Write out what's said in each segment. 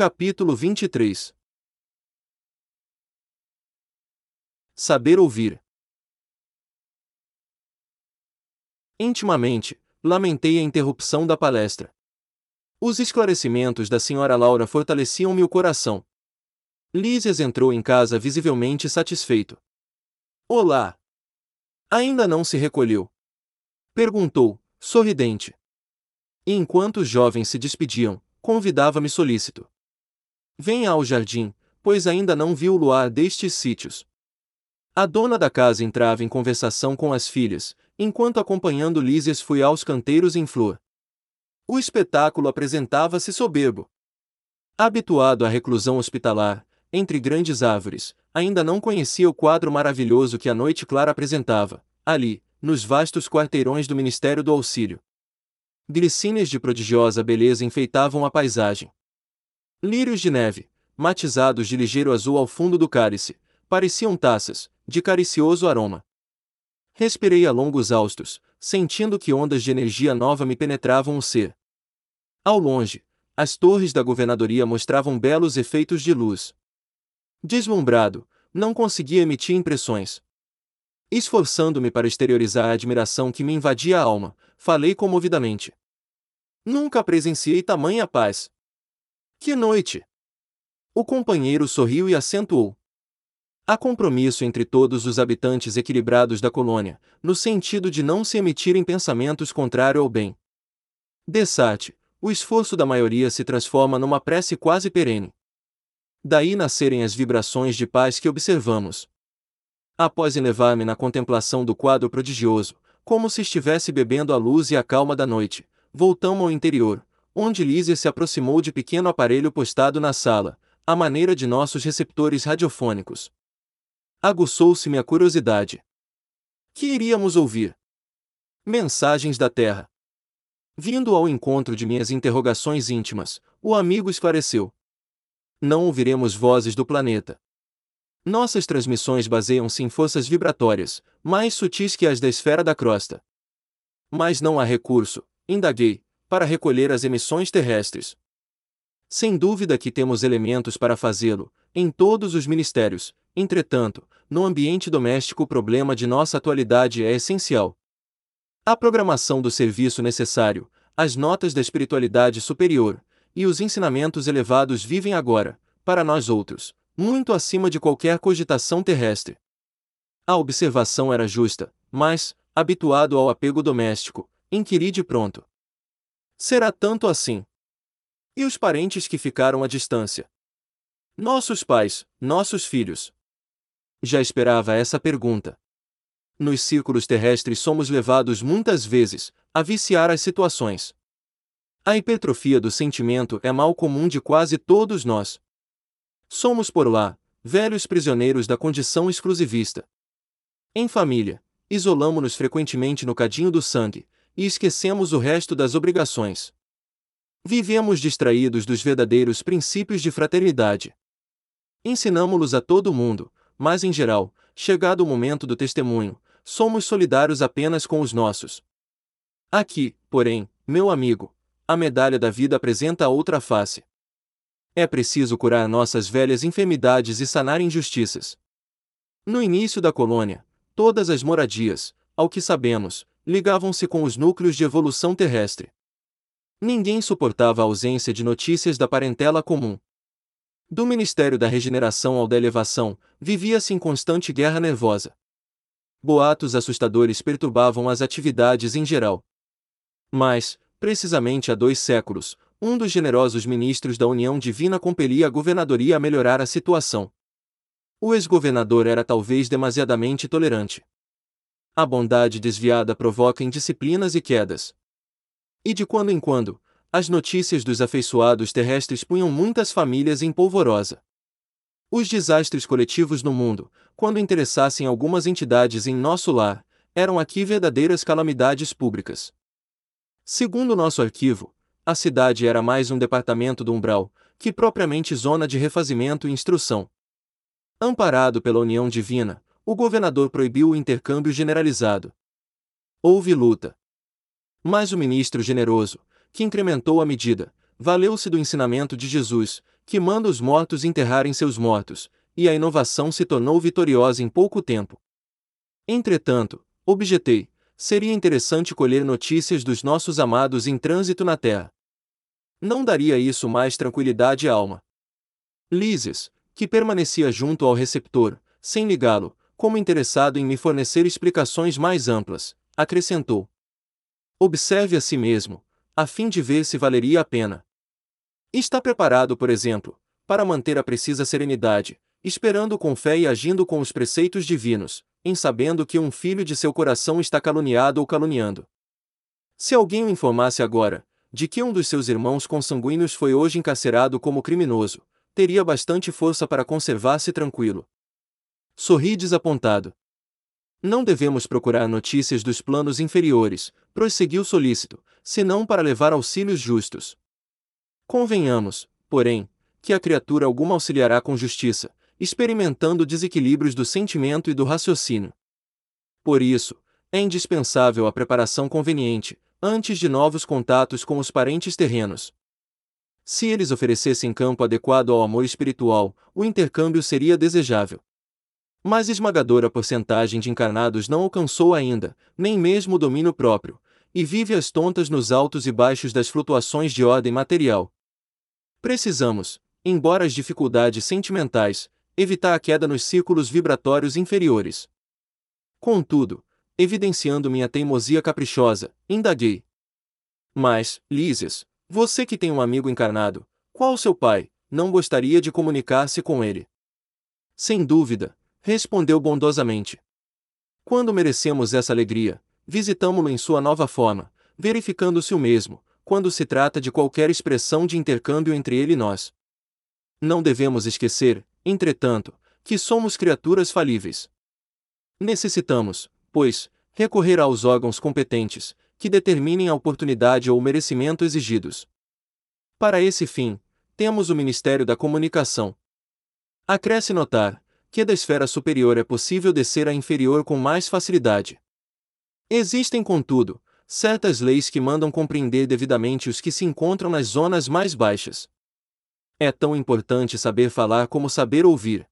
Capítulo 23 Saber ouvir. Intimamente, lamentei a interrupção da palestra. Os esclarecimentos da senhora Laura fortaleciam-me o coração. Lísias entrou em casa visivelmente satisfeito. Olá! Ainda não se recolheu? Perguntou, sorridente. E enquanto os jovens se despediam, convidava-me solícito. Venha ao jardim, pois ainda não viu o luar destes sítios. A dona da casa entrava em conversação com as filhas, enquanto acompanhando Lísias fui aos canteiros em flor. O espetáculo apresentava-se soberbo. Habituado à reclusão hospitalar, entre grandes árvores, ainda não conhecia o quadro maravilhoso que a noite clara apresentava, ali, nos vastos quarteirões do Ministério do Auxílio. Glicíneas de prodigiosa beleza enfeitavam a paisagem. Lírios de neve, matizados de ligeiro azul ao fundo do cálice, pareciam taças, de caricioso aroma. Respirei a longos austos, sentindo que ondas de energia nova me penetravam o ser. Ao longe, as torres da governadoria mostravam belos efeitos de luz. Deslumbrado, não conseguia emitir impressões. Esforçando-me para exteriorizar a admiração que me invadia a alma, falei comovidamente. Nunca presenciei tamanha paz. Que noite! O companheiro sorriu e acentuou. Há compromisso entre todos os habitantes equilibrados da colônia, no sentido de não se emitirem pensamentos contrários ao bem. Dessarte, o esforço da maioria se transforma numa prece quase perene. Daí nascerem as vibrações de paz que observamos. Após elevar-me na contemplação do quadro prodigioso, como se estivesse bebendo a luz e a calma da noite, voltamos ao interior, onde Lísia se aproximou de pequeno aparelho postado na sala, à maneira de nossos receptores radiofônicos. Aguçou-se-me a curiosidade. Que iríamos ouvir? Mensagens da Terra. Vindo ao encontro de minhas interrogações íntimas, o amigo esclareceu. Não ouviremos vozes do planeta. Nossas transmissões baseiam-se em forças vibratórias, mais sutis que as da esfera da crosta. Mas não há recurso, indaguei, para recolher as emissões terrestres. Sem dúvida que temos elementos para fazê-lo, em todos os ministérios, entretanto, no ambiente doméstico o problema de nossa atualidade é essencial. A programação do serviço necessário, as notas da espiritualidade superior e os ensinamentos elevados vivem agora, para nós outros, muito acima de qualquer cogitação terrestre. A observação era justa, mas, habituado ao apego doméstico, inquiri de pronto. Será tanto assim? E os parentes que ficaram à distância? Nossos pais, nossos filhos. Já esperava essa pergunta. Nos círculos terrestres somos levados muitas vezes a viciar as situações. A hipertrofia do sentimento é mal comum de quase todos nós. Somos por lá, velhos prisioneiros da condição exclusivista. Em família, isolamo-nos frequentemente no cadinho do sangue e esquecemos o resto das obrigações. Vivemos distraídos dos verdadeiros princípios de fraternidade. Ensinamo-los a todo mundo, mas em geral, chegado o momento do testemunho, somos solidários apenas com os nossos. Aqui, porém, meu amigo, a medalha da vida apresenta outra face. É preciso curar nossas velhas enfermidades e sanar injustiças. No início da colônia, todas as moradias, ao que sabemos, ligavam-se com os núcleos de evolução terrestre. Ninguém suportava a ausência de notícias da parentela comum. Do Ministério da Regeneração ao da Elevação, vivia-se em constante guerra nervosa. Boatos assustadores perturbavam as atividades em geral. Mas, precisamente há dois séculos, um dos generosos ministros da União Divina compelia a governadoria a melhorar a situação. O ex-governador era talvez demasiadamente tolerante. A bondade desviada provoca indisciplinas e quedas, e de quando em quando, as notícias dos afeiçoados terrestres punham muitas famílias em polvorosa. Os desastres coletivos no mundo, quando interessassem algumas entidades em nosso lar, eram aqui verdadeiras calamidades públicas. Segundo nosso arquivo, a cidade era mais um departamento do umbral, que propriamente zona de refazimento e instrução. Amparado pela união divina, o governador proibiu o intercâmbio generalizado. Houve luta. Mas o ministro generoso, que incrementou a medida, valeu-se do ensinamento de Jesus, que manda os mortos enterrarem seus mortos, e a inovação se tornou vitoriosa em pouco tempo. Entretanto, objetei, seria interessante colher notícias dos nossos amados em trânsito na Terra. Não daria isso mais tranquilidade à alma? Lises, que permanecia junto ao receptor, sem ligá-lo, como interessado em me fornecer explicações mais amplas, acrescentou: Observe a si mesmo, a fim de ver se valeria a pena. Está preparado, por exemplo, para manter a precisa serenidade, esperando com fé e agindo com os preceitos divinos, em sabendo que um filho de seu coração está caluniado ou caluniando. Se alguém o informasse agora, de que um dos seus irmãos consanguíneos foi hoje encarcerado como criminoso, teria bastante força para conservar-se tranquilo. Sorri desapontado. Não devemos procurar notícias dos planos inferiores, prosseguiu solícito, senão para levar auxílios justos. Convenhamos, porém, que a criatura alguma auxiliará com justiça, experimentando desequilíbrios do sentimento e do raciocínio. Por isso, é indispensável a preparação conveniente, antes de novos contatos com os parentes terrenos, se eles oferecessem campo adequado ao amor espiritual, o intercâmbio seria desejável. Mas esmagadora porcentagem de encarnados não alcançou ainda, nem mesmo o domínio próprio, e vive às tontas nos altos e baixos das flutuações de ordem material. Precisamos, embora as dificuldades sentimentais, evitar a queda nos círculos vibratórios inferiores. Contudo, evidenciando minha teimosia caprichosa, indaguei. Mas, Lísias, você que tem um amigo encarnado, qual seu pai, não gostaria de comunicar-se com ele? Sem dúvida, respondeu bondosamente. Quando merecemos essa alegria, visitamo-lo em sua nova forma, verificando-se o mesmo, quando se trata de qualquer expressão de intercâmbio entre ele e nós. Não devemos esquecer, entretanto, que somos criaturas falíveis. Necessitamos, pois, recorrer aos órgãos competentes, que determinem a oportunidade ou o merecimento exigidos. Para esse fim, temos o Ministério da Comunicação. Acresce notar que da esfera superior é possível descer à inferior com mais facilidade. Existem, contudo, certas leis que mandam compreender devidamente os que se encontram nas zonas mais baixas. É tão importante saber falar como saber ouvir.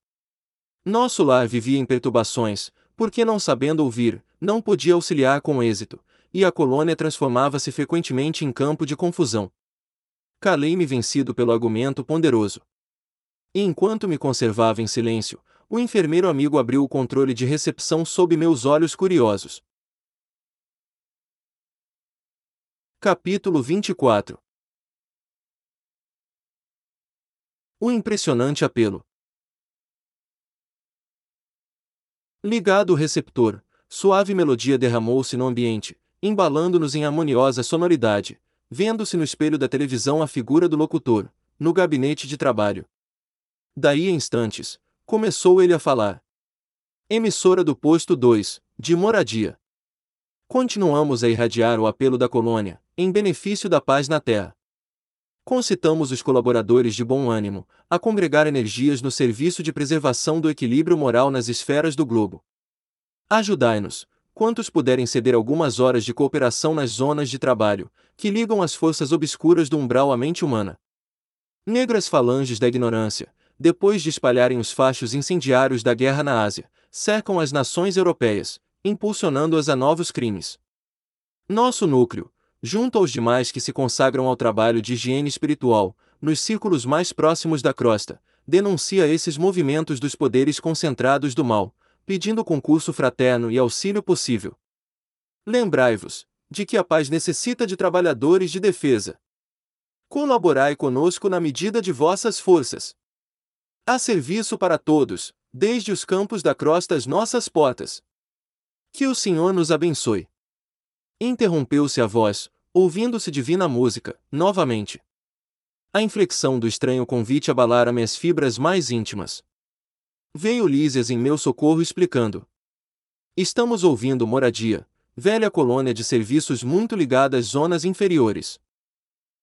Nosso lar vivia em perturbações, porque não sabendo ouvir, não podia auxiliar com êxito, e a colônia transformava-se frequentemente em campo de confusão. Calei-me vencido pelo argumento ponderoso. E enquanto me conservava em silêncio, o enfermeiro amigo abriu o controle de recepção sob meus olhos curiosos. Capítulo 24 O impressionante apelo. Ligado o receptor, suave melodia derramou-se no ambiente, embalando-nos em harmoniosa sonoridade, vendo-se no espelho da televisão a figura do locutor, no gabinete de trabalho. Daí a instantes, começou ele a falar. Emissora do posto 2, de moradia. Continuamos a irradiar o apelo da colônia, em benefício da paz na Terra. Concitamos os colaboradores de bom ânimo a congregar energias no serviço de preservação do equilíbrio moral nas esferas do globo. Ajudai-nos, quantos puderem ceder algumas horas de cooperação nas zonas de trabalho, que ligam as forças obscuras do umbral à mente humana. Negras falanges da ignorância, depois de espalharem os fachos incendiários da guerra na Ásia, cercam as nações europeias, impulsionando-as a novos crimes. Nosso núcleo, junto aos demais que se consagram ao trabalho de higiene espiritual, nos círculos mais próximos da crosta, denuncia esses movimentos dos poderes concentrados do mal, pedindo concurso fraterno e auxílio possível. Lembrai-vos de que a paz necessita de trabalhadores de defesa. Colaborai conosco na medida de vossas forças. Há serviço para todos, desde os campos da crosta às nossas portas. Que o Senhor nos abençoe. Interrompeu-se a voz, ouvindo-se divina música, novamente. A inflexão do estranho convite abalara-me as fibras mais íntimas. Veio Lísias em meu socorro explicando. Estamos ouvindo moradia, velha colônia de serviços muito ligada às zonas inferiores.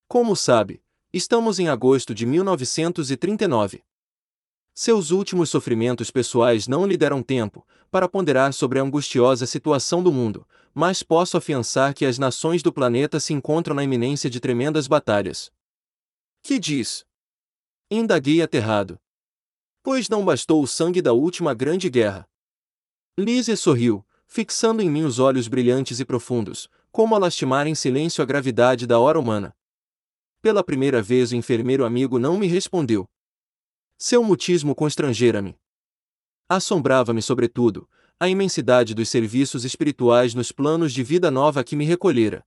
Como sabe, estamos em agosto de 1939. Seus últimos sofrimentos pessoais não lhe deram tempo para ponderar sobre a angustiosa situação do mundo, mas posso afiançar que as nações do planeta se encontram na iminência de tremendas batalhas. Que diz? Indaguei aterrado. Pois não bastou o sangue da última grande guerra. Lísia sorriu, fixando em mim os olhos brilhantes e profundos, como a lastimar em silêncio a gravidade da hora humana. Pela primeira vez o enfermeiro amigo não me respondeu. Seu mutismo constrangera-me. Assombrava-me sobretudo, a imensidade dos serviços espirituais nos planos de vida nova que me recolhera.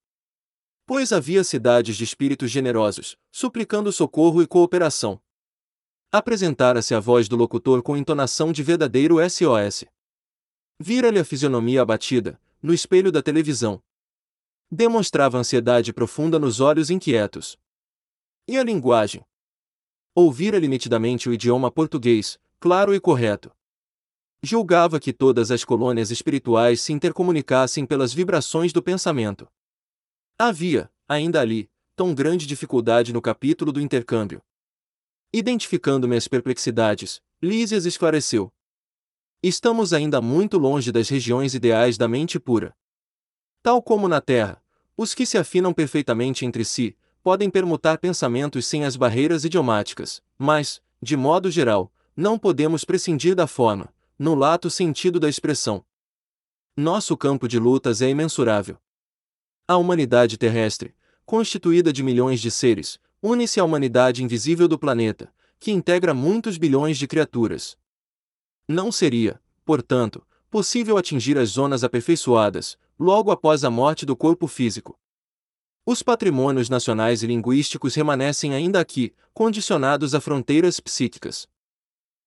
Pois havia cidades de espíritos generosos, suplicando socorro e cooperação. Apresentara-se a voz do locutor com entonação de verdadeiro SOS. Vira-lhe a fisionomia abatida, no espelho da televisão. Demonstrava ansiedade profunda nos olhos inquietos. E a linguagem? Ouvira-lhe nitidamente o idioma português, claro e correto. Julgava que todas as colônias espirituais se intercomunicassem pelas vibrações do pensamento. Havia, ainda ali, tão grande dificuldade no capítulo do intercâmbio. Identificando minhas perplexidades, Lísias esclareceu. Estamos ainda muito longe das regiões ideais da mente pura. Tal como na Terra, os que se afinam perfeitamente entre si, podem permutar pensamentos sem as barreiras idiomáticas, mas, de modo geral, não podemos prescindir da forma, no lato sentido da expressão. Nosso campo de lutas é imensurável. A humanidade terrestre, constituída de milhões de seres, une-se à humanidade invisível do planeta, que integra muitos bilhões de criaturas. Não seria, portanto, possível atingir as zonas aperfeiçoadas, logo após a morte do corpo físico. Os patrimônios nacionais e linguísticos remanescem ainda aqui, condicionados a fronteiras psíquicas.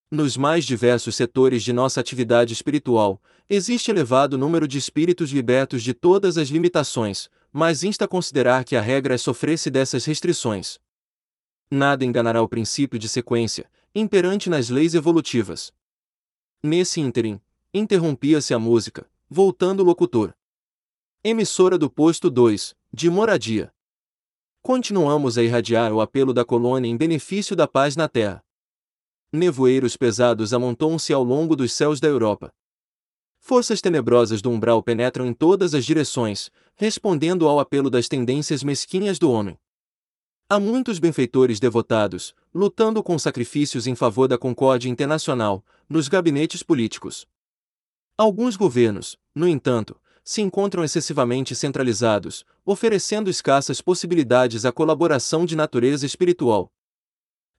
Nos mais diversos setores de nossa atividade espiritual, existe elevado número de espíritos libertos de todas as limitações, mas insta a considerar que a regra é sofrer-se dessas restrições. Nada enganará o princípio de sequência, imperante nas leis evolutivas. Nesse ínterim, interrompia-se a música, voltando o locutor. Emissora do posto 2, de moradia. Continuamos a irradiar o apelo da colônia em benefício da paz na Terra. Nevoeiros pesados amontoam-se ao longo dos céus da Europa. Forças tenebrosas do umbral penetram em todas as direções, respondendo ao apelo das tendências mesquinhas do homem. Há muitos benfeitores devotados, lutando com sacrifícios em favor da concórdia internacional, nos gabinetes políticos. Alguns governos, no entanto, se encontram excessivamente centralizados, oferecendo escassas possibilidades à colaboração de natureza espiritual.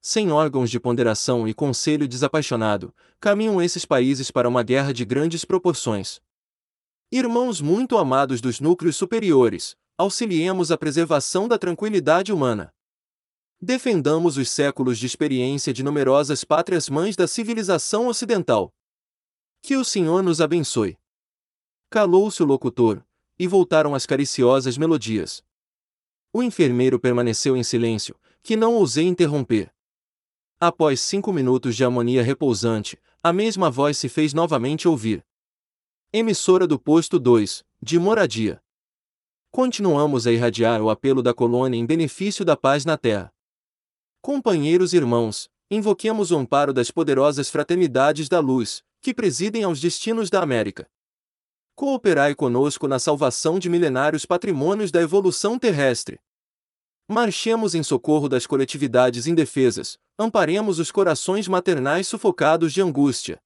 Sem órgãos de ponderação e conselho desapaixonado, caminham esses países para uma guerra de grandes proporções. Irmãos muito amados dos núcleos superiores, auxiliemos a preservação da tranquilidade humana. Defendamos os séculos de experiência de numerosas pátrias-mães da civilização ocidental. Que o Senhor nos abençoe. Calou-se o locutor, e voltaram as cariciosas melodias. O enfermeiro permaneceu em silêncio, que não ousei interromper. Após cinco minutos de harmonia repousante, a mesma voz se fez novamente ouvir. Emissora do posto 2, de moradia. Continuamos a irradiar o apelo da colônia em benefício da paz na Terra. Companheiros e irmãos, invoquemos o amparo das poderosas fraternidades da luz, que presidem aos destinos da América. Cooperai conosco na salvação de milenários patrimônios da evolução terrestre. Marchemos em socorro das coletividades indefesas, amparemos os corações maternais sufocados de angústia.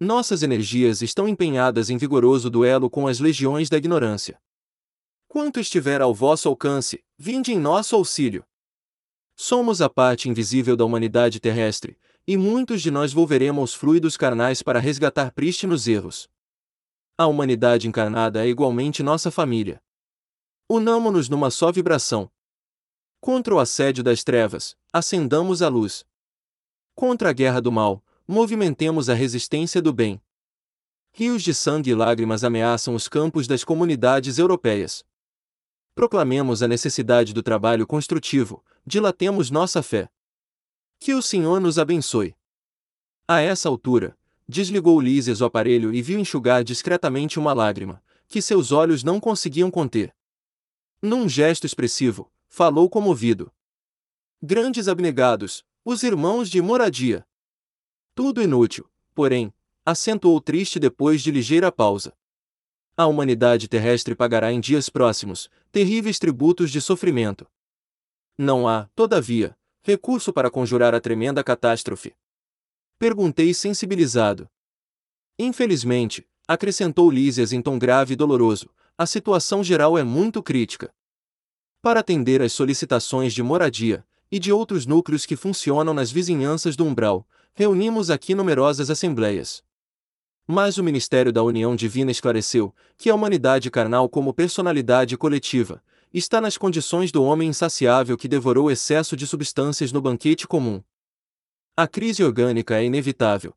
Nossas energias estão empenhadas em vigoroso duelo com as legiões da ignorância. Quanto estiver ao vosso alcance, vinde em nosso auxílio. Somos a parte invisível da humanidade terrestre, e muitos de nós volveremos aos fluidos carnais para resgatar prístinos erros. A humanidade encarnada é igualmente nossa família. Unamo-nos numa só vibração, Contra o assédio das trevas, acendamos a luz. Contra a guerra do mal, movimentemos a resistência do bem. Rios de sangue e lágrimas ameaçam os campos das comunidades europeias. Proclamemos a necessidade do trabalho construtivo, dilatemos nossa fé. Que o Senhor nos abençoe. A essa altura, desligou Lísias o aparelho e viu enxugar discretamente uma lágrima, que seus olhos não conseguiam conter. Num gesto expressivo, falou comovido. Grandes abnegados, os irmãos de moradia. Tudo inútil, porém, acentuou triste depois de ligeira pausa. A humanidade terrestre pagará em dias próximos terríveis tributos de sofrimento. Não há, todavia, recurso para conjurar a tremenda catástrofe? Perguntei sensibilizado. Infelizmente, acrescentou Lísias em tom grave e doloroso, a situação geral é muito crítica. Para atender às solicitações de moradia e de outros núcleos que funcionam nas vizinhanças do umbral, reunimos aqui numerosas assembleias. Mas o Ministério da União Divina esclareceu que a humanidade carnal, como personalidade coletiva, está nas condições do homem insaciável que devorou excesso de substâncias no banquete comum. A crise orgânica é inevitável.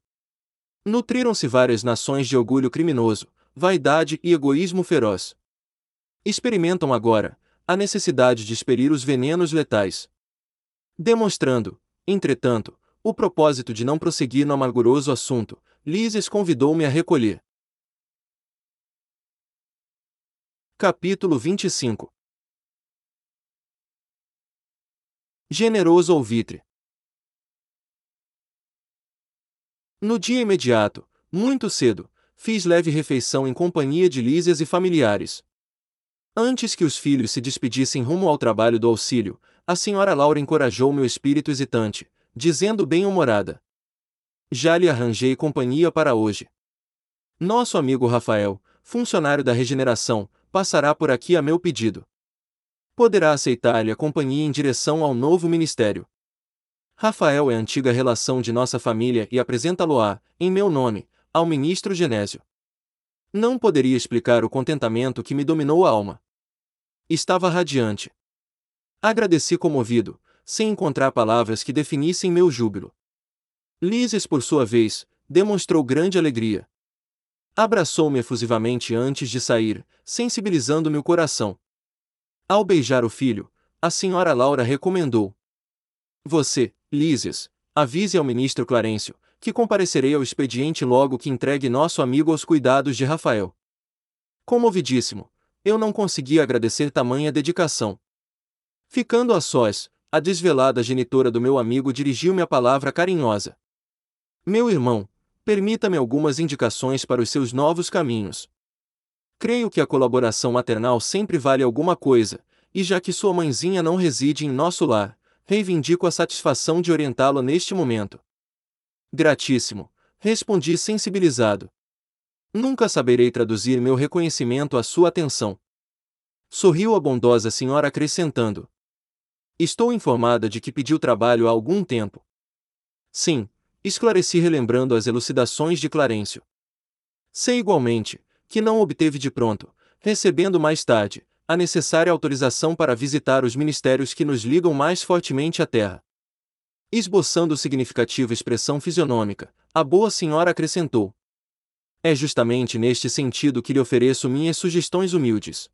Nutriram-se várias nações de orgulho criminoso, vaidade e egoísmo feroz. Experimentam agora a necessidade de expelir os venenos letais. Demonstrando, entretanto, o propósito de não prosseguir no amarguroso assunto, Lises convidou-me a recolher. Capítulo 25 Generoso alvitre No dia imediato, muito cedo, fiz leve refeição em companhia de Lísias e familiares. Antes que os filhos se despedissem rumo ao trabalho do auxílio, a senhora Laura encorajou meu espírito hesitante, dizendo bem-humorada: Já lhe arranjei companhia para hoje. Nosso amigo Rafael, funcionário da regeneração, passará por aqui a meu pedido. Poderá aceitar-lhe a companhia em direção ao novo ministério. Rafael é antiga relação de nossa família e apresenta-lo-á, em meu nome, ao ministro Genésio. Não poderia explicar o contentamento que me dominou a alma. Estava radiante. Agradeci comovido, sem encontrar palavras que definissem meu júbilo. Lises, por sua vez, demonstrou grande alegria. Abraçou-me efusivamente antes de sair, sensibilizando-me o coração. Ao beijar o filho, a senhora Laura recomendou: Você, Lises, avise ao ministro Clarencio, que comparecerei ao expediente logo que entregue nosso amigo aos cuidados de Rafael. Comovidíssimo, eu não conseguia agradecer tamanha dedicação. Ficando a sós, a desvelada genitora do meu amigo dirigiu-me a palavra carinhosa. Meu irmão, permita-me algumas indicações para os seus novos caminhos. Creio que a colaboração maternal sempre vale alguma coisa, e já que sua mãezinha não reside em nosso lar, reivindico a satisfação de orientá-lo neste momento. Gratíssimo, respondi sensibilizado. Nunca saberei traduzir meu reconhecimento à sua atenção. Sorriu a bondosa senhora acrescentando. Estou informada de que pediu trabalho há algum tempo. Sim, esclareci relembrando as elucidações de Clarencio. Sei igualmente, que não obteve de pronto, recebendo mais tarde, a necessária autorização para visitar os ministérios que nos ligam mais fortemente à terra. Esboçando significativa expressão fisionômica, a boa senhora acrescentou: É justamente neste sentido que lhe ofereço minhas sugestões humildes.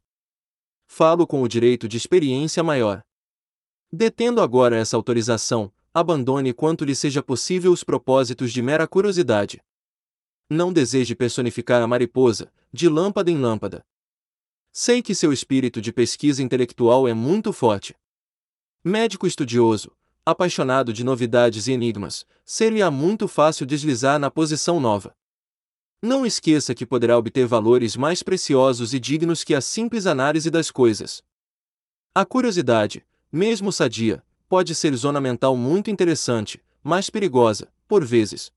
Falo com o direito de experiência maior. Detendo agora essa autorização, abandone quanto lhe seja possível os propósitos de mera curiosidade. Não deseje personificar a mariposa, de lâmpada em lâmpada. Sei que seu espírito de pesquisa intelectual é muito forte. Médico estudioso, apaixonado de novidades e enigmas, seria muito fácil deslizar na posição nova. Não esqueça que poderá obter valores mais preciosos e dignos que a simples análise das coisas. A curiosidade, mesmo sadia, pode ser zona mental muito interessante, mas perigosa, por vezes.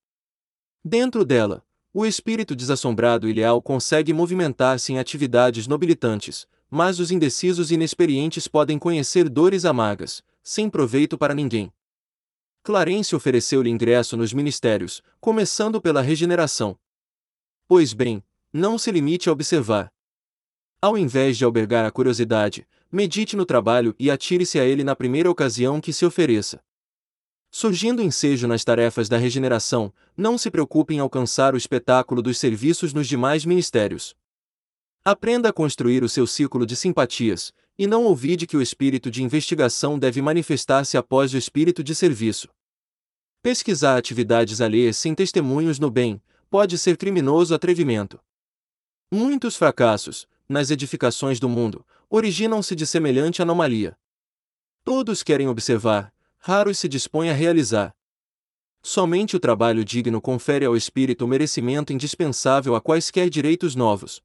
Dentro dela, o espírito desassombrado e leal consegue movimentar-se em atividades nobilitantes, mas os indecisos e inexperientes podem conhecer dores amargas, sem proveito para ninguém. Clarence ofereceu-lhe ingresso nos ministérios, começando pela regeneração. Pois bem, não se limite a observar. Ao invés de albergar a curiosidade, medite no trabalho e atire-se a ele na primeira ocasião que se ofereça. Surgindo ensejo nas tarefas da regeneração, não se preocupe em alcançar o espetáculo dos serviços nos demais ministérios. Aprenda a construir o seu círculo de simpatias, e não ouvide que o espírito de investigação deve manifestar-se após o espírito de serviço. Pesquisar atividades alheias sem testemunhos no bem pode ser criminoso atrevimento. Muitos fracassos, nas edificações do mundo, originam-se de semelhante anomalia. Todos querem observar, raros se dispõem a realizar. Somente o trabalho digno confere ao espírito o merecimento indispensável a quaisquer direitos novos.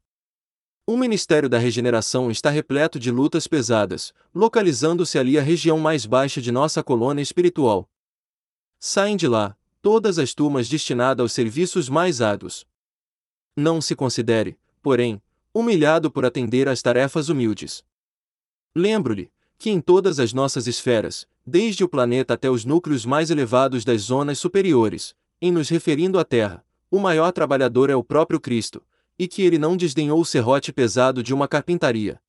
O Ministério da Regeneração está repleto de lutas pesadas, localizando-se ali a região mais baixa de nossa colônia espiritual. Saem de lá, todas as turmas destinadas aos serviços mais árduos. Não se considere, porém, humilhado por atender às tarefas humildes. Lembro-lhe que em todas as nossas esferas, desde o planeta até os núcleos mais elevados das zonas superiores, em nos referindo à Terra, o maior trabalhador é o próprio Cristo, e que ele não desdenhou o serrote pesado de uma carpintaria.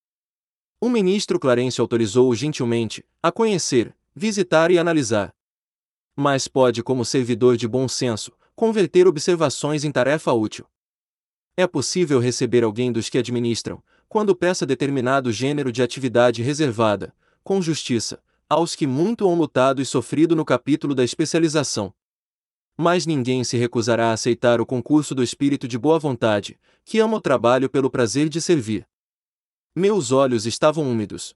O ministro Clarence autorizou-o gentilmente a conhecer, visitar e analisar. Mas pode, como servidor de bom senso, converter observações em tarefa útil. É possível receber alguém dos que administram, quando peça determinado gênero de atividade reservada, com justiça, aos que muito hão lutado e sofrido no capítulo da especialização. Mas ninguém se recusará a aceitar o concurso do espírito de boa vontade, que ama o trabalho pelo prazer de servir. Meus olhos estavam úmidos.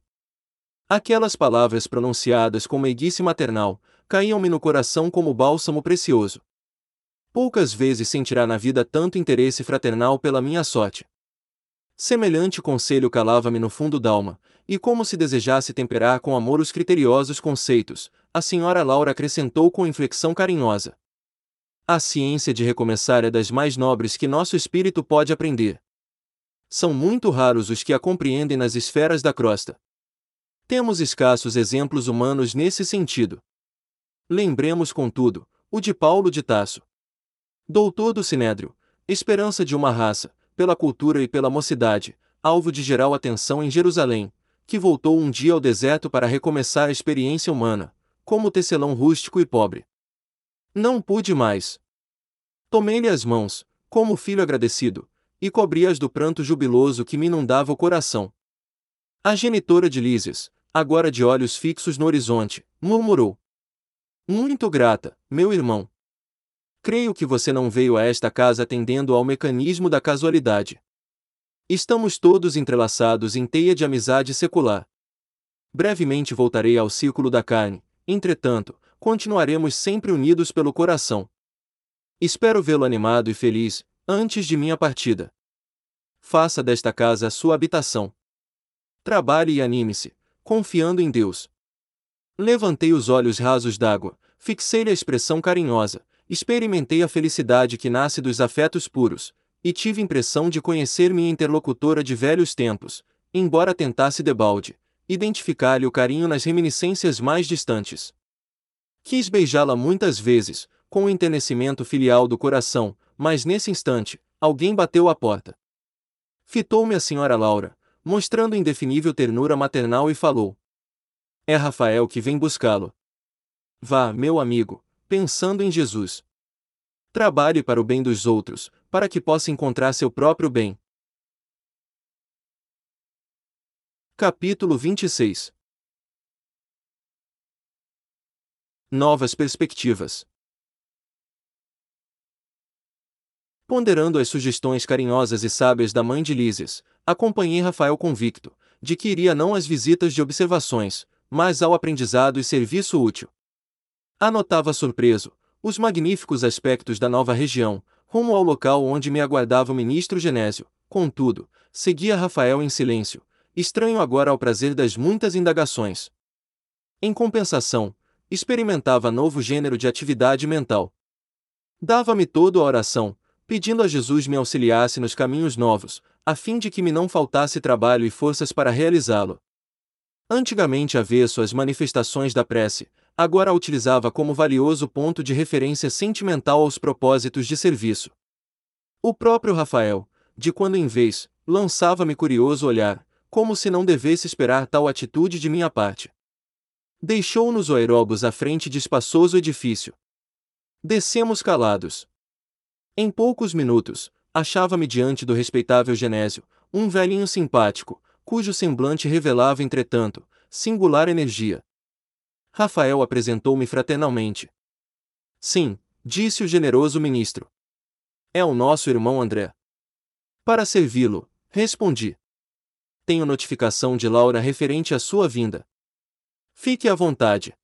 Aquelas palavras pronunciadas com meiguice maternal, caíam-me no coração como bálsamo precioso. Poucas vezes sentirá na vida tanto interesse fraternal pela minha sorte. Semelhante conselho calava-me no fundo d'alma, e como se desejasse temperar com amor os criteriosos conceitos, a senhora Laura acrescentou com inflexão carinhosa. A ciência de recomeçar é das mais nobres que nosso espírito pode aprender. São muito raros os que a compreendem nas esferas da crosta. Temos escassos exemplos humanos nesse sentido. Lembremos, contudo, o de Paulo de Tasso. Doutor do Sinédrio, esperança de uma raça, pela cultura e pela mocidade, alvo de geral atenção em Jerusalém, que voltou um dia ao deserto para recomeçar a experiência humana, como tecelão rústico e pobre. Não pude mais. Tomei-lhe as mãos, como filho agradecido, e cobri-as do pranto jubiloso que me inundava o coração. A genitora de Lísias, agora de olhos fixos no horizonte, murmurou: Muito grata, meu irmão. Creio que você não veio a esta casa atendendo ao mecanismo da casualidade. Estamos todos entrelaçados em teia de amizade secular. Brevemente voltarei ao círculo da carne, entretanto, continuaremos sempre unidos pelo coração. Espero vê-lo animado e feliz, antes de minha partida. Faça desta casa a sua habitação. Trabalhe e anime-se, confiando em Deus. Levantei os olhos rasos d'água, fixei-lhe a expressão carinhosa, experimentei a felicidade que nasce dos afetos puros, e tive impressão de conhecer minha interlocutora de velhos tempos, embora tentasse debalde, identificar-lhe o carinho nas reminiscências mais distantes. Quis beijá-la muitas vezes, com o enternecimento filial do coração, mas nesse instante, alguém bateu à porta. Fitou-me a senhora Laura, mostrando indefinível ternura maternal e falou: É Rafael que vem buscá-lo. Vá, meu amigo, pensando em Jesus. Trabalhe para o bem dos outros, para que possa encontrar seu próprio bem. Capítulo 26 Novas perspectivas. Ponderando as sugestões carinhosas e sábias da mãe de Lísias, acompanhei Rafael convicto, de que iria não às visitas de observações, mas ao aprendizado e serviço útil. Anotava surpreso os magníficos aspectos da nova região, rumo ao local onde me aguardava o ministro Genésio. Contudo, seguia Rafael em silêncio, estranho agora ao prazer das muitas indagações. Em compensação, experimentava novo gênero de atividade mental. Dava-me toda a oração, pedindo a Jesus me auxiliasse nos caminhos novos, a fim de que me não faltasse trabalho e forças para realizá-lo. Antigamente avesso às manifestações da prece, agora a utilizava como valioso ponto de referência sentimental aos propósitos de serviço. O próprio Rafael, de quando em vez, lançava-me curioso olhar, como se não devesse esperar tal atitude de minha parte. Deixou-nos o aeróbus à frente de espaçoso edifício. Descemos calados. Em poucos minutos, achava-me diante do respeitável Genésio, um velhinho simpático, cujo semblante revelava, entretanto, singular energia, Rafael apresentou-me fraternalmente. Sim, disse o generoso ministro. É o nosso irmão André. Para servi-lo, respondi. Tenho notificação de Laura referente à sua vinda. Fique à vontade.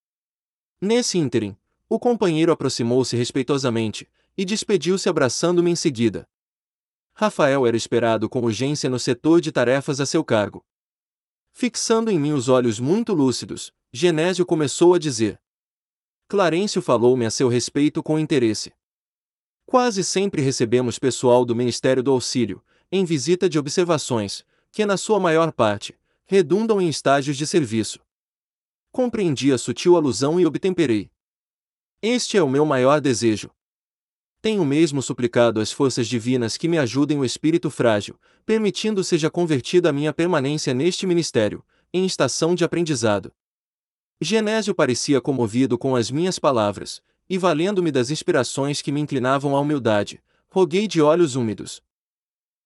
Nesse ínterim, o companheiro aproximou-se respeitosamente e despediu-se abraçando-me em seguida. Rafael era esperado com urgência no setor de tarefas a seu cargo. Fixando em mim os olhos muito lúcidos, Genésio começou a dizer: Clarencio falou-me a seu respeito com interesse. Quase sempre recebemos pessoal do Ministério do Auxílio, em visita de observações, que na sua maior parte, redundam em estágios de serviço. Compreendi a sutil alusão e obtemperei. Este é o meu maior desejo. Tenho mesmo suplicado às forças divinas que me ajudem o espírito frágil, permitindo seja convertida a minha permanência neste ministério, em estação de aprendizado. Genésio parecia comovido com as minhas palavras, e valendo-me das inspirações que me inclinavam à humildade, roguei de olhos úmidos.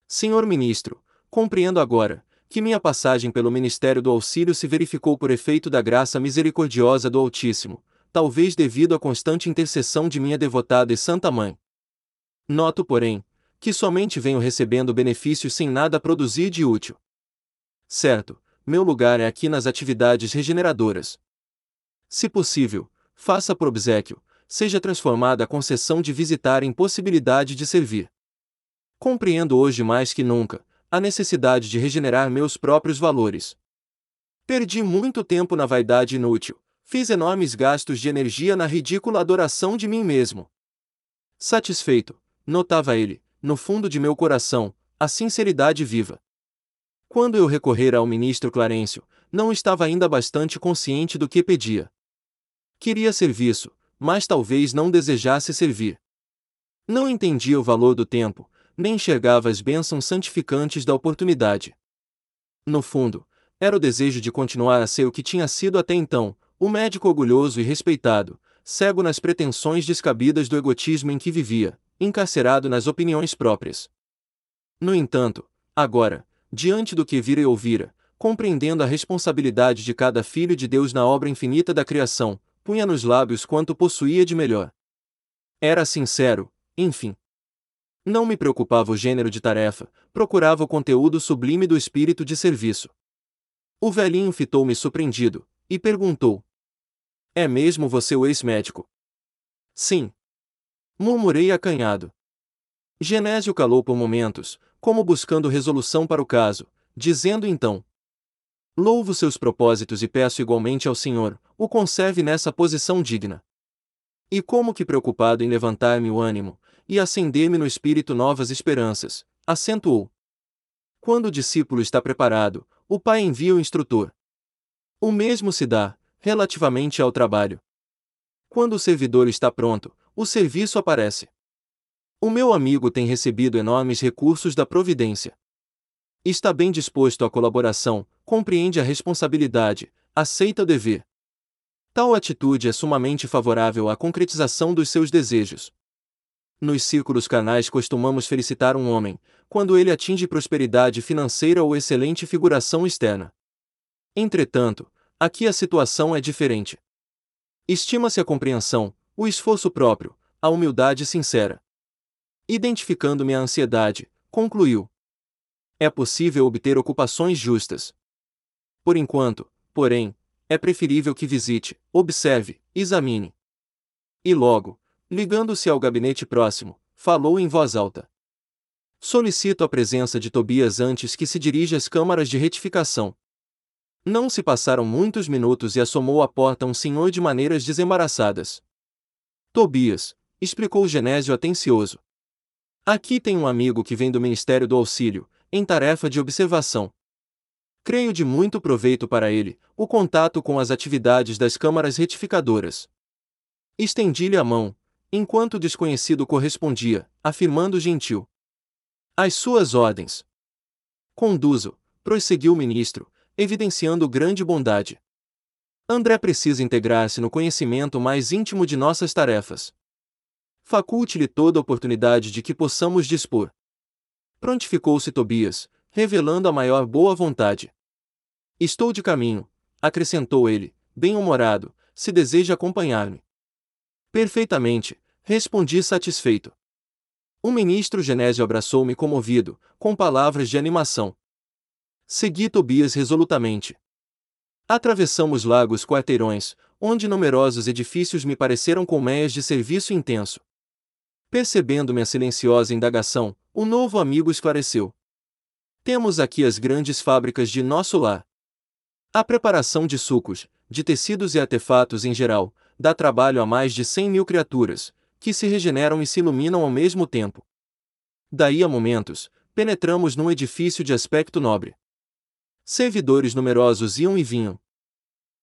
Senhor ministro, compreendo agora, que minha passagem pelo ministério do auxílio se verificou por efeito da graça misericordiosa do Altíssimo, talvez devido à constante intercessão de minha devotada e santa mãe. Noto, porém, que somente venho recebendo benefícios sem nada produzir de útil. Certo, meu lugar é aqui nas atividades regeneradoras. Se possível, faça por obsequio, seja transformada a concessão de visitar em possibilidade de servir. Compreendo hoje mais que nunca a necessidade de regenerar meus próprios valores. Perdi muito tempo na vaidade inútil, fiz enormes gastos de energia na ridícula adoração de mim mesmo. Satisfeito, notava ele, no fundo de meu coração, a sinceridade viva. Quando eu recorrera ao ministro Clarencio, não estava ainda bastante consciente do que pedia. Queria serviço, mas talvez não desejasse servir. Não entendia o valor do tempo, nem enxergava as bênçãos santificantes da oportunidade. No fundo, era o desejo de continuar a ser o que tinha sido até então, o médico orgulhoso e respeitado, cego nas pretensões descabidas do egotismo em que vivia, encarcerado nas opiniões próprias. No entanto, agora, diante do que vira e ouvira, compreendendo a responsabilidade de cada filho de Deus na obra infinita da criação, punha nos lábios quanto possuía de melhor. Era sincero, enfim. Não me preocupava o gênero de tarefa, procurava o conteúdo sublime do espírito de serviço. O velhinho fitou-me surpreendido, e perguntou: É mesmo você o ex-médico? Sim, Murmurei acanhado. Genésio calou por momentos, como buscando resolução para o caso, dizendo então: Louvo seus propósitos e peço igualmente ao Senhor, o conserve nessa posição digna. E como que preocupado em levantar-me o ânimo, e acender-me no espírito novas esperanças, acentuou. Quando o discípulo está preparado, o pai envia o instrutor. O mesmo se dá, relativamente ao trabalho. Quando o servidor está pronto, o serviço aparece. O meu amigo tem recebido enormes recursos da Providência. Está bem disposto à colaboração, compreende a responsabilidade, aceita o dever. Tal atitude é sumamente favorável à concretização dos seus desejos. Nos círculos canais costumamos felicitar um homem, quando ele atinge prosperidade financeira ou excelente figuração externa. Entretanto, aqui a situação é diferente. Estima-se a compreensão, o esforço próprio, a humildade sincera. Identificando minha ansiedade, concluiu: É possível obter ocupações justas. Por enquanto, porém, é preferível que visite, observe, examine. E logo, ligando-se ao gabinete próximo, falou em voz alta. Solicito a presença de Tobias antes que se dirija às câmaras de retificação. Não se passaram muitos minutos e assomou à porta um senhor de maneiras desembaraçadas. Tobias, explicou Genésio atencioso. Aqui tem um amigo que vem do Ministério do Auxílio, em tarefa de observação. Creio de muito proveito para ele, o contato com as atividades das câmaras retificadoras. Estendi-lhe a mão, enquanto o desconhecido correspondia, afirmando gentil. As suas ordens. Conduzo, prosseguiu o ministro, evidenciando grande bondade. André precisa integrar-se no conhecimento mais íntimo de nossas tarefas. Faculte-lhe toda oportunidade de que possamos dispor. Prontificou-se Tobias, revelando a maior boa vontade. Estou de caminho, acrescentou ele, bem-humorado, se deseja acompanhar-me. Perfeitamente, respondi satisfeito. O ministro Genésio abraçou-me comovido, com palavras de animação. Segui Tobias resolutamente. Atravessamos lagos quarteirões, onde numerosos edifícios me pareceram colmeias de serviço intenso. Percebendo minha silenciosa indagação, O novo amigo esclareceu. Temos aqui as grandes fábricas de nosso lar. A preparação de sucos, de tecidos e artefatos em geral, dá trabalho a mais de 100 mil criaturas, que se regeneram e se iluminam ao mesmo tempo. Daí a momentos, penetramos num edifício de aspecto nobre. Servidores numerosos iam e vinham.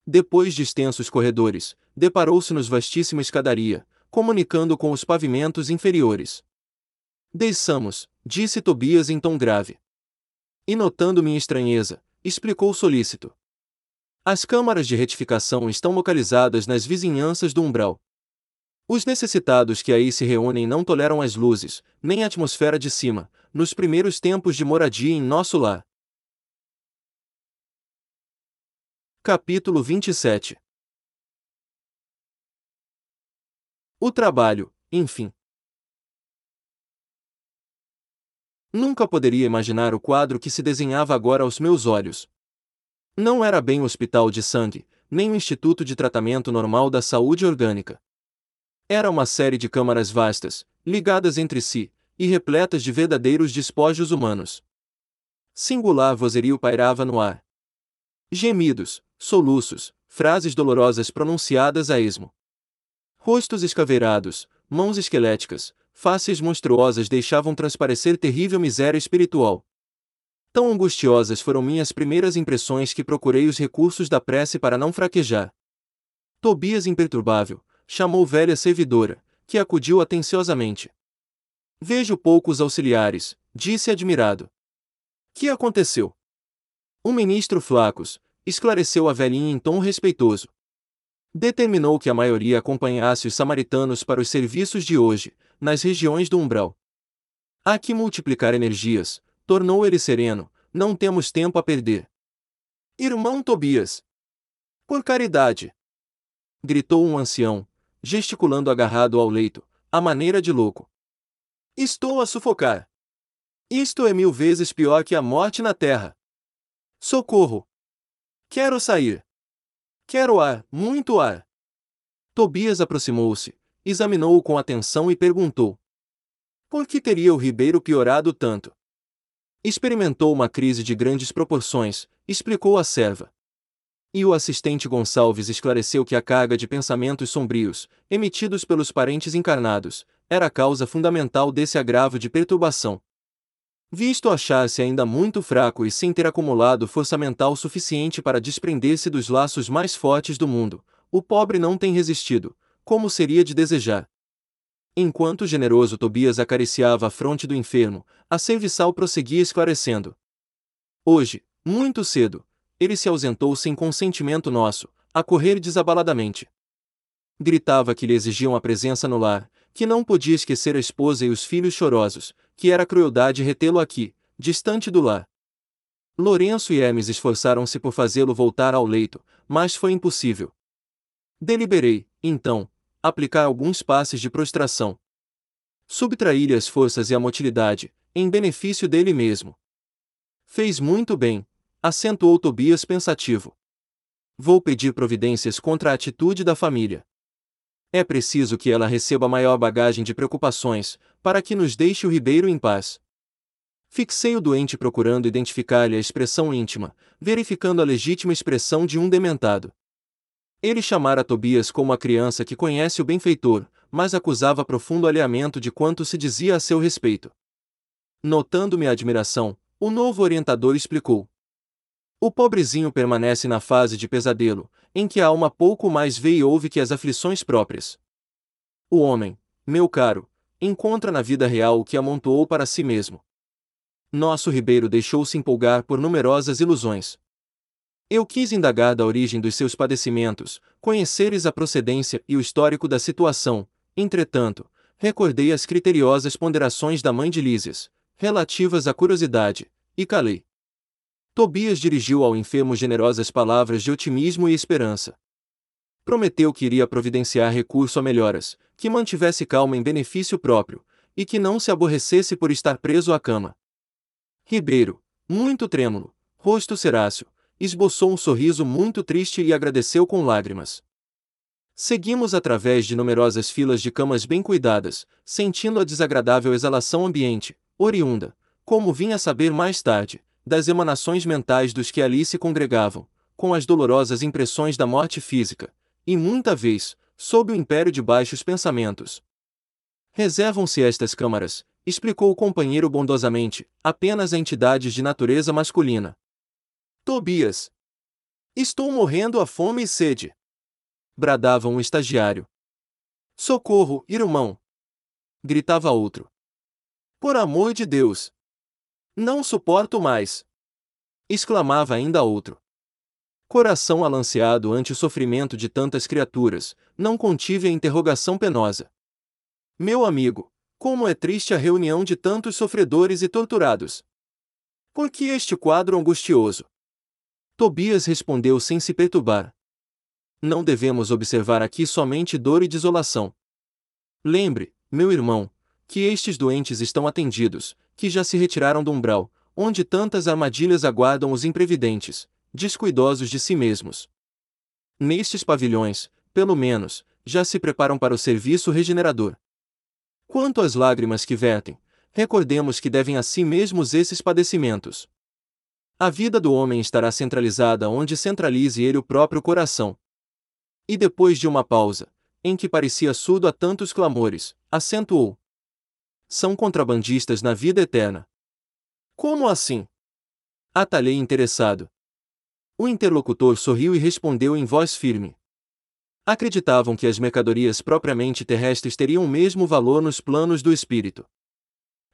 Depois de extensos corredores, deparou-se-nos vastíssima escadaria, comunicando com os pavimentos inferiores. Desçamos, disse Tobias em tom grave. E notando minha estranheza, explicou solícito. As câmaras de retificação estão localizadas nas vizinhanças do umbral. Os necessitados que aí se reúnem não toleram as luzes, nem a atmosfera de cima, nos primeiros tempos de moradia em nosso lar. Capítulo 27 O trabalho, enfim. Nunca poderia imaginar o quadro que se desenhava agora aos meus olhos. Não era bem o hospital de sangue, nem o Instituto de Tratamento Normal da Saúde Orgânica. Era uma série de câmaras vastas, ligadas entre si, e repletas de verdadeiros despojos humanos. Singular vozerio pairava no ar. Gemidos, soluços, frases dolorosas pronunciadas a esmo. Rostos escaveirados, mãos esqueléticas, faces monstruosas deixavam transparecer terrível miséria espiritual. Tão angustiosas foram minhas primeiras impressões que procurei os recursos da prece para não fraquejar. Tobias imperturbável, chamou velha servidora, que acudiu atenciosamente. Vejo poucos auxiliares, disse admirado. Que aconteceu? O ministro Flacos, esclareceu a velhinha em tom respeitoso. Determinou que a maioria acompanhasse os samaritanos para os serviços de hoje, nas regiões do umbral. Há que multiplicar energias, tornou ele sereno, não temos tempo a perder. Irmão Tobias! Por caridade! gritou um ancião, gesticulando agarrado ao leito, à maneira de louco. Estou a sufocar. Isto é mil vezes pior que a morte na terra. Socorro! Quero sair. Quero ar, muito ar. Tobias aproximou-se, examinou-o com atenção e perguntou: Por que teria o Ribeiro piorado tanto? Experimentou uma crise de grandes proporções, explicou a serva. E o assistente Gonçalves esclareceu que a carga de pensamentos sombrios, emitidos pelos parentes encarnados, era a causa fundamental desse agravo de perturbação. Visto achar-se ainda muito fraco e sem ter acumulado força mental suficiente para desprender-se dos laços mais fortes do mundo, o pobre não tem resistido, como seria de desejar. Enquanto o generoso Tobias acariciava a fronte do enfermo, a serviçal prosseguia esclarecendo. Hoje, muito cedo, ele se ausentou sem consentimento nosso, a correr desabaladamente. Gritava que lhe exigiam a presença no lar, que não podia esquecer a esposa e os filhos chorosos, que era crueldade retê-lo aqui, distante do lar. Lourenço e Hermes esforçaram-se por fazê-lo voltar ao leito, mas foi impossível. Deliberei, então, aplicar alguns passes de prostração. Subtraí-lhe as forças e a motilidade, em benefício dele mesmo. Fez muito bem, acentuou Tobias pensativo. Vou pedir providências contra a atitude da família. É preciso que ela receba maior bagagem de preocupações, para que nos deixe o Ribeiro em paz. Fixei o doente procurando identificar-lhe a expressão íntima, verificando a legítima expressão de um dementado. Ele chamara Tobias como a criança que conhece o benfeitor, mas acusava profundo alinhamento de quanto se dizia a seu respeito. Notando minha admiração, o novo orientador explicou. O pobrezinho permanece na fase de pesadelo, em que a alma pouco mais vê e ouve que as aflições próprias. O homem, meu caro, encontra na vida real o que amontoou para si mesmo. Nosso Ribeiro deixou-se empolgar por numerosas ilusões. Eu quis indagar da origem dos seus padecimentos, conheceres a procedência e o histórico da situação, entretanto, recordei as criteriosas ponderações da mãe de Lísias, relativas à curiosidade, e calei. Tobias dirigiu ao enfermo generosas palavras de otimismo e esperança. Prometeu que iria providenciar recurso a melhoras, que mantivesse calma em benefício próprio, e que não se aborrecesse por estar preso à cama. Ribeiro, muito trêmulo, rosto ceráceo, esboçou um sorriso muito triste e agradeceu com lágrimas. Seguimos através de numerosas filas de camas bem cuidadas, sentindo a desagradável exalação ambiente, oriunda, como vinha a saber mais tarde, das emanações mentais dos que ali se congregavam, com as dolorosas impressões da morte física, e muita vez, sob o império de baixos pensamentos. Reservam-se estas câmaras, explicou o companheiro bondosamente, apenas a entidades de natureza masculina. Tobias. Estou morrendo a fome e sede. Bradava um estagiário. Socorro, irmão! Gritava outro. Por amor de Deus! Não suporto mais! Exclamava ainda outro. Coração alanceado ante o sofrimento de tantas criaturas, não contive a interrogação penosa. Meu amigo, como é triste a reunião de tantos sofredores e torturados! Por que este quadro angustioso? Tobias respondeu sem se perturbar. Não devemos observar aqui somente dor e desolação. Lembre, meu irmão, que estes doentes estão atendidos, que já se retiraram do umbral, onde tantas armadilhas aguardam os imprevidentes, descuidosos de si mesmos. Nestes pavilhões, pelo menos, já se preparam para o serviço regenerador. Quanto às lágrimas que vertem, recordemos que devem a si mesmos esses padecimentos. A vida do homem estará centralizada onde centralize ele o próprio coração. E depois de uma pausa, em que parecia surdo a tantos clamores, acentuou: São contrabandistas na vida eterna. Como assim? Atalhei interessado. O interlocutor sorriu e respondeu em voz firme. Acreditavam que as mercadorias propriamente terrestres teriam o mesmo valor nos planos do espírito.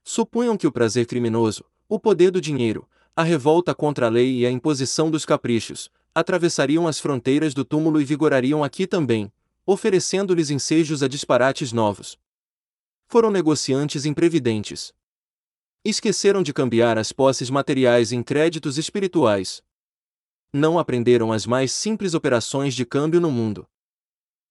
Supunham que o prazer criminoso, o poder do dinheiro, a revolta contra a lei e a imposição dos caprichos, atravessariam as fronteiras do túmulo e vigorariam aqui também, oferecendo-lhes ensejos a disparates novos. Foram negociantes imprevidentes. Esqueceram de cambiar as posses materiais em créditos espirituais, não aprenderam as mais simples operações de câmbio no mundo.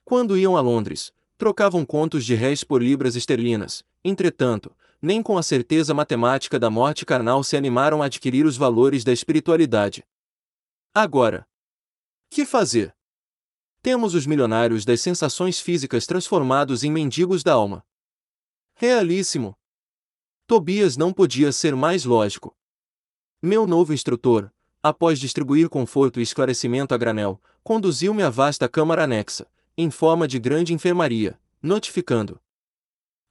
Quando iam a Londres, trocavam contos de réis por libras esterlinas, entretanto, nem com a certeza matemática da morte carnal se animaram a adquirir os valores da espiritualidade. Agora, que fazer? Temos os milionários das sensações físicas transformados em mendigos da alma. Realíssimo! Tobias não podia ser mais lógico. Meu novo instrutor, após distribuir conforto e esclarecimento a granel, conduziu-me à vasta câmara anexa, em forma de grande enfermaria, notificando.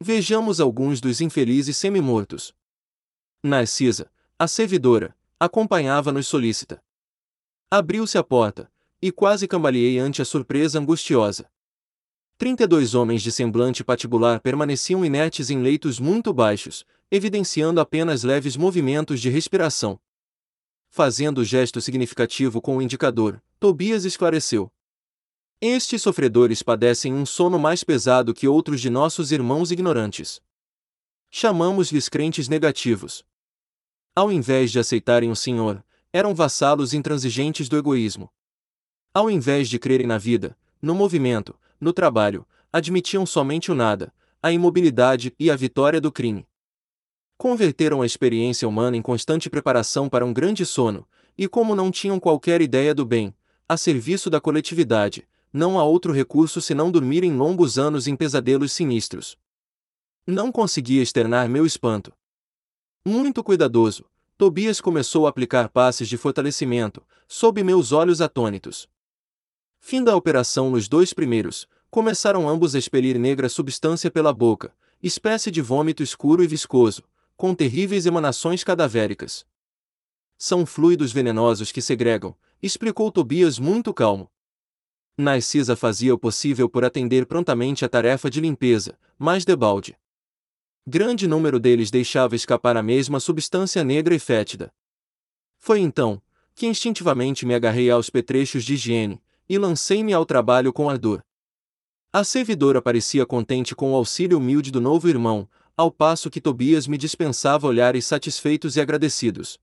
Vejamos alguns dos infelizes semi-mortos. Narcisa, a servidora, acompanhava-nos solícita. Abriu-se a porta, e quase cambaleei ante a surpresa angustiosa. Trinta e dois homens de semblante patibular permaneciam inertes em leitos muito baixos, evidenciando apenas leves movimentos de respiração. Fazendo gesto significativo com o indicador, Tobias esclareceu. Estes sofredores padecem um sono mais pesado que outros de nossos irmãos ignorantes. Chamamos-lhes crentes negativos. Ao invés de aceitarem o Senhor, eram vassalos intransigentes do egoísmo. Ao invés de crerem na vida, no movimento, no trabalho, admitiam somente o nada, a imobilidade e a vitória do crime. Converteram a experiência humana em constante preparação para um grande sono, e como não tinham qualquer ideia do bem, a serviço da coletividade, não há outro recurso senão dormir em longos anos em pesadelos sinistros. Não conseguia externar meu espanto. Muito cuidadoso, Tobias começou a aplicar passes de fortalecimento, sob meus olhos atônitos. Fim da operação nos dois primeiros, começaram ambos a expelir negra substância pela boca, espécie de vômito escuro e viscoso, com terríveis emanações cadavéricas. São fluidos venenosos que segregam, explicou Tobias muito calmo. Narcisa fazia o possível por atender prontamente a tarefa de limpeza, mas debalde. Grande número deles deixava escapar a mesma substância negra e fétida. Foi então que instintivamente me agarrei aos petrechos de higiene e lancei-me ao trabalho com ardor. A servidora parecia contente com o auxílio humilde do novo irmão, ao passo que Tobias me dispensava olhares satisfeitos e agradecidos.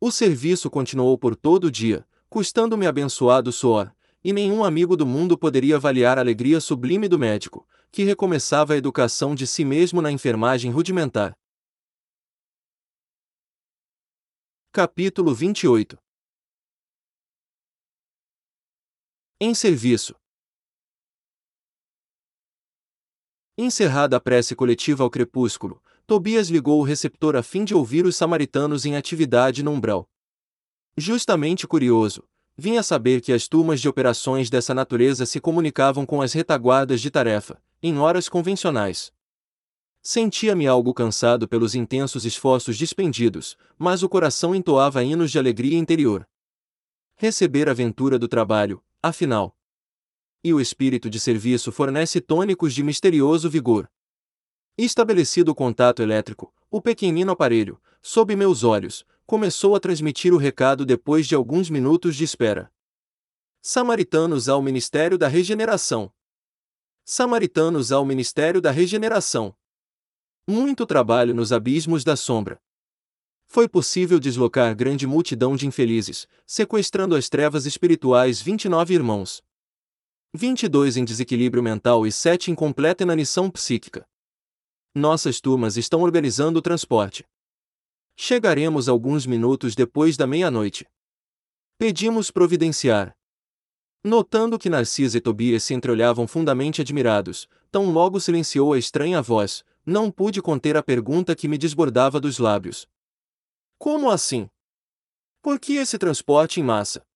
O serviço continuou por todo o dia, custando-me abençoado suor, e nenhum amigo do mundo poderia avaliar a alegria sublime do médico, que recomeçava a educação de si mesmo na enfermagem rudimentar. Capítulo 28 Em serviço Encerrada a prece coletiva ao crepúsculo, Tobias ligou o receptor a fim de ouvir os samaritanos em atividade no umbral. Justamente curioso, vinha saber que as turmas de operações dessa natureza se comunicavam com as retaguardas de tarefa, em horas convencionais. Sentia-me algo cansado pelos intensos esforços dispendidos, mas o coração entoava hinos de alegria interior. Receber a aventura do trabalho, afinal. E o espírito de serviço fornece tônicos de misterioso vigor. Estabelecido o contato elétrico, o pequenino aparelho, sob meus olhos, começou a transmitir o recado depois de alguns minutos de espera. Samaritanos ao Ministério da Regeneração. Samaritanos ao Ministério da Regeneração. Muito trabalho nos abismos da sombra. Foi possível deslocar grande multidão de infelizes, sequestrando as trevas espirituais 29 irmãos. 22 em desequilíbrio mental e 7 em completa inanição psíquica. Nossas turmas estão organizando o transporte. Chegaremos alguns minutos depois da meia-noite. Pedimos providenciar. Notando que Narcisa e Tobias se entreolhavam fundamente admirados, tão logo silenciou a estranha voz, não pude conter a pergunta que me desbordava dos lábios. Como assim? Por que esse transporte em massa?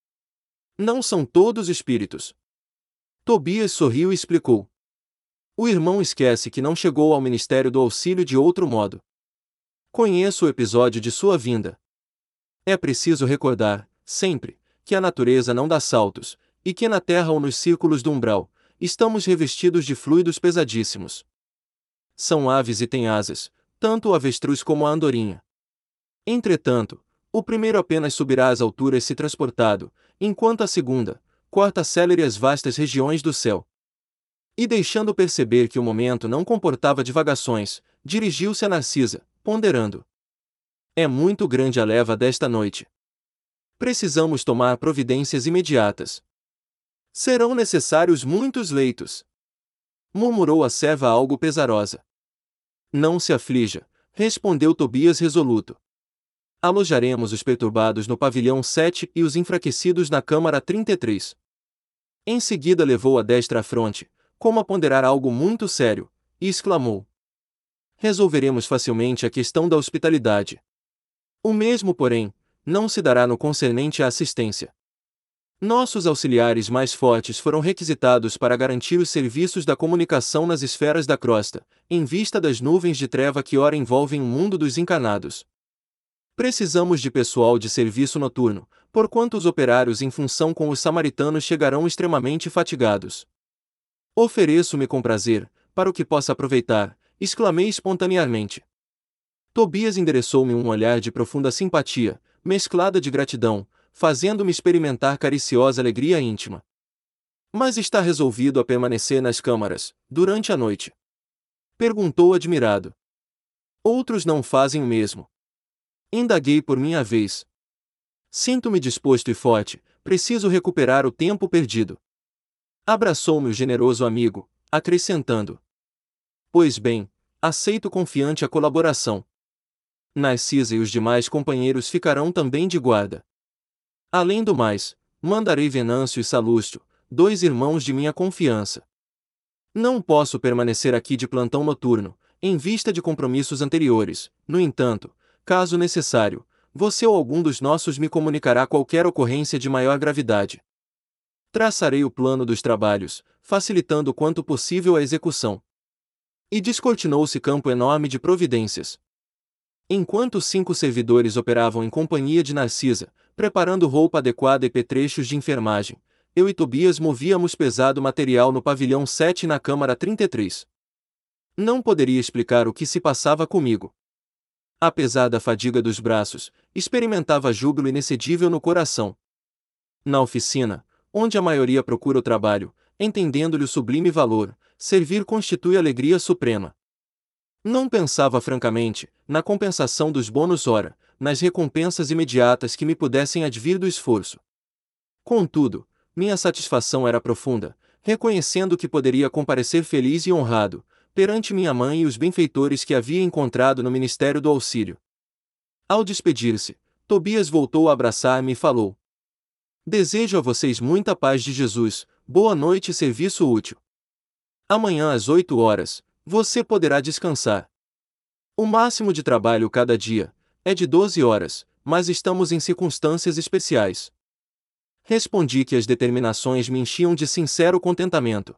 Não são todos espíritos. Tobias sorriu e explicou. O irmão esquece que não chegou ao Ministério do Auxílio de outro modo. Conheço o episódio de sua vinda. É preciso recordar, sempre, que a natureza não dá saltos, e que na Terra ou nos círculos do umbral, estamos revestidos de fluidos pesadíssimos. São aves e têm asas, tanto o avestruz como a andorinha. Entretanto, o primeiro apenas subirá às alturas se transportado, enquanto a segunda, corta célere as vastas regiões do céu. E deixando perceber que o momento não comportava divagações, dirigiu-se a Narcisa, ponderando. É muito grande a leva desta noite. Precisamos tomar providências imediatas. Serão necessários muitos leitos. Murmurou a serva algo pesarosa. Não se aflija, respondeu Tobias resoluto. Alojaremos os perturbados no pavilhão 7 e os enfraquecidos na câmara 33. Em seguida levou a destra à fronte, como a ponderar algo muito sério, e exclamou: Resolveremos facilmente a questão da hospitalidade. O mesmo, porém, não se dará no concernente à assistência. Nossos auxiliares mais fortes foram requisitados para garantir os serviços da comunicação nas esferas da crosta, em vista das nuvens de treva que ora envolvem o mundo dos encanados. Precisamos de pessoal de serviço noturno, porquanto os operários em função com os samaritanos chegarão extremamente fatigados. Ofereço-me com prazer, para o que possa aproveitar, exclamei espontaneamente. Tobias endereçou-me um olhar de profunda simpatia, mesclada de gratidão, fazendo-me experimentar cariciosa alegria íntima. Mas está resolvido a permanecer nas câmaras, durante a noite? Perguntou admirado. Outros não fazem o mesmo. Indaguei por minha vez. Sinto-me disposto e forte, preciso recuperar o tempo perdido. Abraçou-me o generoso amigo, acrescentando: Pois bem, aceito confiante a colaboração. Narcisa e os demais companheiros ficarão também de guarda. Além do mais, mandarei Venâncio e Salúcio, dois irmãos de minha confiança. Não posso permanecer aqui de plantão noturno, em vista de compromissos anteriores, no entanto, caso necessário, você ou algum dos nossos me comunicará qualquer ocorrência de maior gravidade. Traçarei o plano dos trabalhos, facilitando quanto possível a execução. E descortinou-se campo enorme de providências. Enquanto cinco servidores operavam em companhia de Narcisa, preparando roupa adequada e petrechos de enfermagem, eu e Tobias movíamos pesado material no pavilhão 7 e na câmara 33. Não poderia explicar o que se passava comigo. Apesar da fadiga dos braços, experimentava júbilo inexcedível no coração. Na oficina, onde a maioria procura o trabalho, entendendo-lhe o sublime valor, servir constitui alegria suprema. Não pensava francamente, na compensação dos bônus hora, nas recompensas imediatas que me pudessem advir do esforço. Contudo, minha satisfação era profunda, reconhecendo que poderia comparecer feliz e honrado, perante minha mãe e os benfeitores que havia encontrado no Ministério do Auxílio. Ao despedir-se, Tobias voltou a abraçar-me e falou: Desejo a vocês muita paz de Jesus, boa noite e serviço útil. Amanhã às 8 horas, você poderá descansar. O máximo de trabalho cada dia é de 12 horas, mas estamos em circunstâncias especiais. Respondi que as determinações me enchiam de sincero contentamento.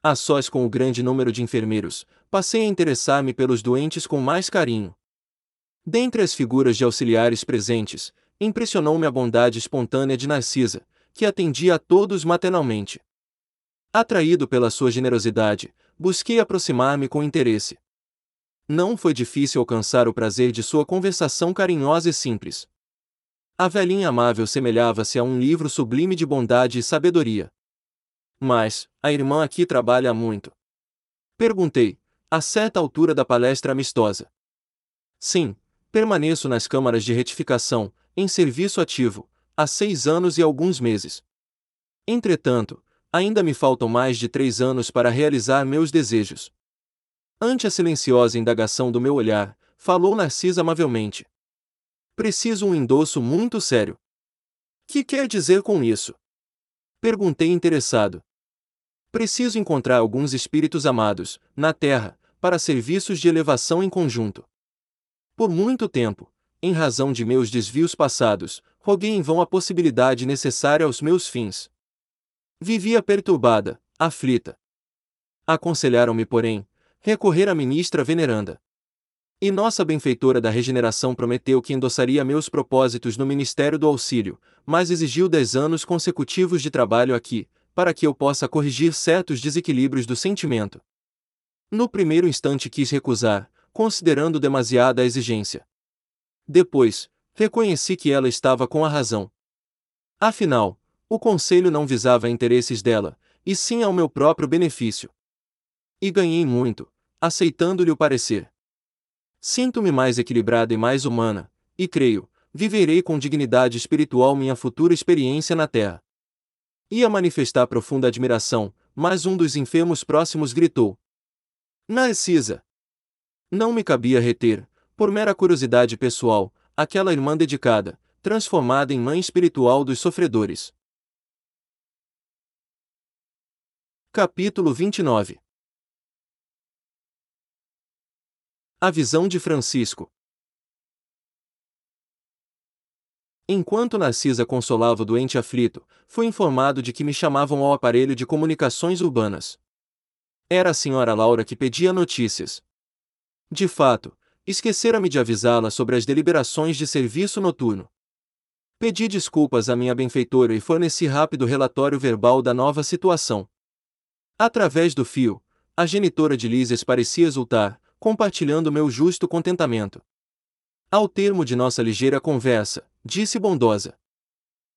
A sós com o grande número de enfermeiros, passei a interessar-me pelos doentes com mais carinho. Dentre as figuras de auxiliares presentes, impressionou-me a bondade espontânea de Narcisa, que atendia a todos maternalmente. Atraído pela sua generosidade, busquei aproximar-me com interesse. Não foi difícil alcançar o prazer de sua conversação carinhosa e simples. A velhinha amável semelhava-se a um livro sublime de bondade e sabedoria. Mas, a irmã aqui trabalha muito. Perguntei, a certa altura da palestra amistosa. Sim, permaneço nas câmaras de retificação, em serviço ativo, há seis anos e alguns meses. Entretanto, ainda me faltam mais de três anos para realizar meus desejos. Ante a silenciosa indagação do meu olhar, falou Narcisa amavelmente. Preciso um endosso muito sério. Que quer dizer com isso? Perguntei interessado. Preciso encontrar alguns espíritos amados, na Terra, para serviços de elevação em conjunto. Por muito tempo, em razão de meus desvios passados, roguei em vão a possibilidade necessária aos meus fins. Vivia perturbada, aflita. Aconselharam-me, porém, recorrer à ministra veneranda. E nossa benfeitora da regeneração prometeu que endossaria meus propósitos no Ministério do Auxílio, mas exigiu dez anos consecutivos de trabalho aqui, para que eu possa corrigir certos desequilíbrios do sentimento. No primeiro instante quis recusar, considerando demasiada a exigência. Depois, reconheci que ela estava com a razão. Afinal, o conselho não visava interesses dela, e sim ao meu próprio benefício. E ganhei muito, aceitando-lhe o parecer. Sinto-me mais equilibrada e mais humana, e creio, viverei com dignidade espiritual minha futura experiência na Terra. Ia manifestar profunda admiração, mas um dos enfermos próximos gritou: Narcisa! Não me cabia reter, por mera curiosidade pessoal, aquela irmã dedicada, transformada em mãe espiritual dos sofredores. Capítulo 29 A visão de Francisco. Enquanto Narcisa consolava o doente aflito, fui informado de que me chamavam ao aparelho de comunicações urbanas. Era a senhora Laura que pedia notícias. De fato, esquecera-me de avisá-la sobre as deliberações de serviço noturno. Pedi desculpas à minha benfeitora e forneci rápido relatório verbal da nova situação. Através do fio, a genitora de Lísias parecia exultar, compartilhando meu justo contentamento. Ao termo de nossa ligeira conversa, disse bondosa: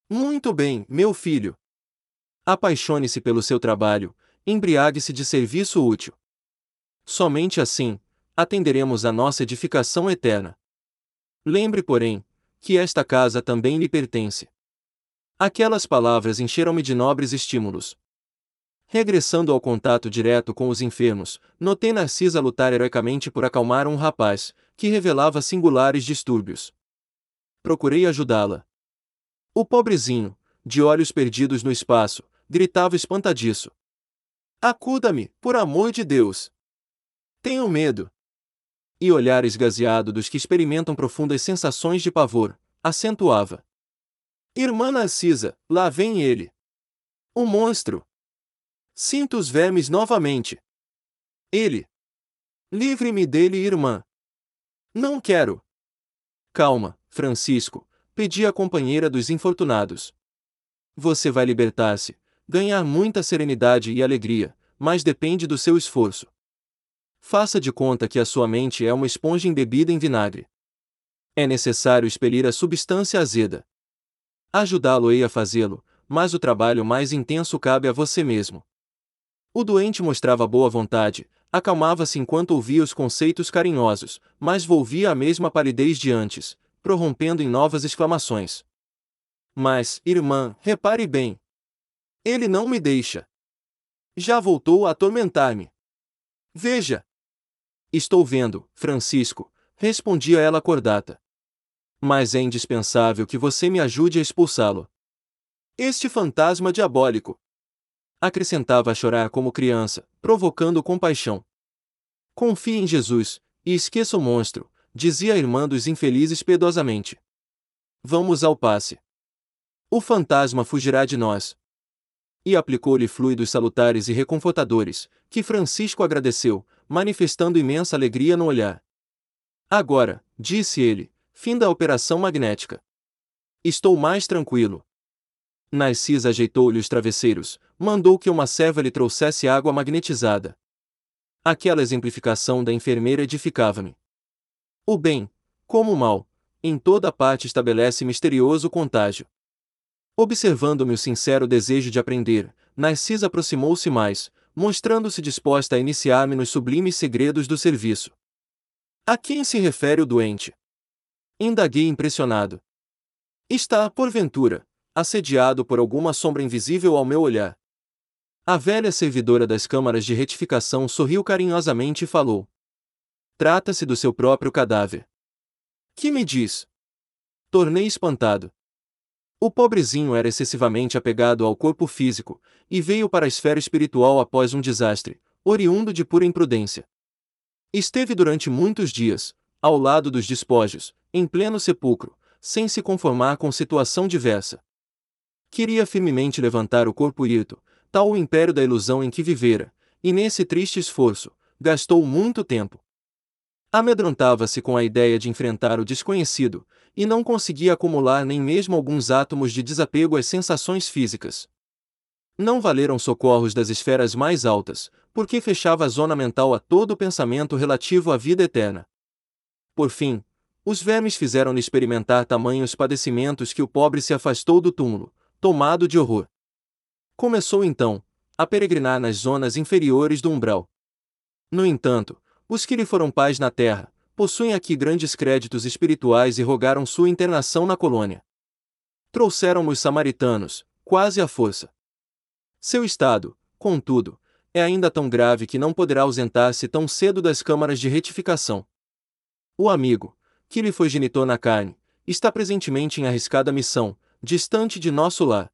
Muito bem, meu filho. Apaixone-se pelo seu trabalho, embriague-se de serviço útil. Somente assim, atenderemos à nossa edificação eterna. Lembre, porém, que esta casa também lhe pertence. Aquelas palavras encheram-me de nobres estímulos. Regressando ao contato direto com os enfermos, notei Narcisa lutar heroicamente por acalmar um rapaz, que revelava singulares distúrbios. Procurei ajudá-la. O pobrezinho, de olhos perdidos no espaço, gritava espantadiço. Acuda-me, por amor de Deus! Tenho medo! E olhar esgazeado dos que experimentam profundas sensações de pavor, acentuava. Irmã Narcisa, lá vem ele! O monstro! Sinto os vermes novamente. Ele. Livre-me dele, irmã. Não quero. Calma, Francisco, pedi a companheira dos infortunados. Você vai libertar-se, ganhar muita serenidade e alegria, mas depende do seu esforço. Faça de conta que a sua mente é uma esponja embebida em vinagre. É necessário expelir a substância azeda. Ajudá-lo-ei a fazê-lo, mas o trabalho mais intenso cabe a você mesmo. O doente mostrava boa vontade, acalmava-se enquanto ouvia os conceitos carinhosos, mas volvia a mesma palidez de antes, prorrompendo em novas exclamações. Mas, irmã, repare bem. Ele não me deixa. Já voltou a atormentar-me. Veja. Estou vendo, Francisco, respondia ela cordata. Mas é indispensável que você me ajude a expulsá-lo. Este fantasma diabólico, acrescentava a chorar como criança, provocando compaixão. Confie em Jesus, e esqueça o monstro, dizia a irmã dos infelizes piedosamente. Vamos ao passe. O fantasma fugirá de nós. E aplicou-lhe fluidos salutares e reconfortadores, que Francisco agradeceu, manifestando imensa alegria no olhar. Agora, disse ele, fim da operação magnética. Estou mais tranquilo. Narcisa ajeitou-lhe os travesseiros, mandou que uma serva lhe trouxesse água magnetizada. Aquela exemplificação da enfermeira edificava-me. O bem, como o mal, em toda parte estabelece misterioso contágio. Observando-me o sincero desejo de aprender, Narcisa aproximou-se mais, mostrando-se disposta a iniciar-me nos sublimes segredos do serviço. A quem se refere o doente? Indaguei impressionado. Está, porventura, assediado por alguma sombra invisível ao meu olhar. A velha servidora das câmaras de retificação sorriu carinhosamente e falou: Trata-se do seu próprio cadáver. Que me diz? Tornei espantado. O pobrezinho era excessivamente apegado ao corpo físico, e veio para a esfera espiritual após um desastre, oriundo de pura imprudência. Esteve durante muitos dias, ao lado dos despojos, em pleno sepulcro, sem se conformar com situação diversa. Queria firmemente levantar o corpo hirto, tal o império da ilusão em que vivera, e nesse triste esforço, gastou muito tempo. Amedrontava-se com a ideia de enfrentar o desconhecido, e não conseguia acumular nem mesmo alguns átomos de desapego às sensações físicas. Não valeram socorros das esferas mais altas, porque fechava a zona mental a todo pensamento relativo à vida eterna. Por fim, os vermes fizeram-lhe experimentar tamanhos padecimentos que o pobre se afastou do túmulo, tomado de horror. Começou então a peregrinar nas zonas inferiores do umbral. No entanto, os que lhe foram pais na terra, possuem aqui grandes créditos espirituais e rogaram sua internação na colônia. Trouxeram-mo os samaritanos, quase à força. Seu estado, contudo, é ainda tão grave que não poderá ausentar-se tão cedo das câmaras de retificação. O amigo, que lhe foi genitor na carne, está presentemente em arriscada missão, distante de nosso lar.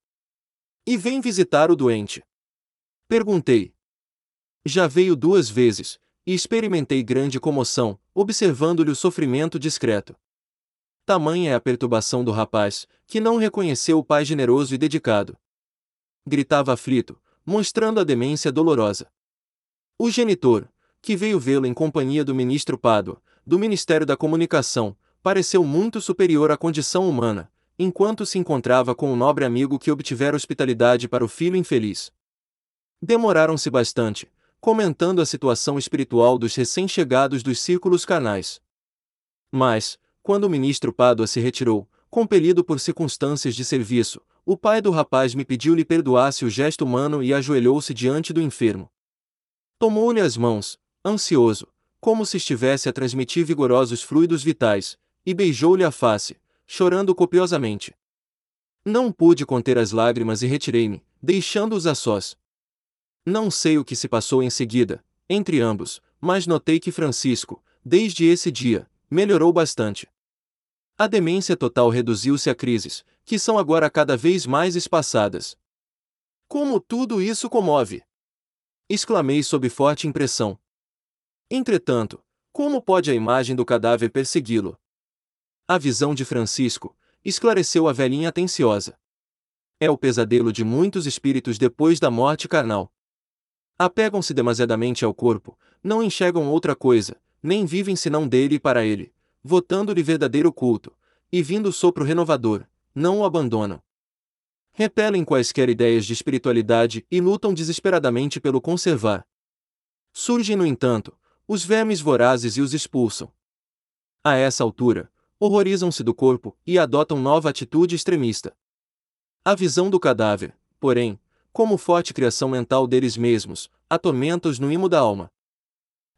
E vem visitar o doente. Perguntei. Já veio duas vezes, e experimentei grande comoção, observando-lhe o sofrimento discreto. Tamanha é a perturbação do rapaz, que não reconheceu o pai generoso e dedicado. Gritava aflito, mostrando a demência dolorosa. O genitor, que veio vê-lo em companhia do ministro Pádua, do Ministério da Comunicação, pareceu muito superior à condição humana, enquanto se encontrava com o nobre amigo que obtivera hospitalidade para o filho infeliz. Demoraram-se bastante, comentando a situação espiritual dos recém-chegados dos círculos carnais. Mas, quando o ministro Pádua se retirou, compelido por circunstâncias de serviço, o pai do rapaz me pediu-lhe perdoasse o gesto humano e ajoelhou-se diante do enfermo. Tomou-lhe as mãos, ansioso, como se estivesse a transmitir vigorosos fluidos vitais, e beijou-lhe a face, chorando copiosamente. Não pude conter as lágrimas e retirei-me, deixando-os a sós. Não sei o que se passou em seguida, entre ambos, mas notei que Francisco, desde esse dia, melhorou bastante. A demência total reduziu-se a crises, que são agora cada vez mais espaçadas. Como tudo isso comove! Exclamei sob forte impressão. Entretanto, como pode a imagem do cadáver persegui-lo? A visão de Francisco esclareceu a velhinha atenciosa. É o pesadelo de muitos espíritos depois da morte carnal. Apegam-se demasiadamente ao corpo, não enxergam outra coisa, nem vivem senão dele e para ele, votando-lhe verdadeiro culto, e vindo o sopro renovador, não o abandonam. Repelem quaisquer ideias de espiritualidade e lutam desesperadamente pelo conservar. Surgem, no entanto, os vermes vorazes e os expulsam. A essa altura, horrorizam-se do corpo e adotam nova atitude extremista. A visão do cadáver, porém, como forte criação mental deles mesmos, atormenta-os no imo da alma.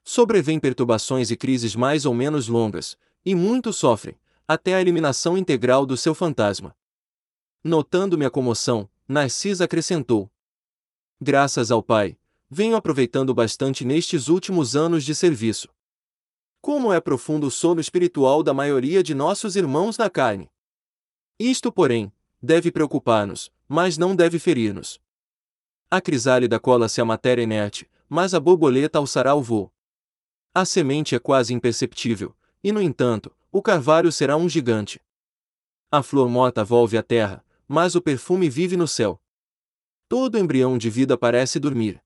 Sobrevêm perturbações e crises mais ou menos longas, e muitos sofrem, até a eliminação integral do seu fantasma. Notando minha comoção, Narcisa acrescentou: Graças ao Pai, venho aproveitando bastante nestes últimos anos de serviço. Como é profundo o sono espiritual da maioria de nossos irmãos na carne. Isto, porém, deve preocupar-nos, mas não deve ferir-nos. A crisálida cola-se à matéria inerte, mas a borboleta alçará o voo. A semente é quase imperceptível, e no entanto, o carvalho será um gigante. A flor morta volve à terra, mas o perfume vive no céu. Todo embrião de vida parece dormir.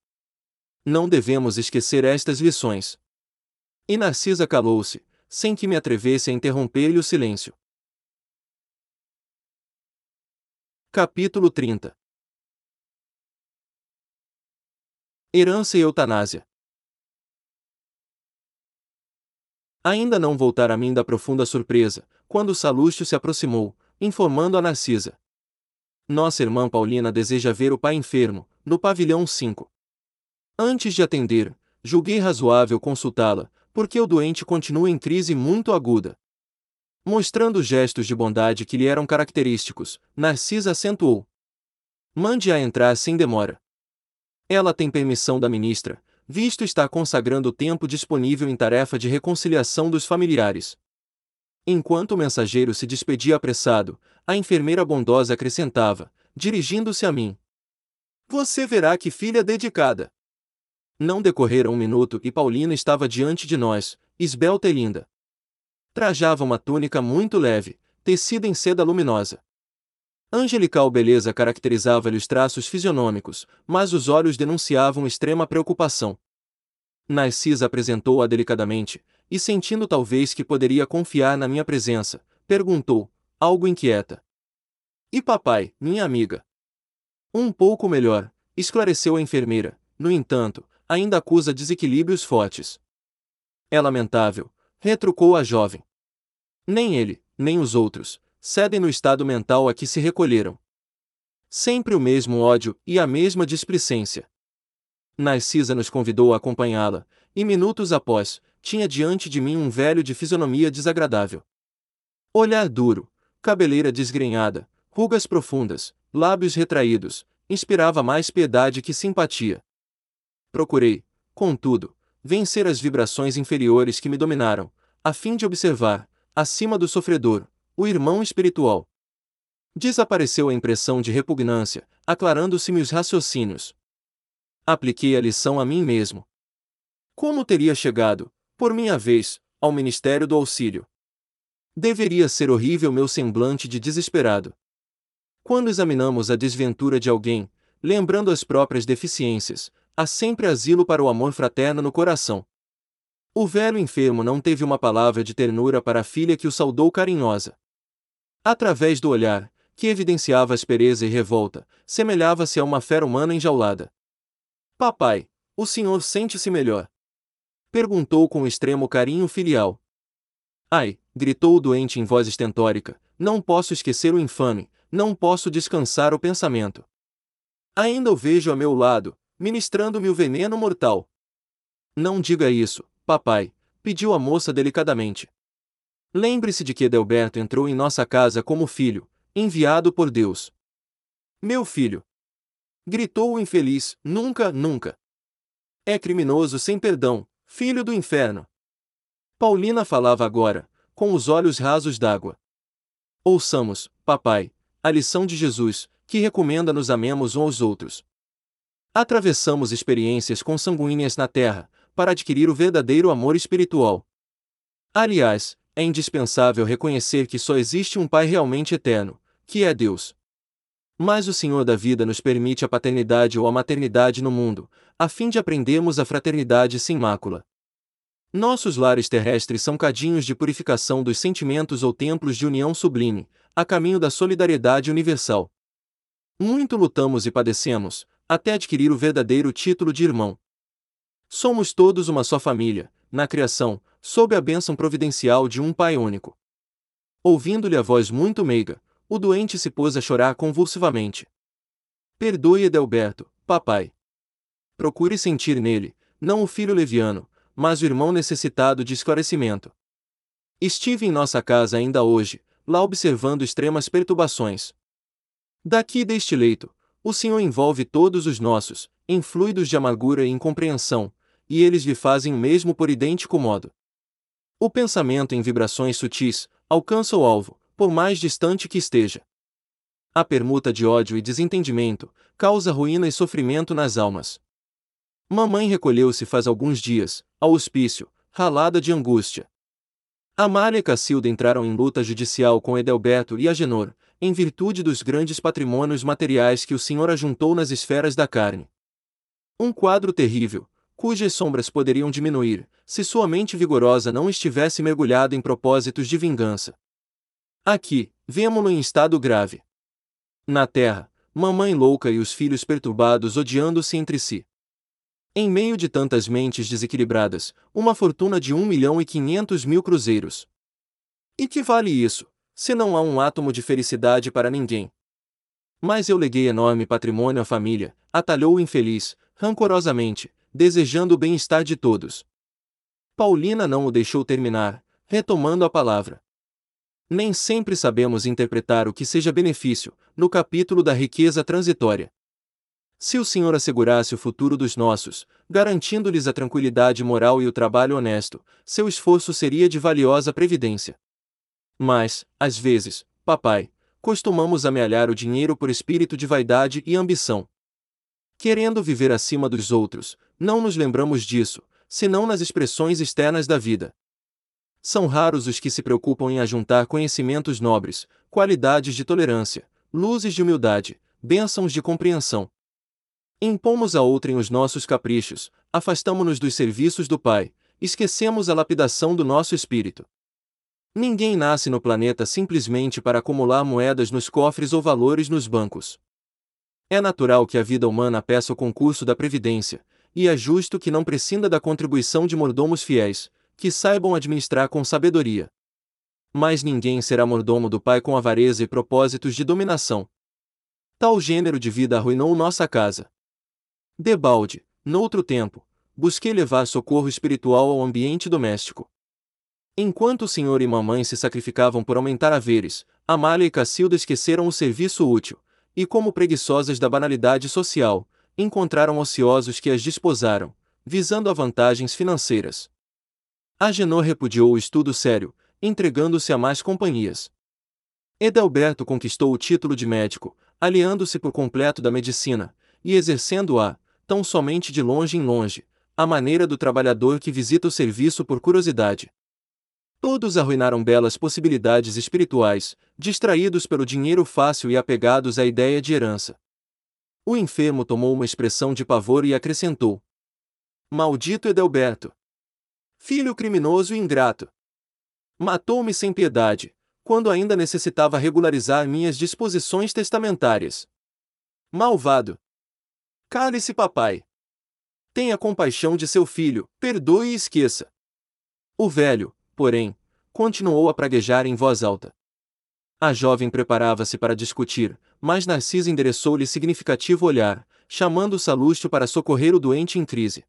Não devemos esquecer estas lições. E Narcisa calou-se, sem que me atrevesse a interromper-lhe o silêncio. Capítulo 30 Herança e eutanásia. Ainda não voltara a mim da profunda surpresa, quando Salúcio se aproximou, informando a Narcisa. Nossa irmã Paulina deseja ver o pai enfermo, no pavilhão 5. Antes de atender, julguei razoável consultá-la, porque o doente continua em crise muito aguda. Mostrando gestos de bondade que lhe eram característicos, Narcisa acentuou. Mande-a entrar sem demora. Ela tem permissão da ministra, visto estar consagrando o tempo disponível em tarefa de reconciliação dos familiares. Enquanto o mensageiro se despedia apressado, a enfermeira bondosa acrescentava, dirigindo-se a mim: Você verá que filha dedicada. Não decorrera um minuto e Paulina estava diante de nós, esbelta e linda. Trajava uma túnica muito leve, tecida em seda luminosa. Angelical beleza caracterizava-lhe os traços fisionômicos, mas os olhos denunciavam extrema preocupação. Narcisa apresentou-a delicadamente, e sentindo talvez que poderia confiar na minha presença, perguntou, algo inquieta. E papai, minha amiga? Um pouco melhor, esclareceu a enfermeira, no entanto, ainda acusa desequilíbrios fortes. É lamentável, retrucou a jovem. Nem ele, nem os outros, cedem no estado mental a que se recolheram. Sempre o mesmo ódio e a mesma displicência. Narcisa nos convidou a acompanhá-la, e minutos após, tinha diante de mim um velho de fisionomia desagradável. Olhar duro, cabeleira desgrenhada, rugas profundas, lábios retraídos, inspirava mais piedade que simpatia. Procurei, contudo, vencer as vibrações inferiores que me dominaram, a fim de observar, acima do sofredor, o irmão espiritual. Desapareceu a impressão de repugnância, aclarando-se-me os raciocínios. Apliquei a lição a mim mesmo. Como teria chegado, por minha vez, ao ministério do auxílio? Deveria ser horrível meu semblante de desesperado. Quando examinamos a desventura de alguém, lembrando as próprias deficiências, há sempre asilo para o amor fraterno no coração. O velho enfermo não teve uma palavra de ternura para a filha que o saudou carinhosa. Através do olhar, que evidenciava aspereza e revolta, semelhava-se a uma fera humana enjaulada. Papai, o senhor sente-se melhor? Perguntou com extremo carinho filial. Ai, gritou o doente em voz estentórica, não posso esquecer o infame, não posso descansar o pensamento. Ainda o vejo a meu lado, ministrando-me o veneno mortal. Não diga isso, Papai, pediu a moça delicadamente. Lembre-se de que Edelberto entrou em nossa casa como filho, enviado por Deus. Meu filho! Gritou o infeliz, nunca, nunca. É criminoso sem perdão, filho do inferno. Paulina falava agora, com os olhos rasos d'água. Ouçamos, papai, a lição de Jesus, que recomenda nos amemos uns aos outros. Atravessamos experiências consanguíneas na terra, para adquirir o verdadeiro amor espiritual. Aliás, é indispensável reconhecer que só existe um Pai realmente eterno, que é Deus. Mas o Senhor da vida nos permite a paternidade ou a maternidade no mundo, a fim de aprendermos a fraternidade sem mácula. Nossos lares terrestres são cadinhos de purificação dos sentimentos ou templos de união sublime, a caminho da solidariedade universal. Muito lutamos e padecemos, até adquirir o verdadeiro título de irmão. Somos todos uma só família, na criação, sob a bênção providencial de um Pai único. Ouvindo-lhe a voz muito meiga, o doente se pôs a chorar convulsivamente. Perdoe Edelberto, papai. Procure sentir nele, não o filho leviano, mas o irmão necessitado de esclarecimento. Estive em nossa casa ainda hoje, lá observando extremas perturbações. Daqui deste leito, o Senhor envolve todos os nossos, em fluidos de amargura e incompreensão, e eles lhe fazem o mesmo por idêntico modo. O pensamento em vibrações sutis alcança o alvo, por mais distante que esteja. A permuta de ódio e desentendimento causa ruína e sofrimento nas almas. Mamãe recolheu-se faz alguns dias, ao hospício, ralada de angústia. Amália e Cacilda entraram em luta judicial com Edelberto e Agenor, em virtude dos grandes patrimônios materiais que o Senhor ajuntou nas esferas da carne. Um quadro terrível, cujas sombras poderiam diminuir, se sua mente vigorosa não estivesse mergulhada em propósitos de vingança. Aqui, vemo-lo em estado grave. Na terra, mamãe louca e os filhos perturbados odiando-se entre si. Em meio de tantas mentes desequilibradas, uma fortuna de um milhão e quinhentos mil cruzeiros. E que vale isso, se não há um átomo de felicidade para ninguém? Mas eu leguei enorme patrimônio à família, atalhou o infeliz, rancorosamente, desejando o bem-estar de todos. Paulina não o deixou terminar, retomando a palavra. Nem sempre sabemos interpretar o que seja benefício, no capítulo da riqueza transitória. Se o Senhor assegurasse o futuro dos nossos, garantindo-lhes a tranquilidade moral e o trabalho honesto, seu esforço seria de valiosa previdência. Mas, às vezes, papai, costumamos amealhar o dinheiro por espírito de vaidade e ambição. Querendo viver acima dos outros, não nos lembramos disso, senão nas expressões externas da vida. São raros os que se preocupam em ajuntar conhecimentos nobres, qualidades de tolerância, luzes de humildade, bênçãos de compreensão. Impomos a outrem os nossos caprichos, afastamo-nos dos serviços do Pai, esquecemos a lapidação do nosso espírito. Ninguém nasce no planeta simplesmente para acumular moedas nos cofres ou valores nos bancos. É natural que a vida humana peça o concurso da previdência, e é justo que não prescinda da contribuição de mordomos fiéis, que saibam administrar com sabedoria. Mas ninguém será mordomo do Pai com avareza e propósitos de dominação. Tal gênero de vida arruinou nossa casa. Debalde, noutro tempo, busquei levar socorro espiritual ao ambiente doméstico. Enquanto o senhor e mamãe se sacrificavam por aumentar haveres, Amália e Cacilda esqueceram o serviço útil, e como preguiçosas da banalidade social, encontraram ociosos que as desposaram, visando a vantagens financeiras. Agenor repudiou o estudo sério, entregando-se a mais companhias. Edalberto conquistou o título de médico, aliando-se por completo da medicina, e exercendo-a, tão somente de longe em longe, à maneira do trabalhador que visita o serviço por curiosidade. Todos arruinaram belas possibilidades espirituais, distraídos pelo dinheiro fácil e apegados à ideia de herança. O enfermo tomou uma expressão de pavor e acrescentou: Maldito Edelberto! Filho criminoso e ingrato! Matou-me sem piedade, quando ainda necessitava regularizar minhas disposições testamentárias. Malvado! Cale-se, papai. Tenha compaixão de seu filho, perdoe e esqueça. O velho, porém, continuou a praguejar em voz alta. A jovem preparava-se para discutir, mas Narcisa endereçou-lhe significativo olhar, chamando o Salúcio para socorrer o doente em crise.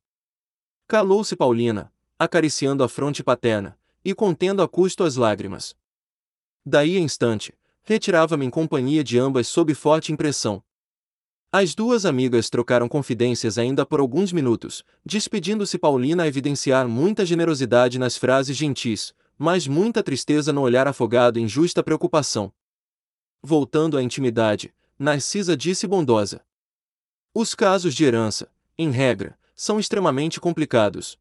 Calou-se Paulina, acariciando a fronte paterna, e contendo a custo as lágrimas. Daí a instante, retirava-me em companhia de ambas sob forte impressão. As duas amigas trocaram confidências ainda por alguns minutos, despedindo-se Paulina a evidenciar muita generosidade nas frases gentis, mas muita tristeza no olhar afogado em justa preocupação. Voltando à intimidade, Narcisa disse bondosa: Os casos de herança, em regra, são extremamente complicados.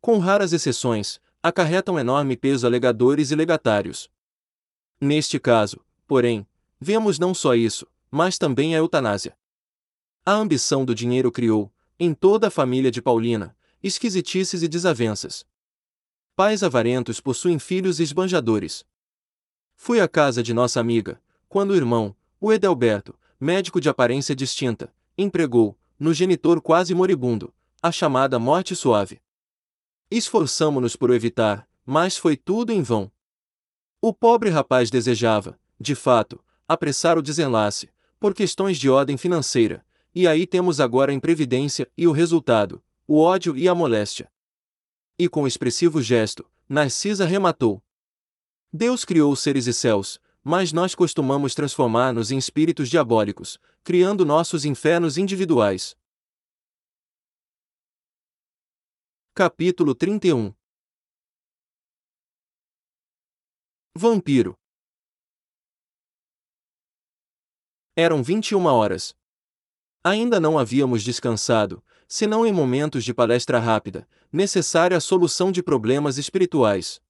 Com raras exceções, acarretam enorme peso a legadores e legatários. Neste caso, porém, vemos não só isso, mas também a eutanásia. A ambição do dinheiro criou, em toda a família de Paulina, esquisitices e desavenças. Pais avarentos possuem filhos esbanjadores. Fui à casa de nossa amiga, quando o irmão, o Edelberto, médico de aparência distinta, empregou, no genitor quase moribundo, a chamada morte suave. Esforçamo-nos por o evitar, mas foi tudo em vão. O pobre rapaz desejava, de fato, apressar o desenlace, por questões de ordem financeira, e aí temos agora a imprevidência e o resultado, o ódio e a moléstia. E com expressivo gesto, Narcisa rematou: Deus criou seres e céus, mas nós costumamos transformar-nos em espíritos diabólicos, criando nossos infernos individuais. Capítulo 31 Vampiro Eram 21 horas. Ainda não havíamos descansado, senão em momentos de palestra rápida, necessária a solução de problemas espirituais.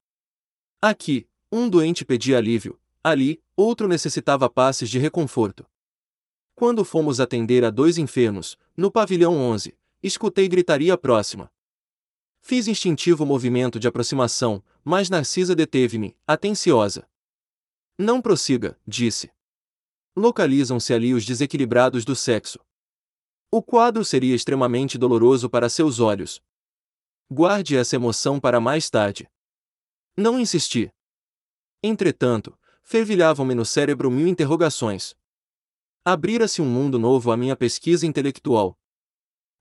Aqui, um doente pedia alívio, ali, outro necessitava passes de reconforto. Quando fomos atender a dois enfermos, no pavilhão 11, escutei gritaria próxima. Fiz instintivo movimento de aproximação, mas Narcisa deteve-me, atenciosa. Não prossiga, disse. Localizam-se ali os desequilibrados do sexo. O quadro seria extremamente doloroso para seus olhos. Guarde essa emoção para mais tarde. Não insisti. Entretanto, fervilhavam-me no cérebro mil interrogações. Abrira-se um mundo novo à minha pesquisa intelectual.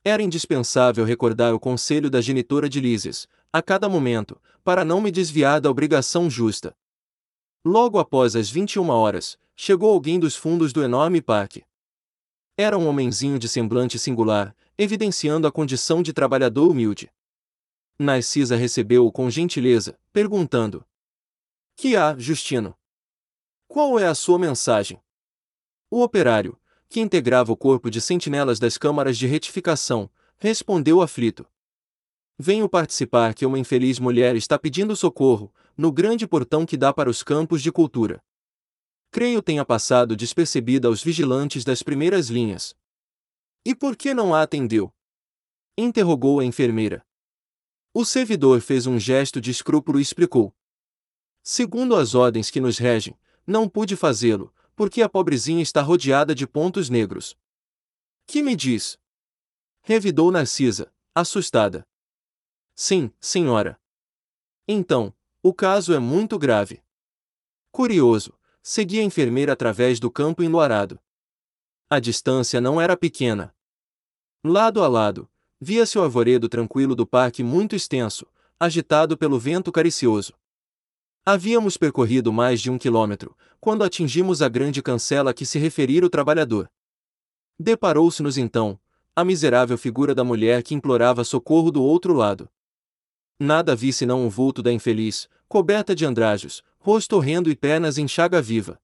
Era indispensável recordar o conselho da genitora de Lises, a cada momento, para não me desviar da obrigação justa. Logo após as 21 horas, chegou alguém dos fundos do enorme parque. Era um homenzinho de semblante singular, evidenciando a condição de trabalhador humilde. Narcisa recebeu-o com gentileza, perguntando: Que há, Justino? Qual é a sua mensagem? O operário, que integrava o corpo de sentinelas das câmaras de retificação, respondeu aflito: Venho participar que uma infeliz mulher está pedindo socorro, no grande portão que dá para os campos de cultura. Creio tenha passado despercebida aos vigilantes das primeiras linhas. E por que não a atendeu? Interrogou a enfermeira. O servidor fez um gesto de escrúpulo e explicou. Segundo as ordens que nos regem, não pude fazê-lo, porque a pobrezinha está rodeada de pontos negros. Que me diz? Revidou Narcisa, assustada. Sim, senhora. Então, o caso é muito grave. Curioso, segui a enfermeira através do campo enluarado. A distância não era pequena. Lado a lado, via-se o arvoredo tranquilo do parque muito extenso, agitado pelo vento caricioso. Havíamos percorrido mais de um quilômetro, quando atingimos a grande cancela a que se referira o trabalhador. Deparou-se-nos então, a miserável figura da mulher que implorava socorro do outro lado. Nada vi senão o vulto da infeliz, coberta de andrajos, rosto horrendo e pernas em chaga viva.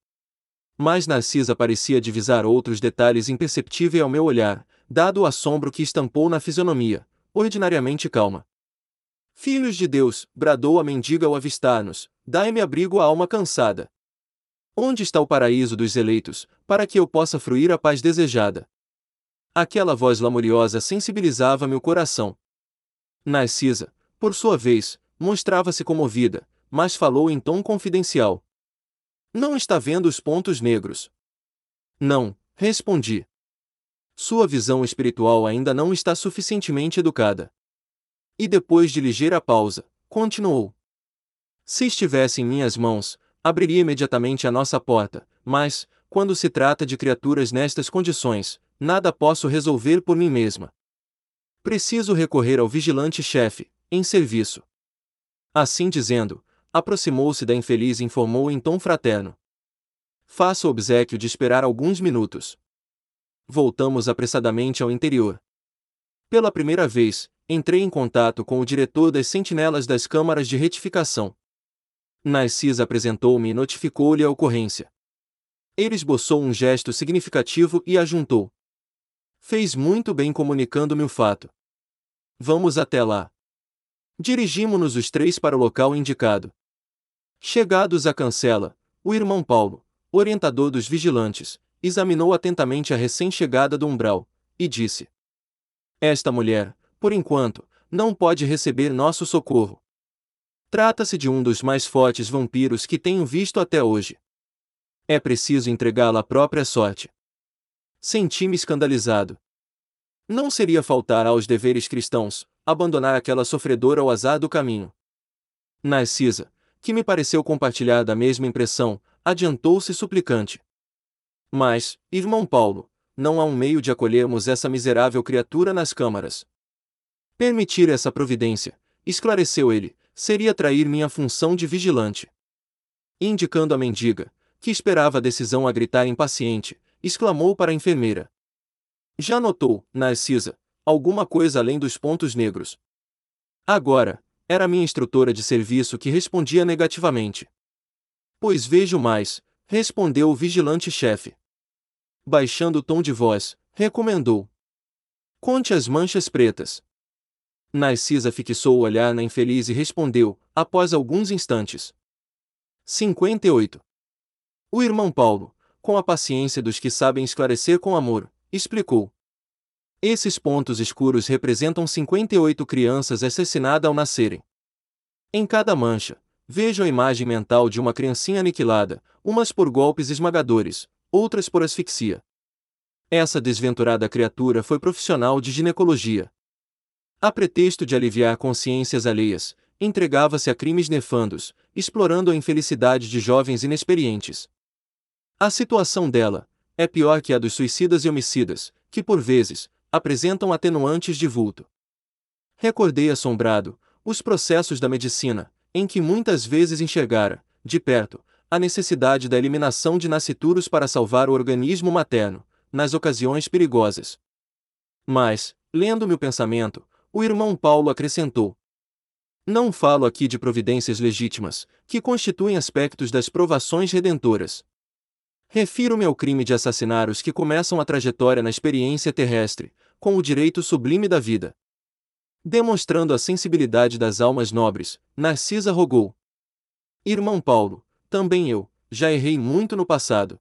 Mas Narcisa parecia divisar outros detalhes imperceptíveis ao meu olhar, dado o assombro que estampou na fisionomia, ordinariamente calma. Filhos de Deus, bradou a mendiga ao avistar-nos, dai-me abrigo à alma cansada. Onde está o paraíso dos eleitos, para que eu possa fruir a paz desejada? Aquela voz lamuriosa sensibilizava-me o coração. Narcisa, por sua vez, mostrava-se comovida, mas falou em tom confidencial. Não está vendo os pontos negros? Não, respondi. Sua visão espiritual ainda não está suficientemente educada. E depois de ligeira pausa, continuou. Se estivesse em minhas mãos, abriria imediatamente a nossa porta, mas, quando se trata de criaturas nestas condições, nada posso resolver por mim mesma. Preciso recorrer ao vigilante-chefe, em serviço. Assim dizendo, aproximou-se da infeliz e informou em tom fraterno. Faça o obsequio de esperar alguns minutos. Voltamos apressadamente ao interior. Pela primeira vez, entrei em contato com o diretor das sentinelas das câmaras de retificação. Narcisa apresentou-me e notificou-lhe a ocorrência. Ele esboçou um gesto significativo e ajuntou. Fez muito bem comunicando-me o fato. Vamos até lá. Dirigimo-nos os três para o local indicado. Chegados à cancela, o irmão Paulo, orientador dos vigilantes, examinou atentamente a recém-chegada do umbral, e disse: Esta mulher, por enquanto, não pode receber nosso socorro. Trata-se de um dos mais fortes vampiros que tenho visto até hoje. É preciso entregá-la à própria sorte. Senti-me escandalizado. Não seria faltar aos deveres cristãos, abandonar aquela sofredora ao azar do caminho. Narcisa, que me pareceu compartilhar da mesma impressão, adiantou-se suplicante. Mas, irmão Paulo, não há um meio de acolhermos essa miserável criatura nas câmaras. Permitir essa providência, esclareceu ele, seria trair minha função de vigilante. Indicando a mendiga, que esperava a decisão a gritar impaciente, exclamou para a enfermeira. Já notou, Narcisa, alguma coisa além dos pontos negros. Agora, era minha instrutora de serviço que respondia negativamente. Pois vejo mais, respondeu o vigilante-chefe. Baixando o tom de voz, recomendou. Conte as manchas pretas. Narcisa fixou o olhar na infeliz e respondeu, após alguns instantes. 58. O irmão Paulo, com a paciência dos que sabem esclarecer com amor, explicou. Esses pontos escuros representam 58 crianças assassinadas ao nascerem. Em cada mancha, vejo a imagem mental de uma criancinha aniquilada, umas por golpes esmagadores, outras por asfixia. Essa desventurada criatura foi profissional de ginecologia. A pretexto de aliviar consciências alheias, entregava-se a crimes nefandos, explorando a infelicidade de jovens inexperientes. A situação dela é pior que a dos suicidas e homicidas, que por vezes apresentam atenuantes de vulto. Recordei assombrado os processos da medicina, em que muitas vezes enxergara, de perto, a necessidade da eliminação de nascituros para salvar o organismo materno, nas ocasiões perigosas. Mas, lendo-me o pensamento, o irmão Paulo acrescentou: Não falo aqui de providências legítimas, que constituem aspectos das provações redentoras. Refiro-me ao crime de assassinar os que começam a trajetória na experiência terrestre, com o direito sublime da vida. Demonstrando a sensibilidade das almas nobres, Narcisa rogou: Irmão Paulo, também eu, já errei muito no passado.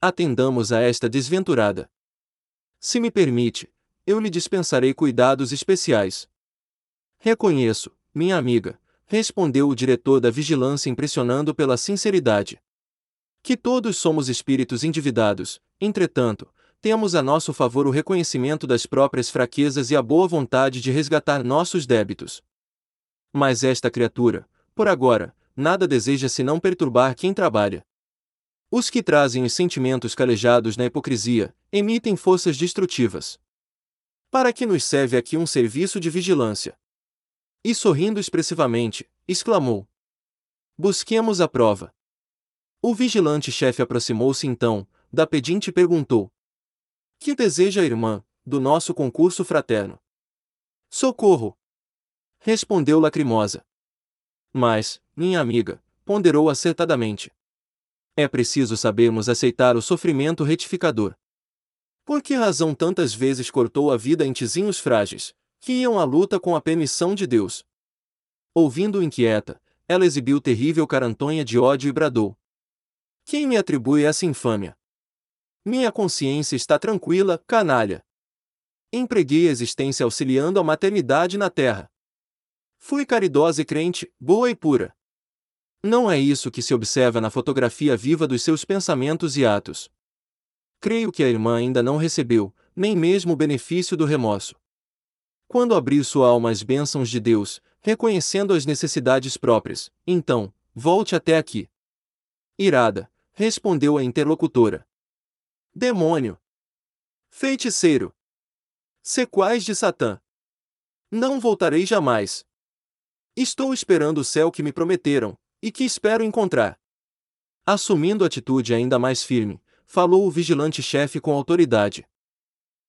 Atendamos a esta desventurada. Se me permite, eu lhe dispensarei cuidados especiais. Reconheço, minha amiga, respondeu o diretor da vigilância impressionando pela sinceridade que todos somos espíritos endividados, entretanto, temos a nosso favor o reconhecimento das próprias fraquezas e a boa vontade de resgatar nossos débitos. Mas esta criatura, por agora, nada deseja senão perturbar quem trabalha. Os que trazem os sentimentos calejados na hipocrisia, emitem forças destrutivas. Para que nos serve aqui um serviço de vigilância? E sorrindo expressivamente, exclamou: Busquemos a prova. O vigilante-chefe aproximou-se então, da pedinte e perguntou: Que deseja a irmã, do nosso concurso fraterno? Socorro! Respondeu Lacrimosa. Mas, minha amiga, ponderou acertadamente. É preciso sabermos aceitar o sofrimento retificador. Por que razão tantas vezes cortou a vida em tizinhos frágeis, que iam à luta com a permissão de Deus? Ouvindo inquieta, ela exibiu terrível carantonha de ódio e bradou: quem me atribui essa infâmia? Minha consciência está tranquila, canalha. Empreguei a existência auxiliando a maternidade na terra. Fui caridosa e crente, boa e pura. Não é isso que se observa na fotografia viva dos seus pensamentos e atos. Creio que a irmã ainda não recebeu, nem mesmo o benefício do remorso. Quando abrir sua alma às bênçãos de Deus, reconhecendo as necessidades próprias, então, volte até aqui. Irada, respondeu a interlocutora. Demônio! Feiticeiro! Sequais de Satã! Não voltarei jamais. Estou esperando o céu que me prometeram, e que espero encontrar. Assumindo atitude ainda mais firme, falou o vigilante-chefe com autoridade.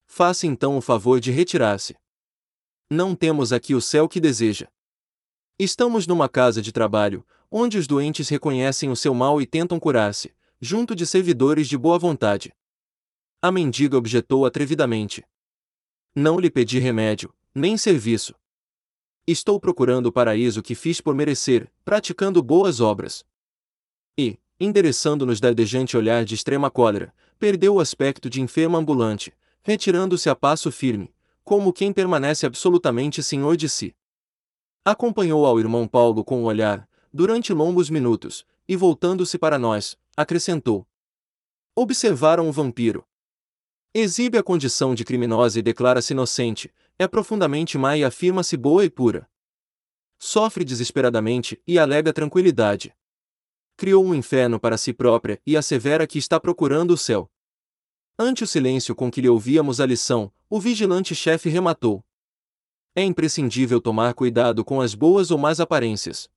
Faça então o favor de retirar-se. Não temos aqui o céu que deseja. Estamos numa casa de trabalho, onde os doentes reconhecem o seu mal e tentam curar-se, junto de servidores de boa vontade. A mendiga objetou atrevidamente. Não lhe pedi remédio, nem serviço. Estou procurando o paraíso que fiz por merecer, praticando boas obras. E, endereçando-nos dardejante olhar de extrema cólera, perdeu o aspecto de enferma ambulante, retirando-se a passo firme, como quem permanece absolutamente senhor de si. Acompanhou ao irmão Paulo com o olhar, durante longos minutos, e voltando-se para nós, acrescentou: Observaram o vampiro. Exibe a condição de criminosa e declara-se inocente, é profundamente má e afirma-se boa e pura. Sofre desesperadamente e alega tranquilidade. Criou um inferno para si própria e assevera que está procurando o céu. Ante o silêncio com que lhe ouvíamos a lição, o vigilante-chefe rematou: É imprescindível tomar cuidado com as boas ou más aparências.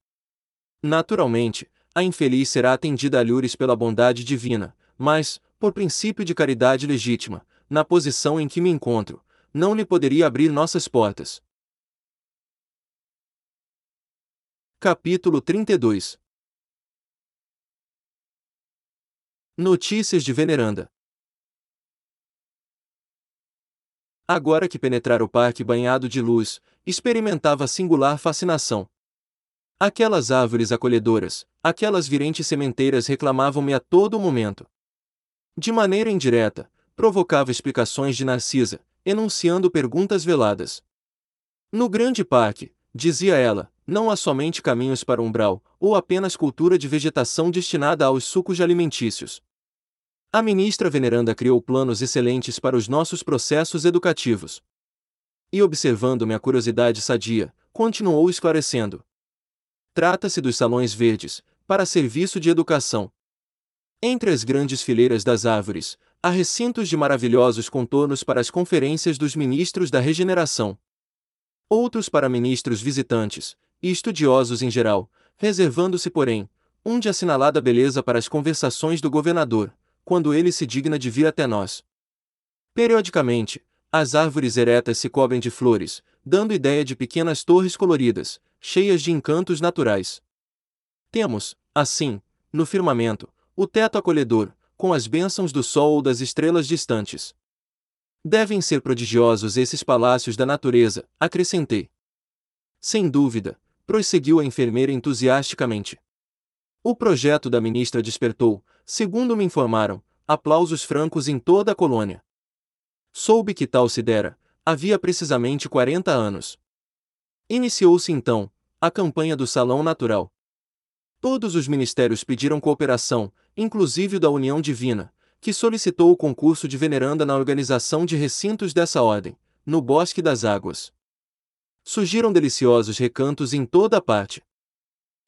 Naturalmente, a infeliz será atendida a lures pela bondade divina, mas, por princípio de caridade legítima, na posição em que me encontro, não lhe poderia abrir nossas portas. Capítulo 32 Notícias de Veneranda agora que penetrara o parque banhado de luz, experimentava singular fascinação. Aquelas árvores acolhedoras, aquelas virentes sementeiras reclamavam-me a todo momento. De maneira indireta, provocava explicações de Narcisa, enunciando perguntas veladas. No grande parque, dizia ela, não há somente caminhos para umbral, ou apenas cultura de vegetação destinada aos sucos alimentícios. A ministra veneranda criou planos excelentes para os nossos processos educativos. E observando minha curiosidade sadia, continuou esclarecendo. Trata-se dos salões verdes, para serviço de educação. Entre as grandes fileiras das árvores, há recintos de maravilhosos contornos para as conferências dos ministros da regeneração. Outros para ministros visitantes, e estudiosos em geral, reservando-se, porém, um de assinalada beleza para as conversações do governador, quando ele se digna de vir até nós. Periodicamente, as árvores eretas se cobrem de flores, dando ideia de pequenas torres coloridas, cheias de encantos naturais. Temos, assim, no firmamento, o teto acolhedor, com as bênçãos do sol ou das estrelas distantes. Devem ser prodigiosos esses palácios da natureza, acrescentei. Sem dúvida, prosseguiu a enfermeira entusiasticamente. O projeto da ministra despertou, segundo me informaram, aplausos francos em toda a colônia. Soube que tal se dera, havia precisamente 40 anos. Iniciou-se então, a campanha do Salão Natural. Todos os ministérios pediram cooperação, inclusive o da União Divina, que solicitou o concurso de veneranda na organização de recintos dessa ordem, no Bosque das Águas. Surgiram deliciosos recantos em toda a parte.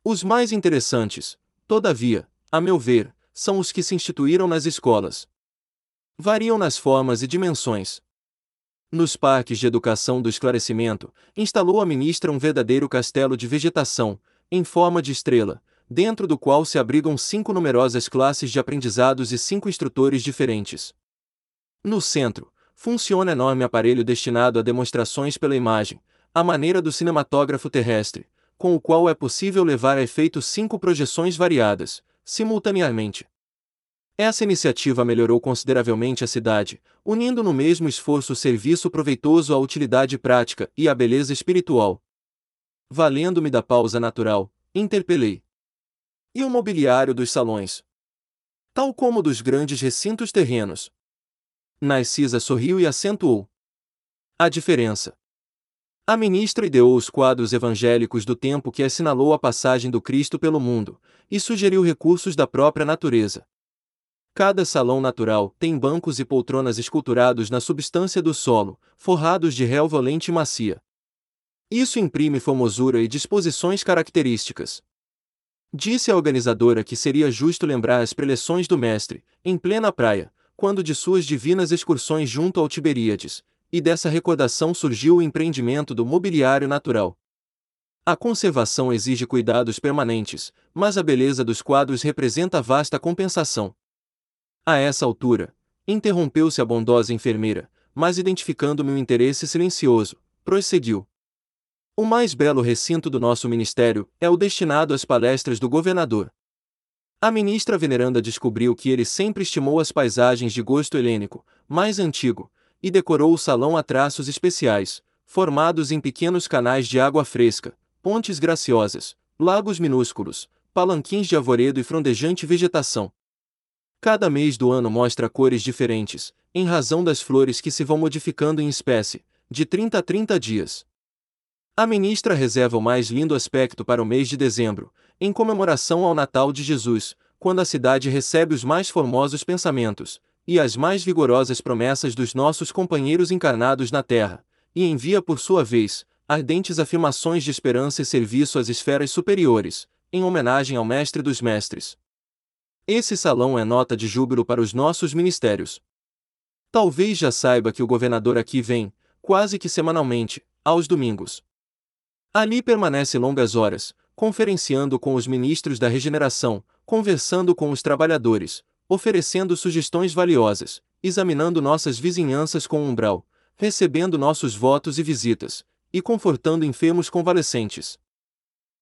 Os mais interessantes, todavia, a meu ver, são os que se instituíram nas escolas. Variam nas formas e dimensões, nos parques de educação do esclarecimento, instalou a ministra um verdadeiro castelo de vegetação, em forma de estrela, dentro do qual se abrigam cinco numerosas classes de aprendizados e cinco instrutores diferentes. No centro, funciona enorme aparelho destinado a demonstrações pela imagem, à maneira do cinematógrafo terrestre, com o qual é possível levar a efeito cinco projeções variadas, simultaneamente. Essa iniciativa melhorou consideravelmente a cidade, unindo no mesmo esforço o serviço proveitoso à utilidade prática e à beleza espiritual. Valendo-me da pausa natural, interpelei. E o mobiliário dos salões? Tal como dos grandes recintos terrenos. Narcisa sorriu e acentuou. A diferença. A ministra ideou os quadros evangélicos do tempo que assinalou a passagem do Cristo pelo mundo, e sugeriu recursos da própria natureza. Cada salão natural tem bancos e poltronas esculturados na substância do solo, forrados de relva lente macia. Isso imprime formosura e disposições características. Disse a organizadora que seria justo lembrar as preleções do mestre, em plena praia, quando de suas divinas excursões junto ao Tiberíades, e dessa recordação surgiu o empreendimento do mobiliário natural. A conservação exige cuidados permanentes, mas a beleza dos quadros representa vasta compensação. A essa altura, interrompeu-se a bondosa enfermeira, mas identificando-me um interesse silencioso, prosseguiu. O mais belo recinto do nosso ministério é o destinado às palestras do governador. A ministra veneranda descobriu que ele sempre estimou as paisagens de gosto helênico, mais antigo, e decorou o salão a traços especiais, formados em pequenos canais de água fresca, pontes graciosas, lagos minúsculos, palanquins de arvoredo e frondejante vegetação. Cada mês do ano mostra cores diferentes, em razão das flores que se vão modificando em espécie, de 30 a 30 dias. A ministra reserva o mais lindo aspecto para o mês de dezembro, em comemoração ao Natal de Jesus, quando a cidade recebe os mais formosos pensamentos e as mais vigorosas promessas dos nossos companheiros encarnados na terra, e envia por sua vez ardentes afirmações de esperança e serviço às esferas superiores, em homenagem ao Mestre dos Mestres. Esse salão é nota de júbilo para os nossos ministérios. Talvez já saiba que o governador aqui vem, quase que semanalmente, aos domingos. Ali permanece longas horas, conferenciando com os ministros da regeneração, conversando com os trabalhadores, oferecendo sugestões valiosas, examinando nossas vizinhanças com umbral, recebendo nossos votos e visitas, e confortando enfermos convalescentes.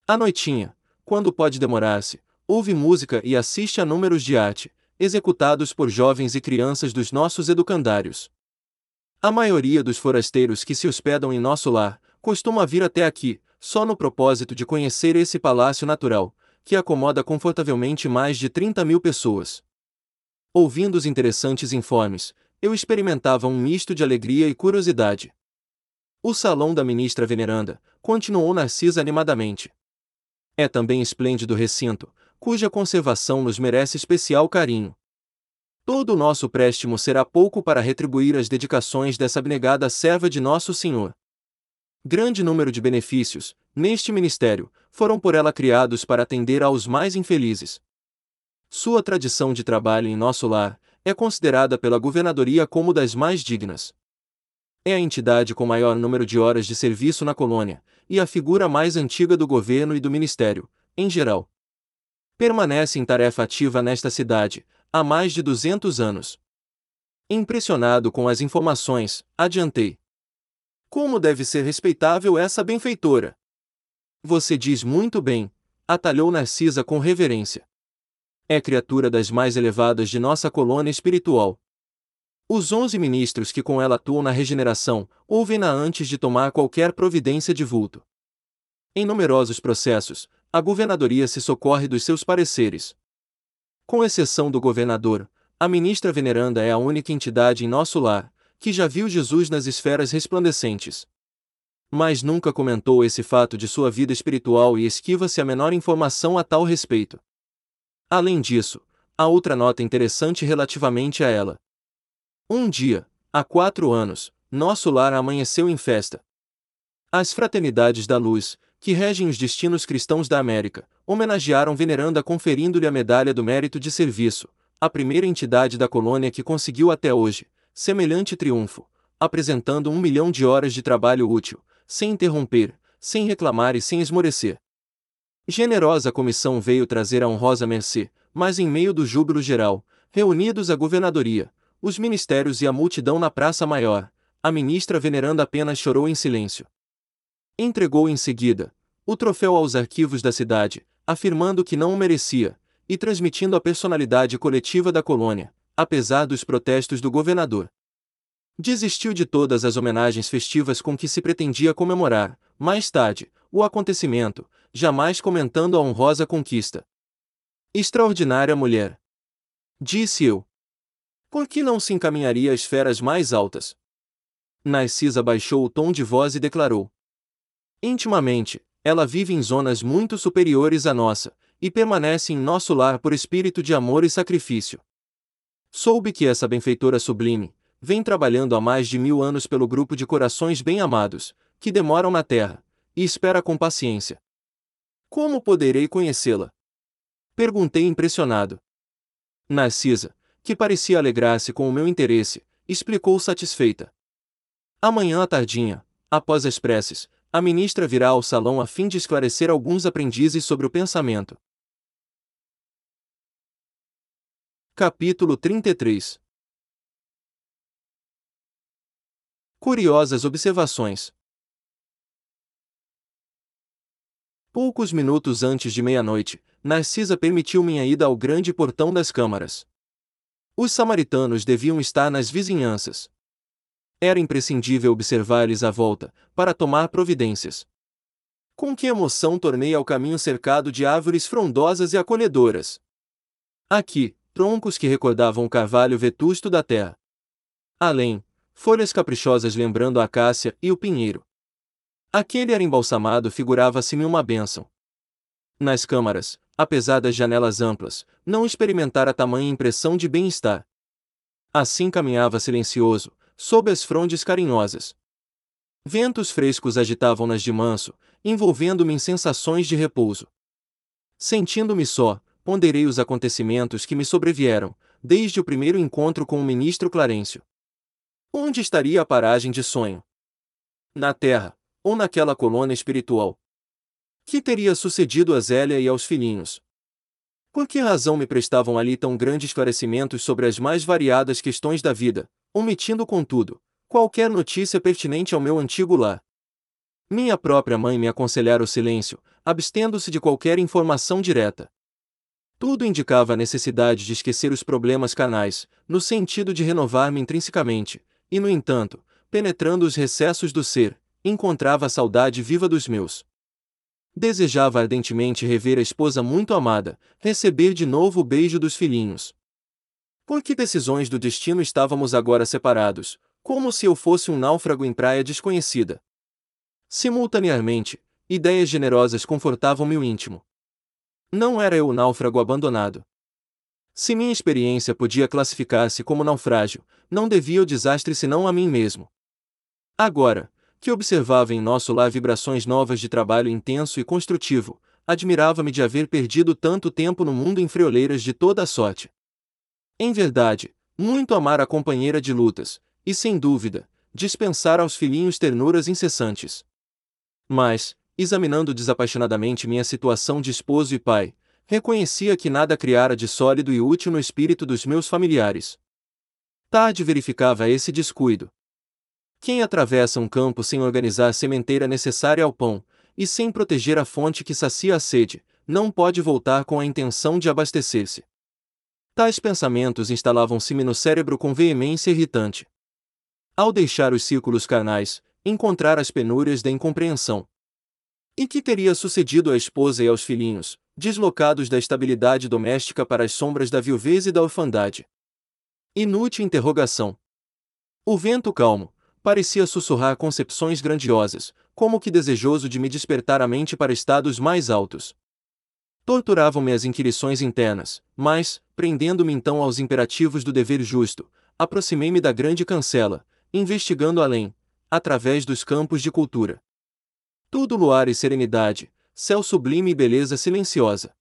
À noitinha, quando pode demorar-se, ouve música e assiste a números de arte, executados por jovens e crianças dos nossos educandários. A maioria dos forasteiros que se hospedam em nosso lar costuma vir até aqui, só no propósito de conhecer esse palácio natural, que acomoda confortavelmente mais de 30 mil pessoas. Ouvindo os interessantes informes, eu experimentava um misto de alegria e curiosidade. O salão da ministra veneranda, continuou Narcisa animadamente. É também esplêndido recinto, cuja conservação nos merece especial carinho. Todo o nosso préstimo será pouco para retribuir as dedicações dessa abnegada serva de Nosso Senhor. Grande número de benefícios, neste ministério, foram por ela criados para atender aos mais infelizes. Sua tradição de trabalho em nosso lar é considerada pela governadoria como das mais dignas. É a entidade com maior número de horas de serviço na colônia, e a figura mais antiga do governo e do ministério, em geral. Permanece em tarefa ativa nesta cidade, há mais de 200 anos. Impressionado com as informações, adiantei. Como deve ser respeitável essa benfeitora? Você diz muito bem, atalhou Narcisa com reverência. É criatura das mais elevadas de nossa colônia espiritual. Os onze ministros que com ela atuam na regeneração, ouvem-na antes de tomar qualquer providência de vulto. Em numerosos processos, a governadoria se socorre dos seus pareceres, com exceção do governador, a ministra veneranda é a única entidade em nosso lar que já viu Jesus nas esferas resplandecentes. Mas nunca comentou esse fato de sua vida espiritual e esquiva-se a menor informação a tal respeito. Além disso, há outra nota interessante relativamente a ela. Um dia, há quatro anos, nosso lar amanheceu em festa. As Fraternidades da Luz, que regem os destinos cristãos da América, homenagearam Veneranda conferindo-lhe a Medalha do Mérito de Serviço, a primeira entidade da colônia que conseguiu até hoje semelhante triunfo, apresentando um milhão de horas de trabalho útil, sem interromper, sem reclamar e sem esmorecer. Generosa comissão veio trazer a honrosa mercê, mas em meio do júbilo geral, reunidos a governadoria, os ministérios e a multidão na Praça Maior, a ministra veneranda apenas chorou em silêncio. Entregou em seguida o troféu aos arquivos da cidade, afirmando que não o merecia, e transmitindo a personalidade coletiva da colônia, apesar dos protestos do governador. Desistiu de todas as homenagens festivas com que se pretendia comemorar, mais tarde, o acontecimento, jamais comentando a honrosa conquista. Extraordinária mulher! Disse eu. Por que não se encaminharia a esferas mais altas? Narcisa baixou o tom de voz e declarou: Intimamente, ela vive em zonas muito superiores à nossa, e permanece em nosso lar por espírito de amor e sacrifício. Soube que essa benfeitora sublime vem trabalhando há mais de mil anos pelo grupo de corações bem-amados, que demoram na terra, e espera com paciência. Como poderei conhecê-la? Perguntei impressionado. Narcisa, que parecia alegrar-se com o meu interesse, explicou satisfeita. Amanhã à tardinha, após as preces, a ministra virá ao salão a fim de esclarecer alguns aprendizes sobre o pensamento. Capítulo 33 Curiosas observações. Poucos minutos antes de meia-noite, Narcisa permitiu minha ida ao grande portão das câmaras. Os samaritanos deviam estar nas vizinhanças. Era imprescindível observar-lhes a volta, para tomar providências. Com que emoção tornei ao caminho cercado de árvores frondosas e acolhedoras. Aqui, troncos que recordavam o carvalho vetusto da terra. Além, folhas caprichosas lembrando a acácia e o pinheiro. Aquele era embalsamado figurava-se-me uma bênção. Nas câmaras, apesar das janelas amplas, não experimentara tamanha impressão de bem-estar. Assim caminhava silencioso, sob as frondes carinhosas. Ventos frescos agitavam-nas de manso, envolvendo-me em sensações de repouso. Sentindo-me só, ponderei os acontecimentos que me sobrevieram, desde o primeiro encontro com o ministro Clarencio. Onde estaria a paragem de sonho? Na Terra, ou naquela colônia espiritual? Que teria sucedido a Zélia e aos filhinhos? Por que razão me prestavam ali tão grandes esclarecimentos sobre as mais variadas questões da vida, omitindo, contudo, qualquer notícia pertinente ao meu antigo lar. Minha própria mãe me aconselhara o silêncio, abstendo-se de qualquer informação direta. Tudo indicava a necessidade de esquecer os problemas canais, no sentido de renovar-me intrinsecamente, e, no entanto, penetrando os recessos do ser, encontrava a saudade viva dos meus. Desejava ardentemente rever a esposa muito amada, receber de novo o beijo dos filhinhos. Por que decisões do destino estávamos agora separados, como se eu fosse um náufrago em praia desconhecida? Simultaneamente, ideias generosas confortavam-me o íntimo. Não era eu o náufrago abandonado. Se minha experiência podia classificar-se como naufrágio, não devia o desastre senão a mim mesmo. Agora, que observava em nosso lar vibrações novas de trabalho intenso e construtivo, admirava-me de haver perdido tanto tempo no mundo em frioleiras de toda a sorte. Em verdade, muito amar a companheira de lutas, e sem dúvida, dispensar aos filhinhos ternuras incessantes. Mas, examinando desapaixonadamente minha situação de esposo e pai, reconhecia que nada criara de sólido e útil no espírito dos meus familiares. Tarde verificava esse descuido. Quem atravessa um campo sem organizar a sementeira necessária ao pão, e sem proteger a fonte que sacia a sede, não pode voltar com a intenção de abastecer-se. Tais pensamentos instalavam-se-me no cérebro com veemência irritante. Ao deixar os círculos carnais, encontrar as penúrias da incompreensão. E que teria sucedido à esposa e aos filhinhos, deslocados da estabilidade doméstica para as sombras da viuvez e da orfandade? Inútil interrogação. O vento calmo parecia sussurrar concepções grandiosas, como que desejoso de me despertar a mente para estados mais altos. Torturavam-me as inquirições internas, mas, prendendo-me então aos imperativos do dever justo, aproximei-me da grande cancela, investigando além, através dos campos de cultura. Tudo luar e serenidade, céu sublime e beleza silenciosa.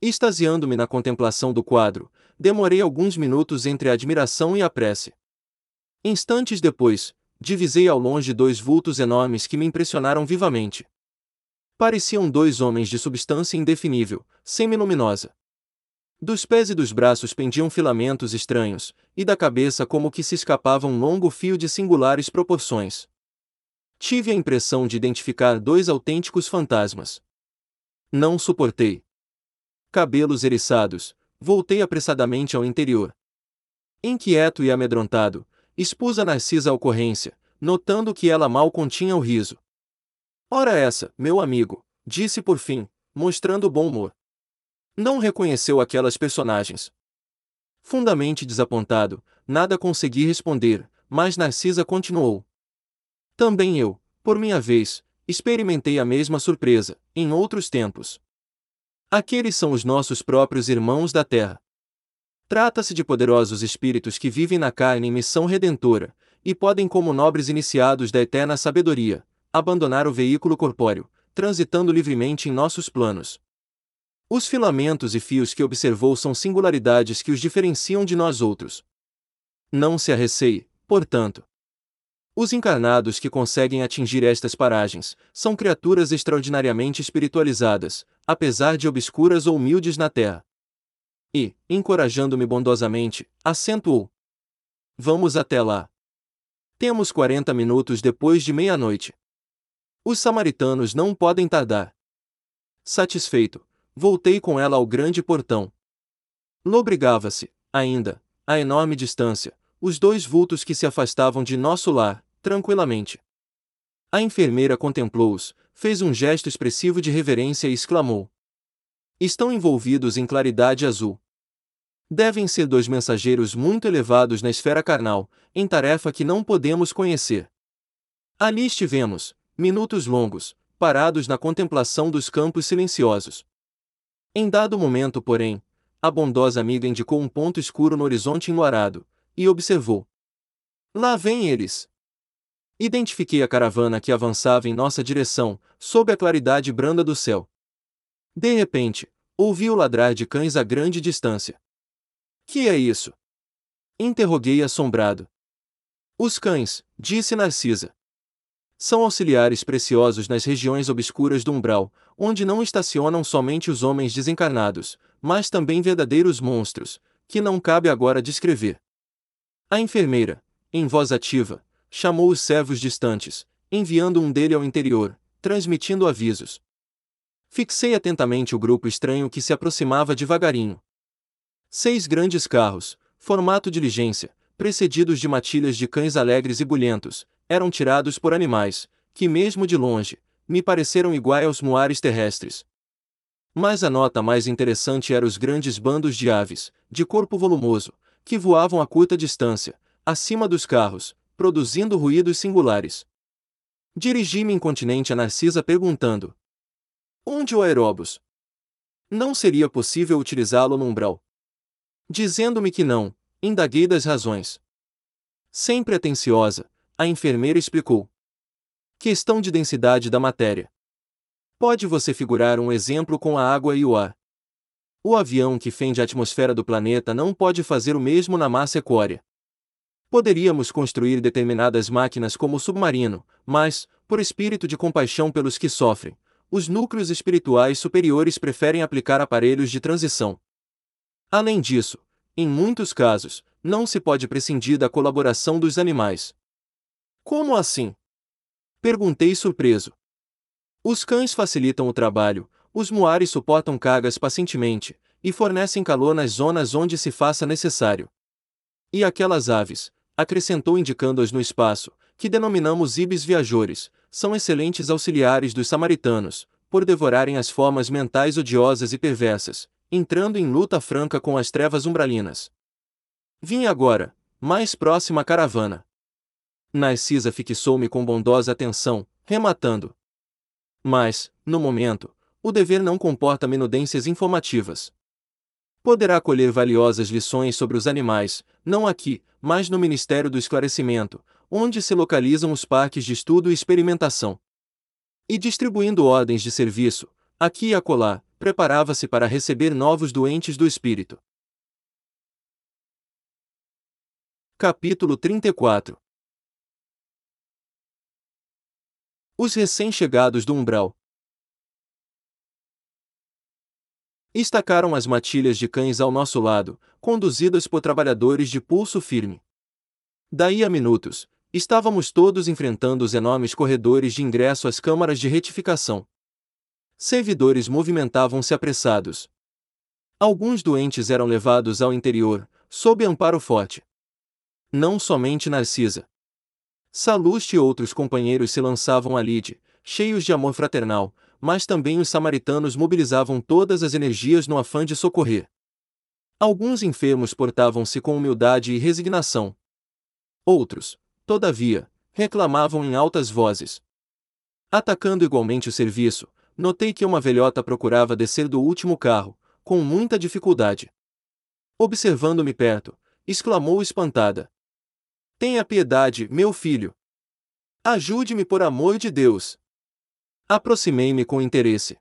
Extasiando-me na contemplação do quadro, demorei alguns minutos entre a admiração e a prece. Instantes depois, divisei ao longe dois vultos enormes que me impressionaram vivamente. Pareciam dois homens de substância indefinível, semi-luminosa. Dos pés e dos braços pendiam filamentos estranhos, e da cabeça como que se escapava um longo fio de singulares proporções. Tive a impressão de identificar dois autênticos fantasmas. Não suportei. Cabelos eriçados, voltei apressadamente ao interior. Inquieto e amedrontado, expus a Narcisa a ocorrência, notando que ela mal continha o riso. Ora essa, meu amigo, disse por fim, mostrando bom humor. Não reconheceu aquelas personagens. Fundamente desapontado, nada consegui responder, mas Narcisa continuou. Também eu, por minha vez, experimentei a mesma surpresa, em outros tempos. Aqueles são os nossos próprios irmãos da terra. Trata-se de poderosos espíritos que vivem na carne em missão redentora, e podem, como nobres iniciados da eterna sabedoria, abandonar o veículo corpóreo, transitando livremente em nossos planos. Os filamentos e fios que observou são singularidades que os diferenciam de nós outros. Não se arreceie, portanto, os encarnados que conseguem atingir estas paragens são criaturas extraordinariamente espiritualizadas, apesar de obscuras ou humildes na terra. E, encorajando-me bondosamente, acentuou: Vamos até lá. Temos 40 minutos depois de meia-noite. Os samaritanos não podem tardar. Satisfeito, voltei com ela ao grande portão. Lobrigava-se, ainda, a enorme distância, os dois vultos que se afastavam de nosso lar, tranquilamente. A enfermeira contemplou-os, fez um gesto expressivo de reverência e exclamou: Estão envolvidos em claridade azul. Devem ser dois mensageiros muito elevados na esfera carnal, em tarefa que não podemos conhecer. Ali estivemos, minutos longos, parados na contemplação dos campos silenciosos. Em dado momento, porém, a bondosa amiga indicou um ponto escuro no horizonte enluarado, e observou: Lá vêm eles! Identifiquei a caravana que avançava em nossa direção, sob a claridade branda do céu. De repente, ouvi o ladrar de cães a grande distância. Que é isso? Interroguei assombrado. Os cães, disse Narcisa. São auxiliares preciosos nas regiões obscuras do umbral, onde não estacionam somente os homens desencarnados, mas também verdadeiros monstros, que não cabe agora descrever. A enfermeira, em voz ativa, chamou os servos distantes, enviando um dele ao interior, transmitindo avisos. Fixei atentamente o grupo estranho que se aproximava devagarinho. Seis grandes carros, formato diligência, precedidos de matilhas de cães alegres e bulhentos, eram tirados por animais, que mesmo de longe, me pareceram iguais aos muares terrestres. Mas a nota mais interessante era os grandes bandos de aves, de corpo volumoso, que voavam a curta distância, acima dos carros, produzindo ruídos singulares. Dirigi-me incontinente a Narcisa perguntando: Onde o aeróbus? Não seria possível utilizá-lo no umbral? Dizendo-me que não, indaguei das razões. Sempre atenciosa, a enfermeira explicou. Questão de densidade da matéria. Pode você figurar um exemplo com a água e o ar. O avião que fende a atmosfera do planeta não pode fazer o mesmo na massa equórea. Poderíamos construir determinadas máquinas como o submarino, mas, por espírito de compaixão pelos que sofrem, os núcleos espirituais superiores preferem aplicar aparelhos de transição. Além disso, em muitos casos, não se pode prescindir da colaboração dos animais. Como assim? Perguntei surpreso. Os cães facilitam o trabalho, os muares suportam cargas pacientemente e fornecem calor nas zonas onde se faça necessário. E aquelas aves, acrescentou indicando-as no espaço, que denominamos ibis viajores, são excelentes auxiliares dos samaritanos, por devorarem as formas mentais odiosas e perversas, entrando em luta franca com as trevas umbralinas. Vim agora, mais próxima à caravana. Narcisa fixou-me com bondosa atenção, rematando. Mas, no momento, o dever não comporta menudências informativas poderá colher valiosas lições sobre os animais, não aqui, mas no Ministério do Esclarecimento, onde se localizam os parques de estudo e experimentação. E distribuindo ordens de serviço, aqui e acolá, preparava-se para receber novos doentes do espírito. Capítulo 34 Os recém-chegados do umbral, Estacaram as matilhas de cães ao nosso lado, conduzidas por trabalhadores de pulso firme. Daí a minutos, estávamos todos enfrentando os enormes corredores de ingresso às câmaras de retificação. Servidores movimentavam-se apressados. Alguns doentes eram levados ao interior, sob amparo forte. Não somente Narcisa. Saluste e outros companheiros se lançavam a lide, cheios de amor fraternal, mas também os samaritanos mobilizavam todas as energias no afã de socorrer. Alguns enfermos portavam-se com humildade e resignação. Outros, todavia, reclamavam em altas vozes. Atacando igualmente o serviço, notei que uma velhota procurava descer do último carro, com muita dificuldade. Observando-me perto, exclamou espantada: Tenha piedade, meu filho! Ajude-me por amor de Deus! Aproximei-me com interesse.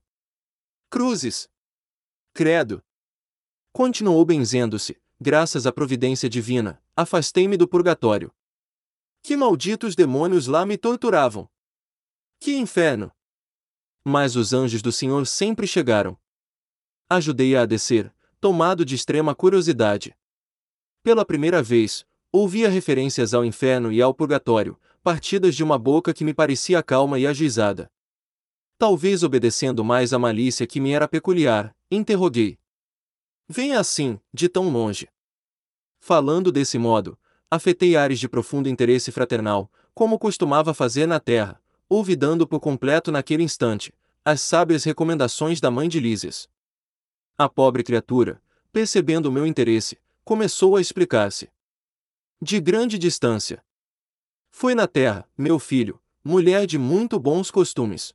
Cruzes. Credo. Continuou benzendo-se, graças à providência divina, afastei-me do purgatório. Que malditos demônios lá me torturavam! Que inferno! Mas os anjos do Senhor sempre chegaram. Ajudei-a a descer, tomado de extrema curiosidade. Pela primeira vez, ouvia referências ao inferno e ao purgatório, partidas de uma boca que me parecia calma e ajuizada. Talvez obedecendo mais à malícia que me era peculiar, interroguei. Venha assim, de tão longe. Falando desse modo, afetei ares de profundo interesse fraternal, como costumava fazer na terra, olvidando por completo naquele instante as sábias recomendações da mãe de Lísias. A pobre criatura, percebendo o meu interesse, começou a explicar-se. De grande distância. Foi na terra, meu filho, mulher de muito bons costumes.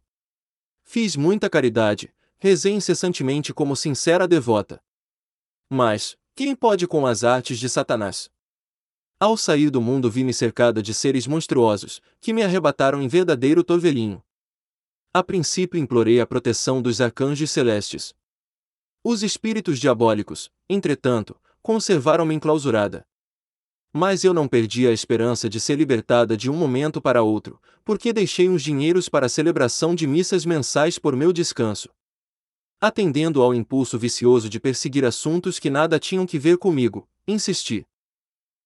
Fiz muita caridade, rezei incessantemente como sincera devota. Mas, quem pode com as artes de Satanás? Ao sair do mundo vi-me cercada de seres monstruosos, que me arrebataram em verdadeiro torvelinho. A princípio implorei a proteção dos arcanjos celestes. Os espíritos diabólicos, entretanto, conservaram-me enclausurada. Mas eu não perdi a esperança de ser libertada de um momento para outro, porque deixei uns dinheiros para a celebração de missas mensais por meu descanso. Atendendo ao impulso vicioso de perseguir assuntos que nada tinham que ver comigo, insisti.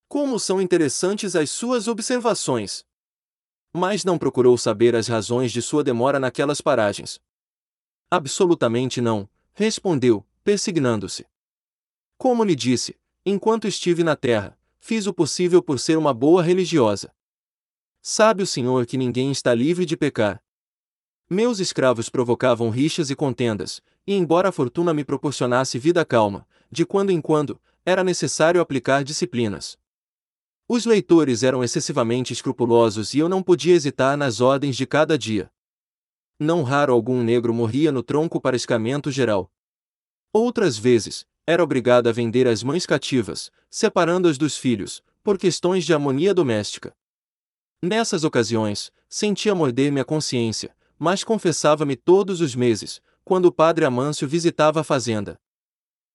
Como são interessantes as suas observações! Mas não procurou saber as razões de sua demora naquelas paragens. Absolutamente não, respondeu, persignando-se. Como lhe disse, enquanto estive na terra, fiz o possível por ser uma boa religiosa. Sabe o Senhor que ninguém está livre de pecar. Meus escravos provocavam rixas e contendas, e embora a fortuna me proporcionasse vida calma, de quando em quando, era necessário aplicar disciplinas. Os leitores eram excessivamente escrupulosos e eu não podia hesitar nas ordens de cada dia. Não raro algum negro morria no tronco para escamento geral. Outras vezes, era obrigado a vender as mães cativas, separando-as dos filhos, por questões de harmonia doméstica. Nessas ocasiões, sentia morder-me a consciência, mas confessava-me todos os meses, quando o padre Amâncio visitava a fazenda.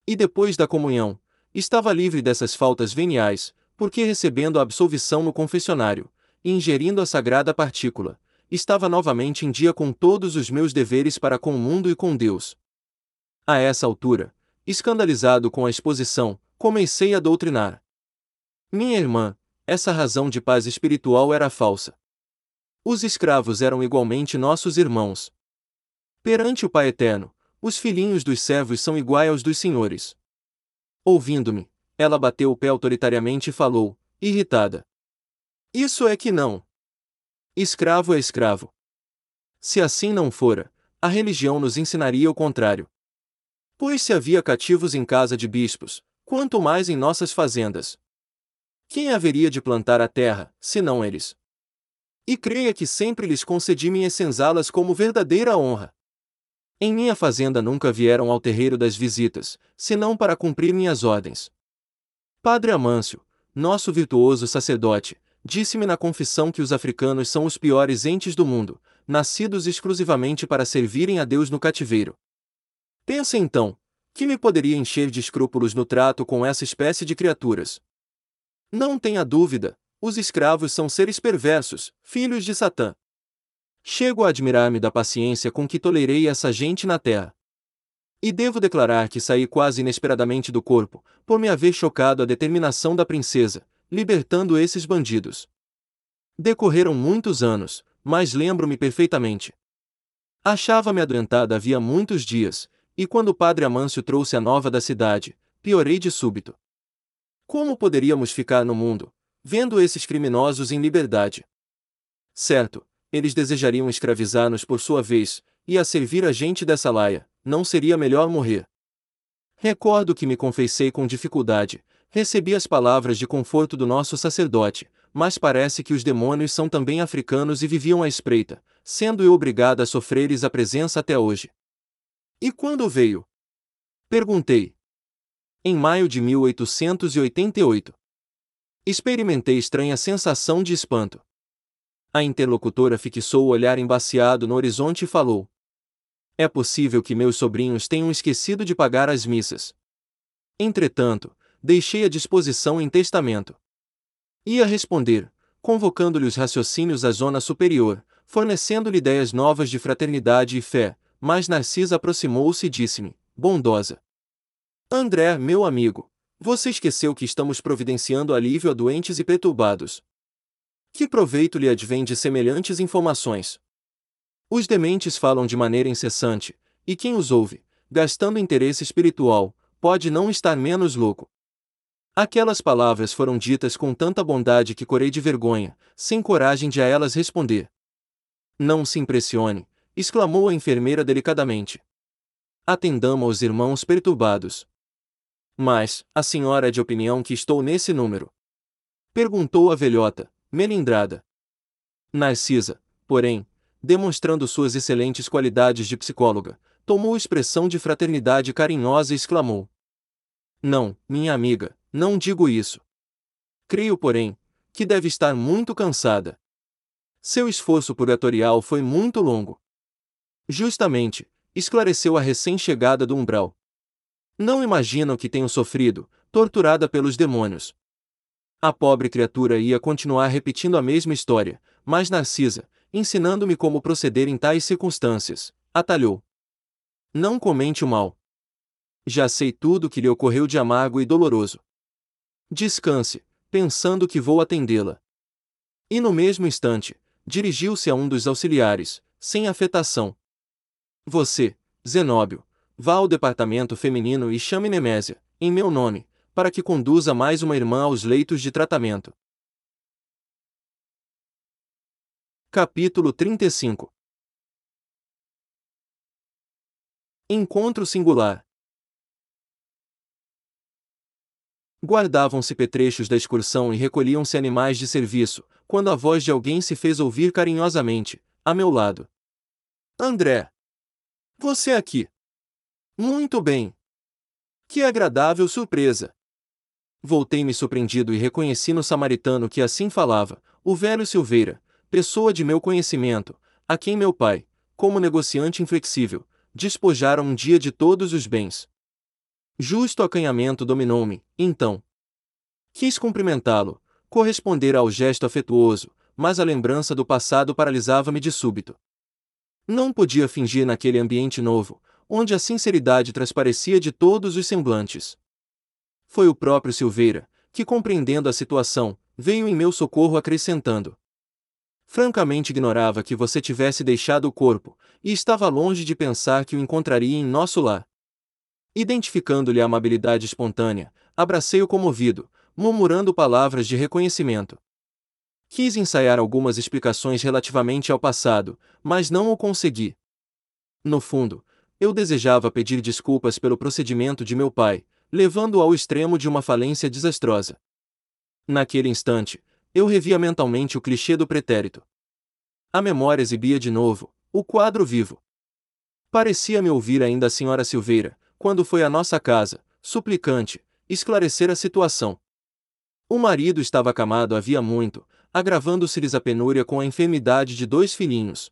E depois da comunhão, estava livre dessas faltas veniais, porque recebendo a absolvição no confessionário, e ingerindo a sagrada partícula, estava novamente em dia com todos os meus deveres para com o mundo e com Deus. A essa altura, escandalizado com a exposição, comecei a doutrinar. Minha irmã, essa razão de paz espiritual era falsa. Os escravos eram igualmente nossos irmãos. Perante o Pai Eterno, os filhinhos dos servos são iguais aos dos senhores. Ouvindo-me, ela bateu o pé autoritariamente e falou, irritada. Isso é que não. Escravo é escravo. Se assim não fora, a religião nos ensinaria o contrário. Pois se havia cativos em casa de bispos, quanto mais em nossas fazendas. Quem haveria de plantar a terra, senão eles? E creia que sempre lhes concedi minhas senzalas como verdadeira honra. Em minha fazenda nunca vieram ao terreiro das visitas, senão para cumprir minhas ordens. Padre Amâncio, nosso virtuoso sacerdote, disse-me na confissão que os africanos são os piores entes do mundo, nascidos exclusivamente para servirem a Deus no cativeiro. Pensa então, que me poderia encher de escrúpulos no trato com essa espécie de criaturas? Não tenha dúvida, os escravos são seres perversos, filhos de Satã. Chego a admirar-me da paciência com que tolerei essa gente na terra. E devo declarar que saí quase inesperadamente do corpo, por me haver chocado a determinação da princesa, libertando esses bandidos. Decorreram muitos anos, mas lembro-me perfeitamente. Achava-me adoentada havia muitos dias, e quando o padre Amâncio trouxe a nova da cidade, piorei de súbito. Como poderíamos ficar no mundo, vendo esses criminosos em liberdade? Certo, eles desejariam escravizar-nos por sua vez, e a servir a gente dessa laia, não seria melhor morrer? Recordo que me confessei com dificuldade, recebi as palavras de conforto do nosso sacerdote, mas parece que os demônios são também africanos e viviam à espreita, sendo eu obrigada a sofrer-lhes a presença até hoje. E quando veio? Perguntei em maio de 1888. Experimentei estranha sensação de espanto. A interlocutora fixou o olhar embaciado no horizonte e falou: É possível que meus sobrinhos tenham esquecido de pagar as missas. Entretanto, deixei a disposição em testamento. Ia responder, convocando-lhe os raciocínios à zona superior, fornecendo-lhe ideias novas de fraternidade e fé, mas Narcisa aproximou-se e disse-me, bondosa: André, meu amigo, você esqueceu que estamos providenciando alívio a doentes e perturbados. Que proveito lhe advém de semelhantes informações? Os dementes falam de maneira incessante, e quem os ouve, gastando interesse espiritual, pode não estar menos louco. Aquelas palavras foram ditas com tanta bondade que corei de vergonha, sem coragem de a elas responder. Não se impressione, exclamou a enfermeira delicadamente. Atendamos aos irmãos perturbados. Mas, a senhora é de opinião que estou nesse número? Perguntou a velhota, melindrada. Narcisa, porém, demonstrando suas excelentes qualidades de psicóloga, tomou expressão de fraternidade carinhosa e exclamou: Não, minha amiga, não digo isso. Creio, porém, que deve estar muito cansada. Seu esforço purgatorial foi muito longo. Justamente, esclareceu a recém-chegada do umbral. Não imaginam que tenho sofrido, torturada pelos demônios. A pobre criatura ia continuar repetindo a mesma história, mas Narcisa, ensinando-me como proceder em tais circunstâncias, atalhou. Não comente o mal. Já sei tudo o que lhe ocorreu de amargo e doloroso. Descanse, pensando que vou atendê-la. E no mesmo instante, dirigiu-se a um dos auxiliares, sem afetação. Você, Zenóbio, Vá ao departamento feminino e chame Nemésia, em meu nome, para que conduza mais uma irmã aos leitos de tratamento. Capítulo 35 Encontro singular Guardavam-se petrechos da excursão e recolhiam-se animais de serviço, quando a voz de alguém se fez ouvir carinhosamente, a meu lado. André! Você aqui! Muito bem! Que agradável surpresa! Voltei-me surpreendido e reconheci no samaritano que assim falava, o velho Silveira, pessoa de meu conhecimento, a quem meu pai, como negociante inflexível, despojara um dia de todos os bens. Justo acanhamento dominou-me, então. Quis cumprimentá-lo, corresponder ao gesto afetuoso, mas a lembrança do passado paralisava-me de súbito. Não podia fingir naquele ambiente novo, onde a sinceridade transparecia de todos os semblantes. Foi o próprio Silveira, que compreendendo a situação, veio em meu socorro acrescentando. Francamente ignorava que você tivesse deixado o corpo, e estava longe de pensar que o encontraria em nosso lar. Identificando-lhe a amabilidade espontânea, abracei-o comovido, murmurando palavras de reconhecimento. Quis ensaiar algumas explicações relativamente ao passado, mas não o consegui. No fundo, eu desejava pedir desculpas pelo procedimento de meu pai, levando-o ao extremo de uma falência desastrosa. Naquele instante, eu revia mentalmente o clichê do pretérito. A memória exibia de novo o quadro vivo. Parecia-me ouvir ainda a senhora Silveira, quando foi à nossa casa, suplicante, esclarecer a situação. O marido estava acamado havia muito, agravando-se-lhes a penúria com a enfermidade de dois filhinhos.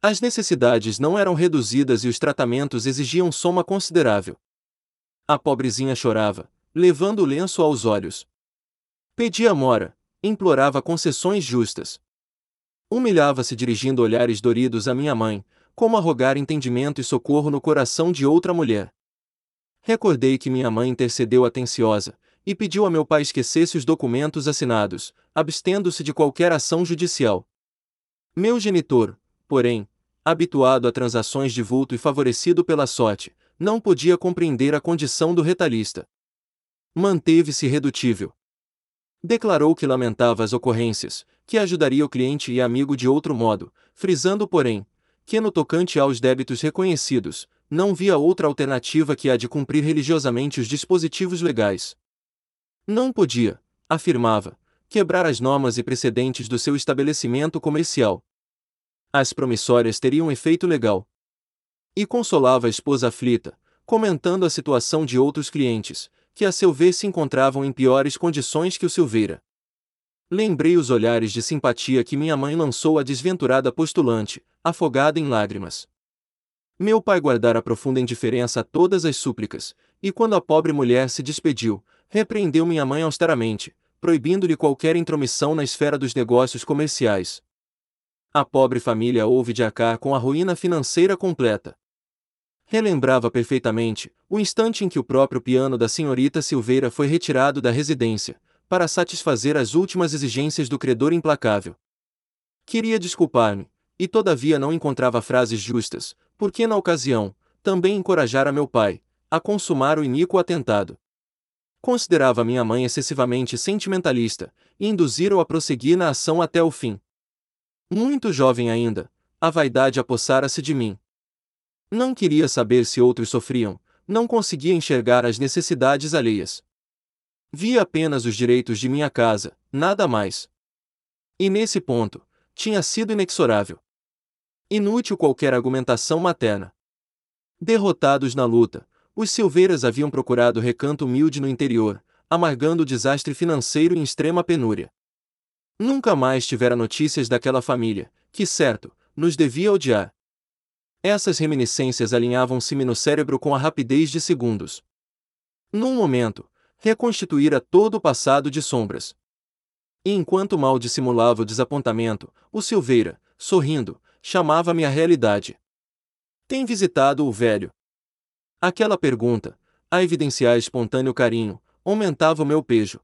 As necessidades não eram reduzidas e os tratamentos exigiam soma considerável. A pobrezinha chorava, levando o lenço aos olhos. Pedia mora, implorava concessões justas. Humilhava-se dirigindo olhares doridos à minha mãe, como a rogar entendimento e socorro no coração de outra mulher. Recordei que minha mãe intercedeu atenciosa, e pediu a meu pai esquecesse os documentos assinados, abstendo-se de qualquer ação judicial. Meu genitor, porém, habituado a transações de vulto e favorecido pela sorte, não podia compreender a condição do retalhista. Manteve-se irredutível. Declarou que lamentava as ocorrências, que ajudaria o cliente e amigo de outro modo, frisando, porém, que no tocante aos débitos reconhecidos, não via outra alternativa que a de cumprir religiosamente os dispositivos legais. Não podia, afirmava, quebrar as normas e precedentes do seu estabelecimento comercial. As promissórias teriam efeito legal. E consolava a esposa aflita, comentando a situação de outros clientes, que a seu ver se encontravam em piores condições que o Silveira. Lembrei os olhares de simpatia que minha mãe lançou à desventurada postulante, afogada em lágrimas. Meu pai guardara profunda indiferença a todas as súplicas, e quando a pobre mulher se despediu, repreendeu minha mãe austeramente, proibindo-lhe qualquer intromissão na esfera dos negócios comerciais. A pobre família houve de acar com a ruína financeira completa. Relembrava perfeitamente o instante em que o próprio piano da senhorita Silveira foi retirado da residência, para satisfazer as últimas exigências do credor implacável. Queria desculpar-me, e todavia não encontrava frases justas, porque na ocasião, também encorajara meu pai, a consumar o iníquo atentado. Considerava minha mãe excessivamente sentimentalista, e induzira-o a prosseguir na ação até o fim. Muito jovem ainda, a vaidade apossara-se de mim. Não queria saber se outros sofriam, não conseguia enxergar as necessidades alheias. Via apenas os direitos de minha casa, nada mais. E nesse ponto, tinha sido inexorável. Inútil qualquer argumentação materna. Derrotados na luta, os Silveiras haviam procurado recanto humilde no interior, amargando o desastre financeiro em extrema penúria. Nunca mais tivera notícias daquela família, que certo, nos devia odiar. Essas reminiscências alinhavam-se-me no cérebro com a rapidez de segundos. Num momento, reconstituíra todo o passado de sombras. E enquanto mal dissimulava o desapontamento, o Silveira, sorrindo, chamava-me à realidade. Tem visitado o velho? Aquela pergunta, a evidenciar espontâneo carinho, aumentava o meu pejo.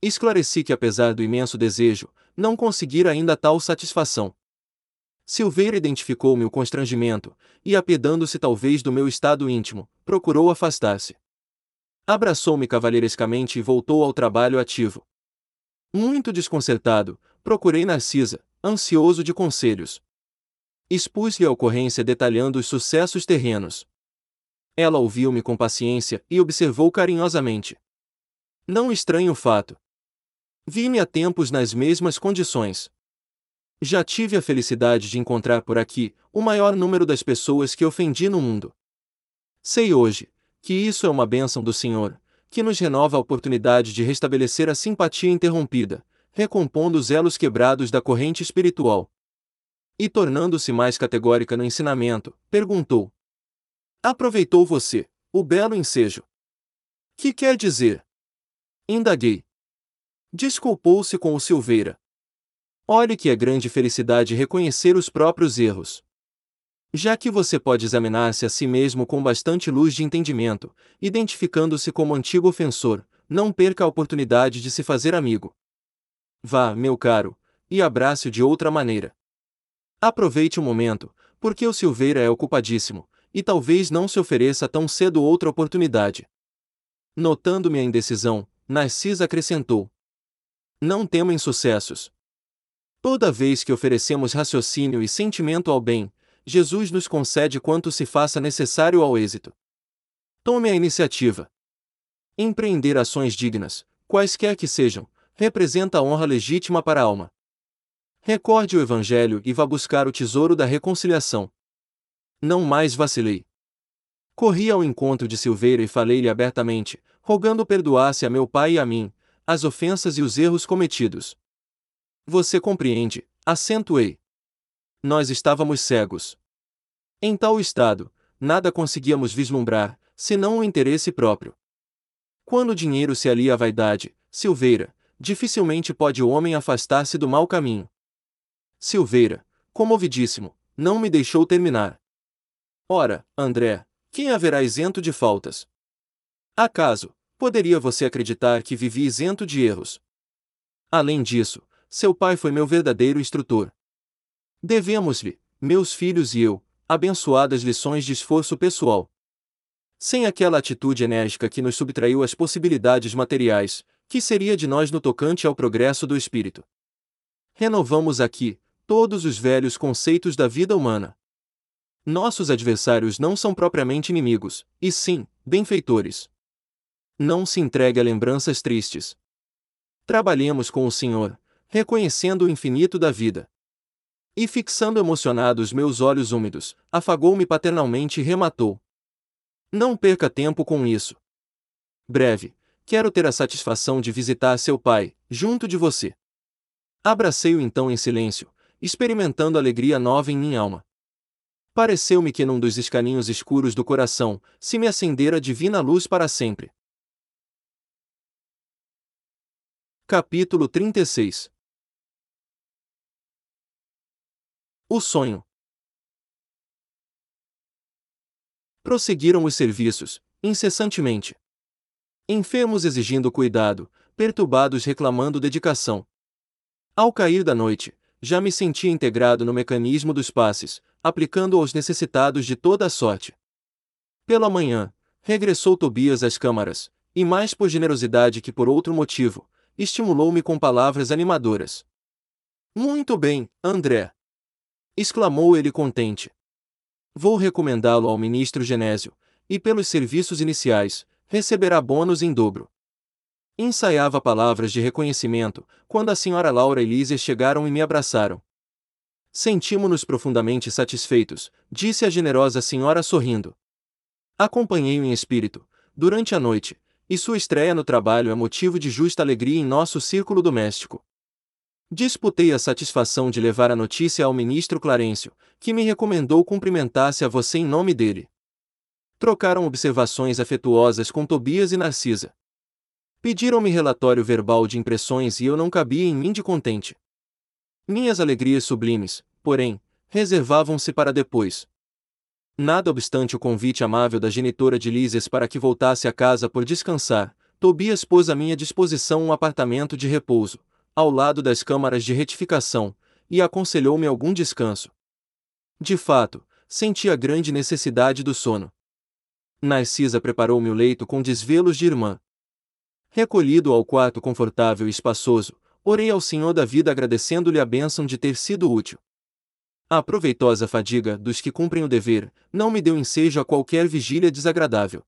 Esclareci que apesar do imenso desejo, não conseguira ainda tal satisfação. Silveira identificou-me o constrangimento, e apedando-se talvez do meu estado íntimo, procurou afastar-se. Abraçou-me cavalheirescamente e voltou ao trabalho ativo. Muito desconcertado, procurei Narcisa, ansioso de conselhos. Expus-lhe a ocorrência detalhando os sucessos terrenos. Ela ouviu-me com paciência e observou carinhosamente. Não estranho o fato. Vi-me há tempos nas mesmas condições. Já tive a felicidade de encontrar por aqui o maior número das pessoas que ofendi no mundo. Sei hoje que isso é uma bênção do Senhor, que nos renova a oportunidade de restabelecer a simpatia interrompida, recompondo os elos quebrados da corrente espiritual. E tornando-se mais categórica no ensinamento, perguntou: Aproveitou você, o belo ensejo? Que quer dizer? Indaguei. Desculpou-se com o Silveira. Olhe que é grande felicidade reconhecer os próprios erros. Já que você pode examinar-se a si mesmo com bastante luz de entendimento, identificando-se como antigo ofensor, não perca a oportunidade de se fazer amigo. Vá, meu caro, e abrace-o de outra maneira. Aproveite o momento, porque o Silveira é ocupadíssimo, e talvez não se ofereça tão cedo outra oportunidade. Notando minha indecisão, Narcisa acrescentou: Não temam sucessos. Toda vez que oferecemos raciocínio e sentimento ao bem, Jesus nos concede quanto se faça necessário ao êxito. Tome a iniciativa. Empreender ações dignas, quaisquer que sejam, representa a honra legítima para a alma. Recorde o Evangelho e vá buscar o tesouro da reconciliação. Não mais vacilei. Corri ao encontro de Silveira e falei-lhe abertamente, rogando perdoasse a meu pai e a mim, as ofensas e os erros cometidos. Você compreende, acentuei. Nós estávamos cegos. Em tal estado, nada conseguíamos vislumbrar, senão o interesse próprio. Quando o dinheiro se alia à vaidade, Silveira, dificilmente pode o homem afastar-se do mau caminho. Silveira, comovidíssimo, não me deixou terminar. Ora, André, quem haverá isento de faltas? Acaso, poderia você acreditar que vivi isento de erros? Além disso, seu pai foi meu verdadeiro instrutor. Devemos-lhe, meus filhos e eu, abençoadas lições de esforço pessoal. Sem aquela atitude enérgica que nos subtraiu as possibilidades materiais, que seria de nós no tocante ao progresso do espírito? Renovamos aqui todos os velhos conceitos da vida humana. Nossos adversários não são propriamente inimigos, e sim, benfeitores. Não se entregue a lembranças tristes. Trabalhemos com o Senhor, reconhecendo o infinito da vida. E fixando emocionados meus olhos úmidos, afagou-me paternalmente e rematou. Não perca tempo com isso. Breve, quero ter a satisfação de visitar seu pai, junto de você. Abracei-o então em silêncio, experimentando alegria nova em minha alma. Pareceu-me que num dos escaninhos escuros do coração se me acendera divina luz para sempre. Capítulo 36 O sonho. Prosseguiram os serviços, incessantemente. Enfermos exigindo cuidado, perturbados reclamando dedicação. Ao cair da noite, já me sentia integrado no mecanismo dos passes, aplicando aos necessitados de toda a sorte. Pela manhã, regressou Tobias às câmaras, e mais por generosidade que por outro motivo, estimulou-me com palavras animadoras. Muito bem, André! exclamou ele contente. Vou recomendá-lo ao ministro Genésio, e pelos serviços iniciais, receberá bônus em dobro. Ensaiava palavras de reconhecimento, quando a senhora Laura e Lísia chegaram e me abraçaram. Sentimos-nos profundamente satisfeitos, disse a generosa senhora sorrindo. Acompanhei-o em espírito, durante a noite, e sua estreia no trabalho é motivo de justa alegria em nosso círculo doméstico. Disputei a satisfação de levar a notícia ao ministro Clarencio, que me recomendou cumprimentasse a você em nome dele. Trocaram observações afetuosas com Tobias e Narcisa. Pediram-me relatório verbal de impressões e eu não cabia em mim de contente. Minhas alegrias sublimes, porém, reservavam-se para depois. Nada obstante o convite amável da genitora de Lísias para que voltasse a casa por descansar, Tobias pôs à minha disposição um apartamento de repouso, ao lado das câmaras de retificação, e aconselhou-me algum descanso. De fato, sentia grande necessidade do sono. Narcisa preparou-me o leito com desvelos de irmã. Recolhido ao quarto confortável e espaçoso, orei ao Senhor da vida agradecendo-lhe a bênção de ter sido útil. A proveitosa fadiga dos que cumprem o dever não me deu ensejo a qualquer vigília desagradável.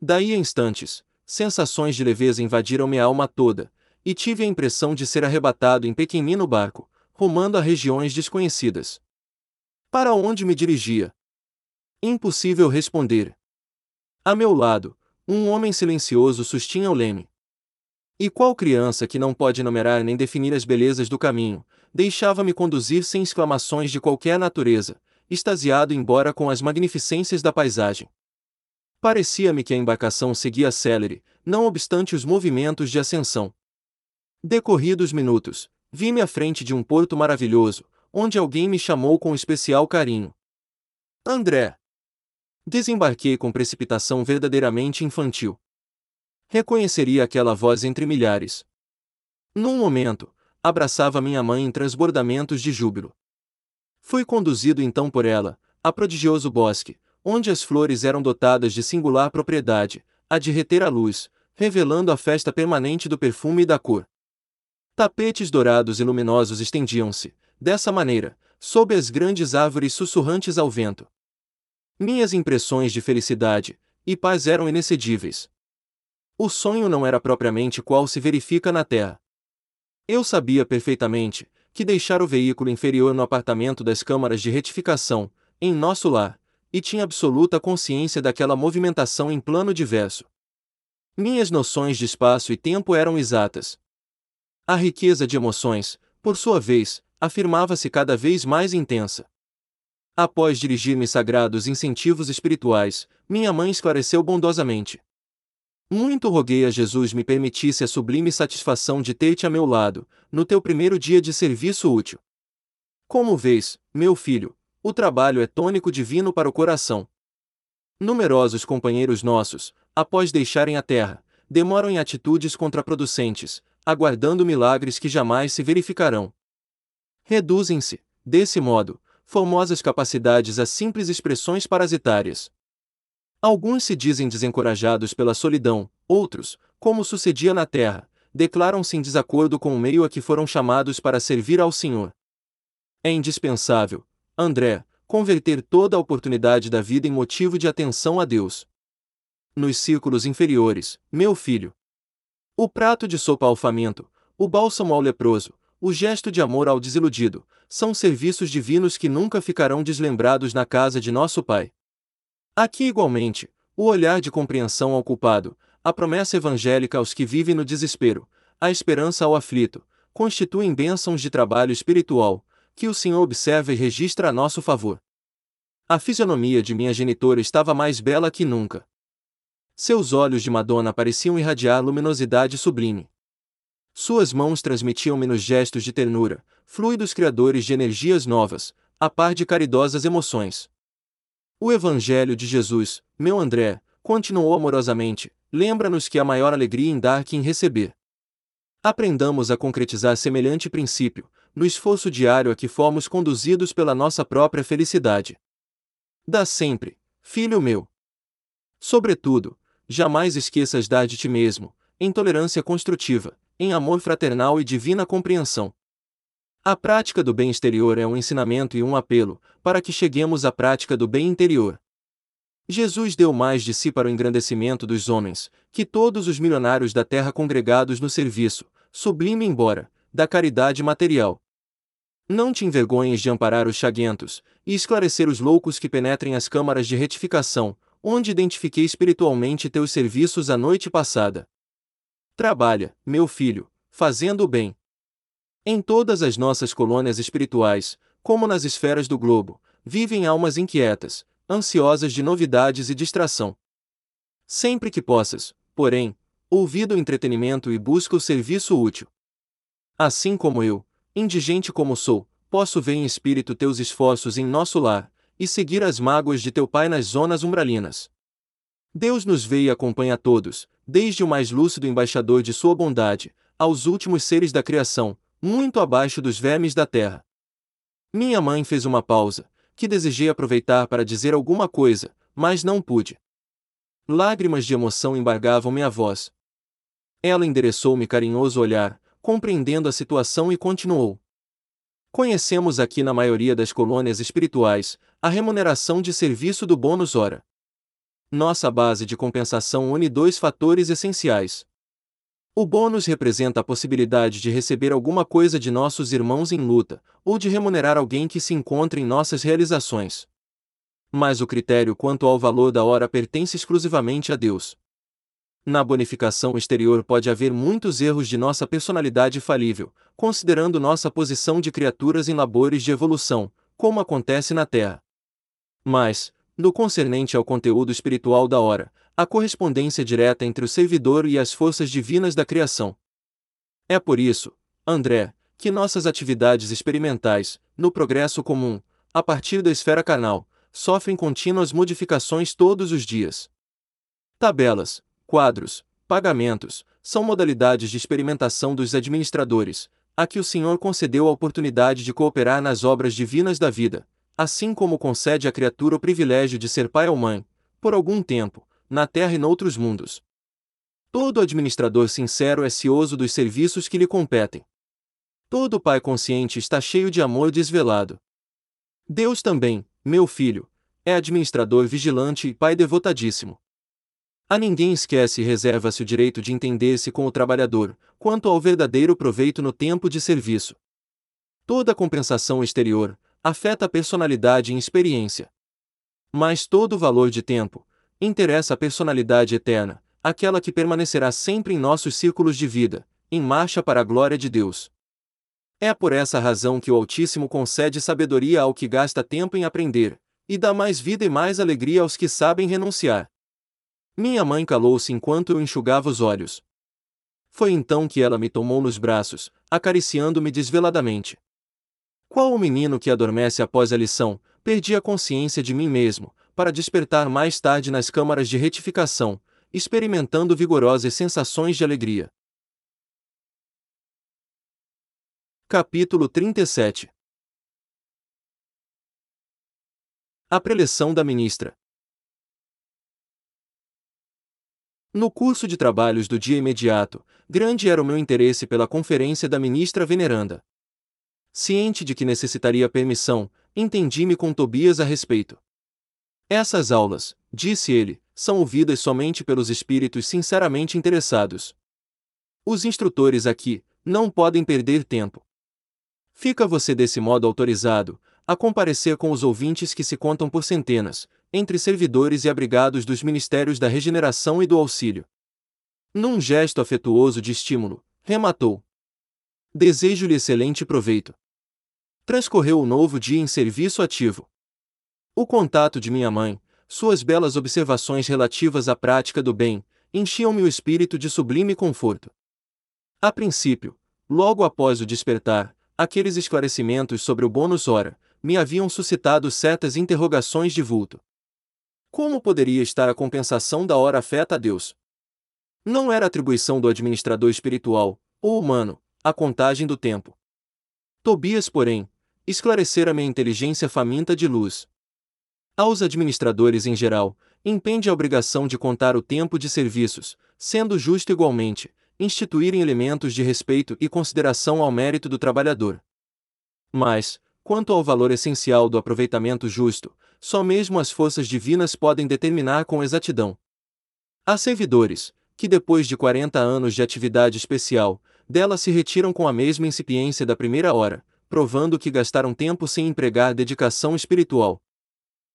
Daí a instantes, sensações de leveza invadiram minha alma toda, e tive a impressão de ser arrebatado em pequenino barco, rumando a regiões desconhecidas. Para onde me dirigia? Impossível responder. A meu lado, um homem silencioso sustinha o leme. E qual criança que não pode enumerar nem definir as belezas do caminho, deixava-me conduzir sem exclamações de qualquer natureza, extasiado embora com as magnificências da paisagem. Parecia-me que a embarcação seguia célere, não obstante os movimentos de ascensão. Decorridos minutos, vi-me à frente de um porto maravilhoso, onde alguém me chamou com especial carinho. André! Desembarquei com precipitação verdadeiramente infantil. Reconheceria aquela voz entre milhares. Num momento, abraçava minha mãe em transbordamentos de júbilo. Fui conduzido então por ela, a prodigioso bosque, onde as flores eram dotadas de singular propriedade, a de reter a luz, revelando a festa permanente do perfume e da cor. Tapetes dourados e luminosos estendiam-se, dessa maneira, sob as grandes árvores sussurrantes ao vento. Minhas impressões de felicidade e paz eram inexcedíveis. O sonho não era propriamente qual se verifica na Terra. Eu sabia perfeitamente que deixar o veículo inferior no apartamento das câmaras de retificação, em nosso lar, e tinha absoluta consciência daquela movimentação em plano diverso. Minhas noções de espaço e tempo eram exatas. A riqueza de emoções, por sua vez, afirmava-se cada vez mais intensa. Após dirigir-me sagrados incentivos espirituais, minha mãe esclareceu bondosamente. Muito roguei a Jesus me permitisse a sublime satisfação de ter-te a meu lado, no teu primeiro dia de serviço útil. Como vês, meu filho, o trabalho é tônico divino para o coração. Numerosos companheiros nossos, após deixarem a terra, demoram em atitudes contraproducentes, aguardando milagres que jamais se verificarão. Reduzem-se, desse modo, formosas capacidades a simples expressões parasitárias. Alguns se dizem desencorajados pela solidão, outros, como sucedia na terra, declaram-se em desacordo com o meio a que foram chamados para servir ao Senhor. É indispensável, André, converter toda a oportunidade da vida em motivo de atenção a Deus. Nos círculos inferiores, meu filho. O prato de sopa ao faminto, o bálsamo ao leproso, o gesto de amor ao desiludido, são serviços divinos que nunca ficarão deslembrados na casa de nosso Pai. Aqui igualmente, o olhar de compreensão ao culpado, a promessa evangélica aos que vivem no desespero, a esperança ao aflito, constituem bênçãos de trabalho espiritual, que o Senhor observa e registra a nosso favor. A fisionomia de minha genitora estava mais bela que nunca. Seus olhos de Madonna pareciam irradiar luminosidade sublime. Suas mãos transmitiam-me nos gestos de ternura, fluidos criadores de energias novas, a par de caridosas emoções. O Evangelho de Jesus, meu André, continuou amorosamente, lembra-nos que há maior alegria em dar que em receber. Aprendamos a concretizar semelhante princípio, no esforço diário a que fomos conduzidos pela nossa própria felicidade. Dá sempre, filho meu. Sobretudo, jamais esqueças dar de ti mesmo, em tolerância construtiva, em amor fraternal e divina compreensão. A prática do bem exterior é um ensinamento e um apelo, para que cheguemos à prática do bem interior. Jesus deu mais de si para o engrandecimento dos homens, que todos os milionários da terra congregados no serviço, sublime embora, da caridade material. Não te envergonhes de amparar os chaguentos, e esclarecer os loucos que penetrem as câmaras de retificação, onde identifiquei espiritualmente teus serviços a noite passada. Trabalha, meu filho, fazendo o bem. Em todas as nossas colônias espirituais, como nas esferas do globo, vivem almas inquietas, ansiosas de novidades e distração. Sempre que possas, porém, ouvida o entretenimento e busca o serviço útil. Assim como eu, indigente como sou, posso ver em espírito teus esforços em nosso lar, e seguir as mágoas de teu pai nas zonas umbralinas. Deus nos vê e acompanha a todos, desde o mais lúcido embaixador de sua bondade, aos últimos seres da criação, muito abaixo dos vermes da terra. Minha mãe fez uma pausa, que desejei aproveitar para dizer alguma coisa, mas não pude. Lágrimas de emoção embargavam minha voz. Ela endereçou-me carinhoso olhar, compreendendo a situação e continuou. Conhecemos aqui na maioria das colônias espirituais a remuneração de serviço do bônus hora. Nossa base de compensação une dois fatores essenciais. O bônus representa a possibilidade de receber alguma coisa de nossos irmãos em luta, ou de remunerar alguém que se encontre em nossas realizações. Mas o critério quanto ao valor da hora pertence exclusivamente a Deus. Na bonificação exterior pode haver muitos erros de nossa personalidade falível, considerando nossa posição de criaturas em labores de evolução, como acontece na Terra. Mas, no concernente ao conteúdo espiritual da hora, a correspondência direta entre o servidor e as forças divinas da criação. É por isso, André, que nossas atividades experimentais, no progresso comum, a partir da esfera carnal, sofrem contínuas modificações todos os dias. Tabelas, quadros, pagamentos, são modalidades de experimentação dos administradores, a que o Senhor concedeu a oportunidade de cooperar nas obras divinas da vida, assim como concede à criatura o privilégio de ser pai ou mãe, por algum tempo, na terra e noutros mundos. Todo administrador sincero é cioso dos serviços que lhe competem. Todo pai consciente está cheio de amor desvelado. Deus também, meu filho, é administrador vigilante e pai devotadíssimo. A ninguém esquece e reserva-se o direito de entender-se com o trabalhador, quanto ao verdadeiro proveito no tempo de serviço. Toda compensação exterior afeta a personalidade e experiência. Mas todo o valor de tempo interessa a personalidade eterna, aquela que permanecerá sempre em nossos círculos de vida, em marcha para a glória de Deus. É por essa razão que o Altíssimo concede sabedoria ao que gasta tempo em aprender, e dá mais vida e mais alegria aos que sabem renunciar. Minha mãe calou-se enquanto eu enxugava os olhos. Foi então que ela me tomou nos braços, acariciando-me desveladamente. Qual o menino que adormece após a lição, perdi a consciência de mim mesmo, para despertar mais tarde nas câmaras de retificação, experimentando vigorosas sensações de alegria. Capítulo 37 A preleção da ministra No curso de trabalhos do dia imediato, grande era o meu interesse pela conferência da ministra veneranda. Ciente de que necessitaria permissão, entendi-me com Tobias a respeito. Essas aulas, disse ele, são ouvidas somente pelos espíritos sinceramente interessados. Os instrutores aqui não podem perder tempo. Fica você desse modo autorizado a comparecer com os ouvintes que se contam por centenas, entre servidores e abrigados dos ministérios da regeneração e do auxílio. Num gesto afetuoso de estímulo, rematou: Desejo-lhe excelente proveito. Transcorreu o novo dia em serviço ativo. O contato de minha mãe, suas belas observações relativas à prática do bem, enchiam-me o espírito de sublime conforto. A princípio, logo após o despertar, aqueles esclarecimentos sobre o bônus hora me haviam suscitado certas interrogações de vulto. Como poderia estar a compensação da hora afeta a Deus? Não era atribuição do administrador espiritual, ou humano, a contagem do tempo. Tobias, porém, esclarecera minha inteligência faminta de luz. Aos administradores em geral, impende a obrigação de contar o tempo de serviços, sendo justo igualmente, instituírem elementos de respeito e consideração ao mérito do trabalhador. Mas, quanto ao valor essencial do aproveitamento justo, só mesmo as forças divinas podem determinar com exatidão. Há servidores, que depois de 40 anos de atividade especial, dela se retiram com a mesma incipiência da primeira hora, provando que gastaram tempo sem empregar dedicação espiritual.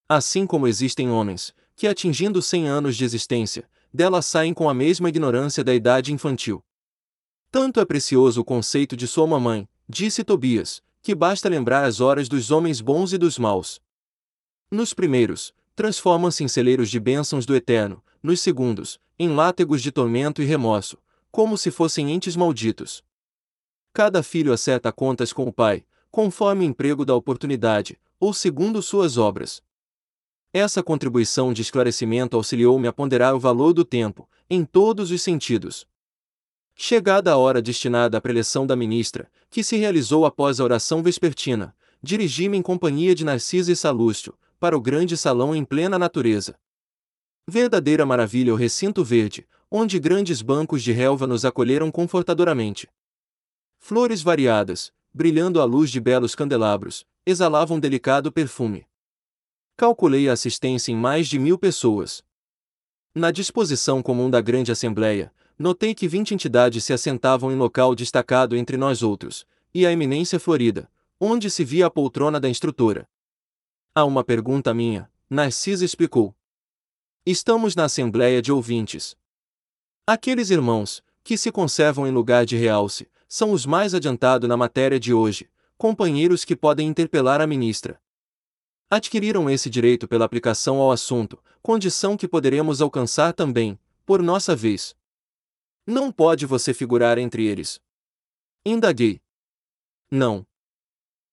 Assim como existem homens, que atingindo 100 anos de existência, dela saem com a mesma ignorância da idade infantil. Tanto é precioso o conceito de sua mamãe, disse Tobias, que basta lembrar as horas dos homens bons e dos maus. Nos primeiros, transformam-se em celeiros de bênçãos do Eterno, nos segundos, em látegos de tormento e remorso, como se fossem entes malditos. Cada filho acerta contas com o pai, conforme o emprego da oportunidade, ou segundo suas obras. Essa contribuição de esclarecimento auxiliou-me a ponderar o valor do tempo, em todos os sentidos. Chegada a hora destinada à preleção da ministra, que se realizou após a oração vespertina, dirigi-me em companhia de Narciso e Salúcio, para o grande salão em plena natureza. Verdadeira maravilha o recinto verde, onde grandes bancos de relva nos acolheram confortadoramente. Flores variadas, brilhando à luz de belos candelabros, exalavam delicado perfume. Calculei a assistência em mais de mil pessoas. Na disposição comum da grande assembleia, notei que vinte entidades se assentavam em local destacado entre nós outros, e a eminência florida, onde se via a poltrona da instrutora. A uma pergunta minha, Narcisa explicou. Estamos na assembleia de ouvintes. Aqueles irmãos, que se conservam em lugar de realce, são os mais adiantados na matéria de hoje, companheiros que podem interpelar a ministra. Adquiriram esse direito pela aplicação ao assunto, condição que poderemos alcançar também, por nossa vez. Não pode você figurar entre eles. Indaguei. Não.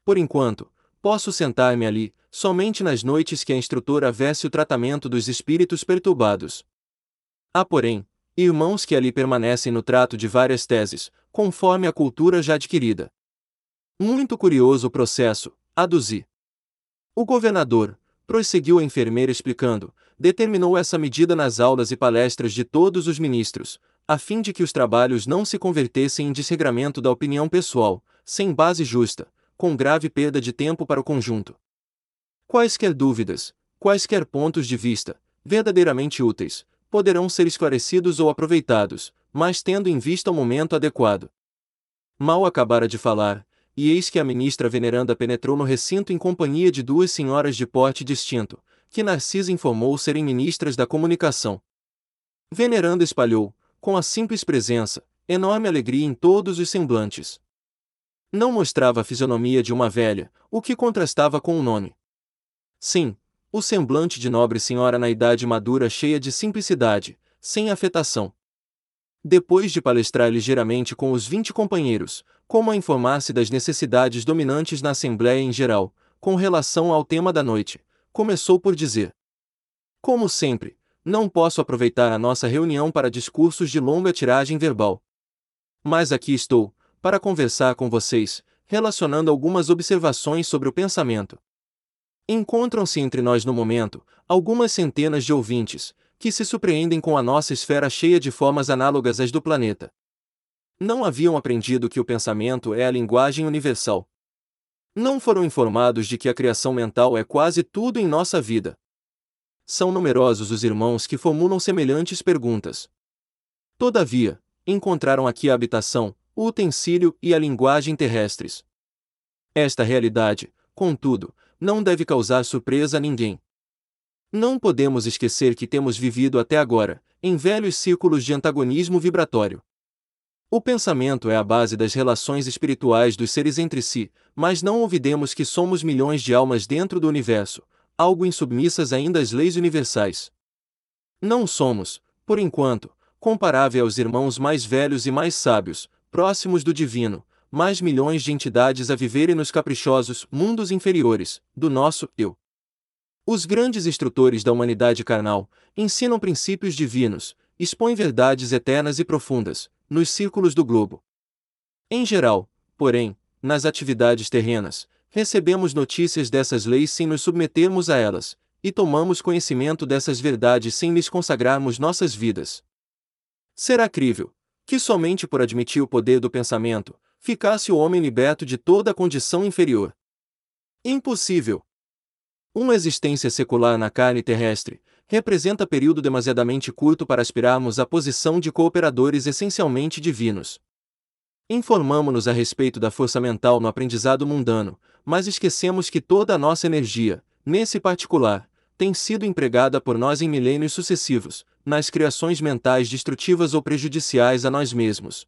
Por enquanto, posso sentar-me ali, somente nas noites que a instrutora veste o tratamento dos espíritos perturbados. Há, porém, irmãos que ali permanecem no trato de várias teses, conforme a cultura já adquirida. Muito curioso o processo, aduzi. O governador, prosseguiu a enfermeira explicando, determinou essa medida nas aulas e palestras de todos os ministros, a fim de que os trabalhos não se convertessem em desregramento da opinião pessoal, sem base justa, com grave perda de tempo para o conjunto. Quaisquer dúvidas, quaisquer pontos de vista, verdadeiramente úteis, poderão ser esclarecidos ou aproveitados, mas tendo em vista o momento adequado. Mal acabara de falar, e eis que a ministra veneranda penetrou no recinto em companhia de duas senhoras de porte distinto, que Narcisa informou serem ministras da comunicação. Veneranda espalhou, com a simples presença, enorme alegria em todos os semblantes. Não mostrava a fisionomia de uma velha, o que contrastava com o nome. Sim, o semblante de nobre senhora na idade madura cheia de simplicidade, sem afetação. Depois de palestrar ligeiramente com os vinte companheiros, como a informar-se das necessidades dominantes na Assembleia em geral, com relação ao tema da noite, começou por dizer: Como sempre, não posso aproveitar a nossa reunião para discursos de longa tiragem verbal. Mas aqui estou, para conversar com vocês, relacionando algumas observações sobre o pensamento. Encontram-se entre nós no momento, algumas centenas de ouvintes, que se surpreendem com a nossa esfera cheia de formas análogas às do planeta. Não haviam aprendido que o pensamento é a linguagem universal. Não foram informados de que a criação mental é quase tudo em nossa vida. São numerosos os irmãos que formulam semelhantes perguntas. Todavia, encontraram aqui a habitação, o utensílio e a linguagem terrestres. Esta realidade, contudo, não deve causar surpresa a ninguém. Não podemos esquecer que temos vivido até agora, em velhos círculos de antagonismo vibratório. O pensamento é a base das relações espirituais dos seres entre si, mas não olvidemos que somos milhões de almas dentro do universo, algo insubmissas ainda às leis universais. Não somos, por enquanto, comparável aos irmãos mais velhos e mais sábios, próximos do divino, mais milhões de entidades a viverem nos caprichosos mundos inferiores do nosso eu. Os grandes instrutores da humanidade carnal ensinam princípios divinos, expõem verdades eternas e profundas, nos círculos do globo. Em geral, porém, nas atividades terrenas, recebemos notícias dessas leis sem nos submetermos a elas, e tomamos conhecimento dessas verdades sem lhes consagrarmos nossas vidas. Será crível que somente por admitir o poder do pensamento, ficasse o homem liberto de toda a condição inferior. Impossível. Uma existência secular na carne terrestre representa período demasiadamente curto para aspirarmos à posição de cooperadores essencialmente divinos. Informamo-nos a respeito da força mental no aprendizado mundano, mas esquecemos que toda a nossa energia, nesse particular, tem sido empregada por nós em milênios sucessivos, nas criações mentais destrutivas ou prejudiciais a nós mesmos.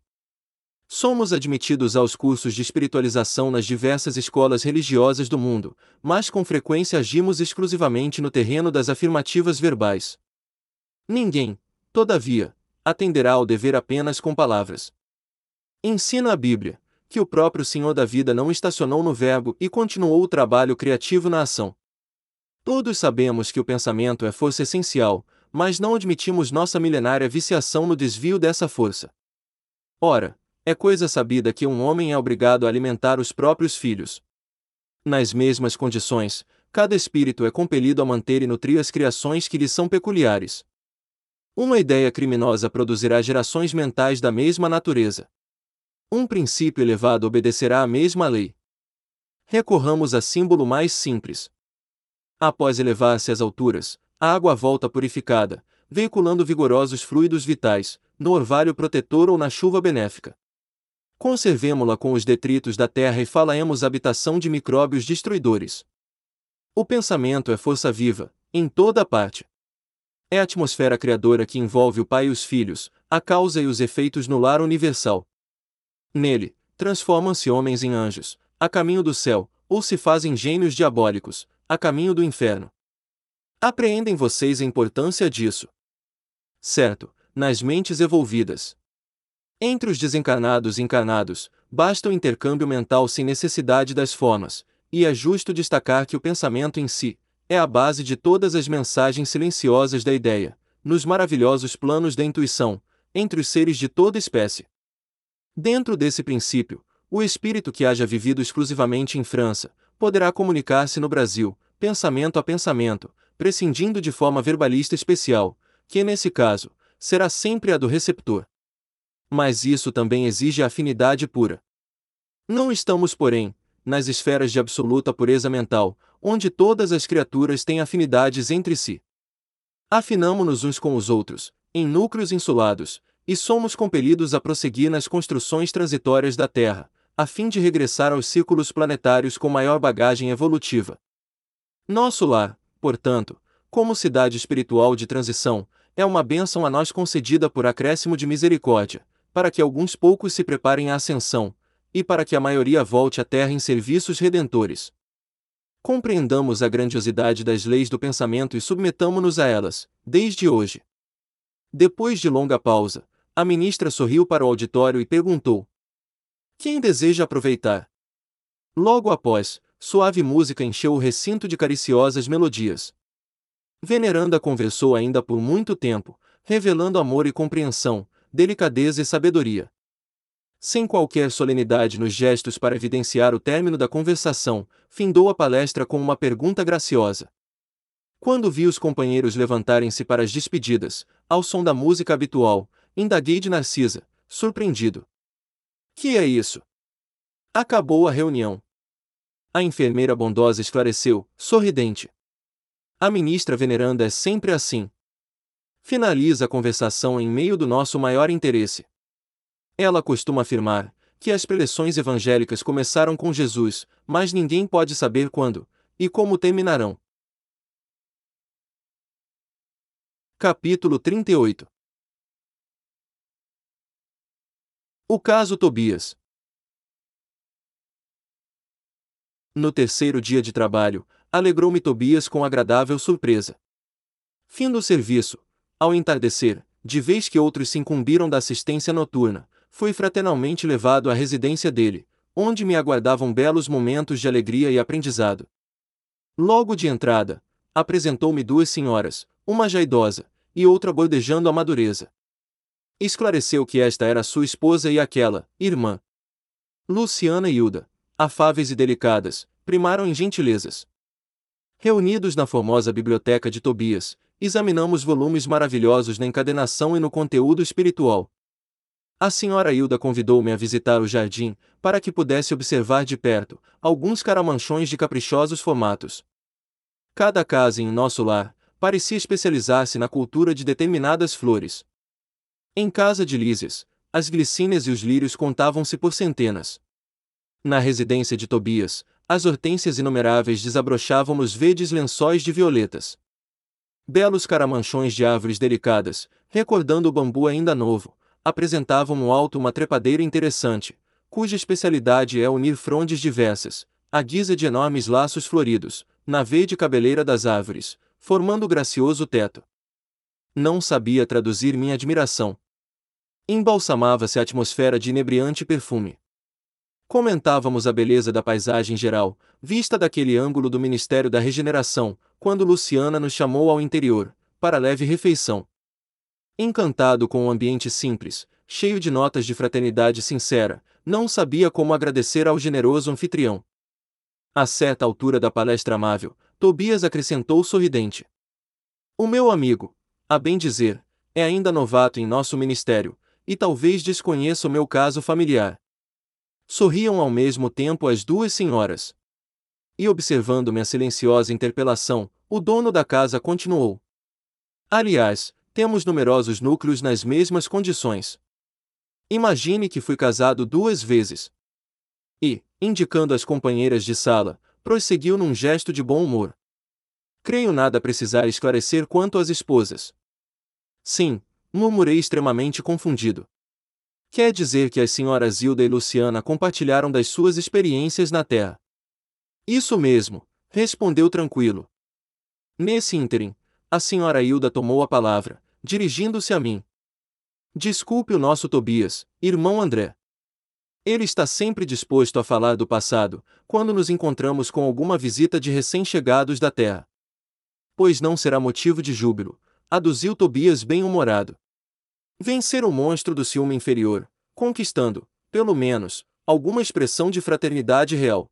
Somos admitidos aos cursos de espiritualização nas diversas escolas religiosas do mundo, mas com frequência agimos exclusivamente no terreno das afirmativas verbais. Ninguém, todavia, atenderá ao dever apenas com palavras. Ensina a Bíblia, que o próprio Senhor da vida não estacionou no verbo e continuou o trabalho criativo na ação. Todos sabemos que o pensamento é força essencial, mas não admitimos nossa milenária viciação no desvio dessa força. Ora, é coisa sabida que um homem é obrigado a alimentar os próprios filhos. Nas mesmas condições, cada espírito é compelido a manter e nutrir as criações que lhe são peculiares. Uma ideia criminosa produzirá gerações mentais da mesma natureza. Um princípio elevado obedecerá à mesma lei. Recorramos a símbolo mais simples. Após elevar-se às alturas, a água volta purificada, veiculando vigorosos fluidos vitais, no orvalho protetor ou na chuva benéfica. Conservemo-la com os detritos da terra e falaemos habitação de micróbios destruidores. O pensamento é força viva, em toda parte. É a atmosfera criadora que envolve o pai e os filhos, a causa e os efeitos no lar universal. Nele, transformam-se homens em anjos, a caminho do céu, ou se fazem gênios diabólicos, a caminho do inferno. Apreendem vocês a importância disso. Certo, nas mentes evolvidas. Entre os desencarnados e encarnados, basta o intercâmbio mental sem necessidade das formas, e é justo destacar que o pensamento em si é a base de todas as mensagens silenciosas da ideia, nos maravilhosos planos da intuição, entre os seres de toda espécie. Dentro desse princípio, o espírito que haja vivido exclusivamente em França poderá comunicar-se no Brasil, pensamento a pensamento, prescindindo de forma verbalista especial, que nesse caso será sempre a do receptor. Mas isso também exige afinidade pura. Não estamos, porém, nas esferas de absoluta pureza mental, onde todas as criaturas têm afinidades entre si. Afinamo-nos uns com os outros, em núcleos insulados, e somos compelidos a prosseguir nas construções transitórias da Terra, a fim de regressar aos círculos planetários com maior bagagem evolutiva. Nosso lar, portanto, como cidade espiritual de transição, é uma bênção a nós concedida por acréscimo de misericórdia, para que alguns poucos se preparem à ascensão, e para que a maioria volte à Terra em serviços redentores. Compreendamos a grandiosidade das leis do pensamento e submetamo-nos a elas, desde hoje. Depois de longa pausa, a ministra sorriu para o auditório e perguntou: Quem deseja aproveitar? Logo após, suave música encheu o recinto de cariciosas melodias. Veneranda conversou ainda por muito tempo, revelando amor e compreensão, delicadeza e sabedoria. Sem qualquer solenidade nos gestos para evidenciar o término da conversação, findou a palestra com uma pergunta graciosa. Quando vi os companheiros levantarem-se para as despedidas, ao som da música habitual, indaguei de Narcisa, surpreendido. Que é isso? Acabou a reunião. A enfermeira bondosa esclareceu, sorridente. A ministra veneranda é sempre assim. Finaliza a conversação em meio do nosso maior interesse. Ela costuma afirmar que as preleções evangélicas começaram com Jesus, mas ninguém pode saber quando e como terminarão. Capítulo 38 O caso Tobias No terceiro dia de trabalho, alegrou-me Tobias com agradável surpresa. Fim do serviço, ao entardecer, de vez que outros se incumbiram da assistência noturna, fui fraternalmente levado à residência dele, onde me aguardavam belos momentos de alegria e aprendizado. Logo de entrada, apresentou-me duas senhoras, uma já idosa, e outra bordejando a madureza. Esclareceu que esta era sua esposa e aquela, irmã. Luciana e Hilda, afáveis e delicadas, primaram em gentilezas. Reunidos na formosa biblioteca de Tobias, examinamos volumes maravilhosos na encadenação e no conteúdo espiritual. A senhora Hilda convidou-me a visitar o jardim, para que pudesse observar de perto alguns caramanchões de caprichosos formatos. Cada casa em nosso lar parecia especializar-se na cultura de determinadas flores. Em casa de Lísias, as glicínias e os lírios contavam-se por centenas. Na residência de Tobias, as hortênsias inumeráveis desabrochavam nos verdes lençóis de violetas. Belos caramanchões de árvores delicadas, recordando o bambu ainda novo, apresentavam no alto uma trepadeira interessante, cuja especialidade é unir frondes diversas, à guisa de enormes laços floridos, na verde cabeleira das árvores, formando gracioso teto. Não sabia traduzir minha admiração. Embalsamava-se a atmosfera de inebriante perfume. Comentávamos a beleza da paisagem geral, vista daquele ângulo do Ministério da Regeneração, quando Luciana nos chamou ao interior, para leve refeição. Encantado com o um ambiente simples, cheio de notas de fraternidade sincera, não sabia como agradecer ao generoso anfitrião. A certa altura da palestra amável, Tobias acrescentou sorridente: O meu amigo, a bem dizer, é ainda novato em nosso ministério, e talvez desconheça o meu caso familiar. Sorriam ao mesmo tempo as duas senhoras. E observando minha silenciosa interpelação, o dono da casa continuou. Aliás, temos numerosos núcleos nas mesmas condições. Imagine que fui casado duas vezes. E, indicando as companheiras de sala, prosseguiu num gesto de bom humor. Creio nada precisar esclarecer quanto às esposas. Sim, murmurei extremamente confundido. Quer dizer que as senhoras Hilda e Luciana compartilharam das suas experiências na Terra. Isso mesmo, respondeu tranquilo. Nesse ínterim, a senhora Hilda tomou a palavra, dirigindo-se a mim. Desculpe o nosso Tobias, irmão André. Ele está sempre disposto a falar do passado, quando nos encontramos com alguma visita de recém-chegados da Terra. Pois não será motivo de júbilo, aduziu Tobias bem-humorado. Vencer o monstro do ciúme inferior, conquistando, pelo menos, alguma expressão de fraternidade real.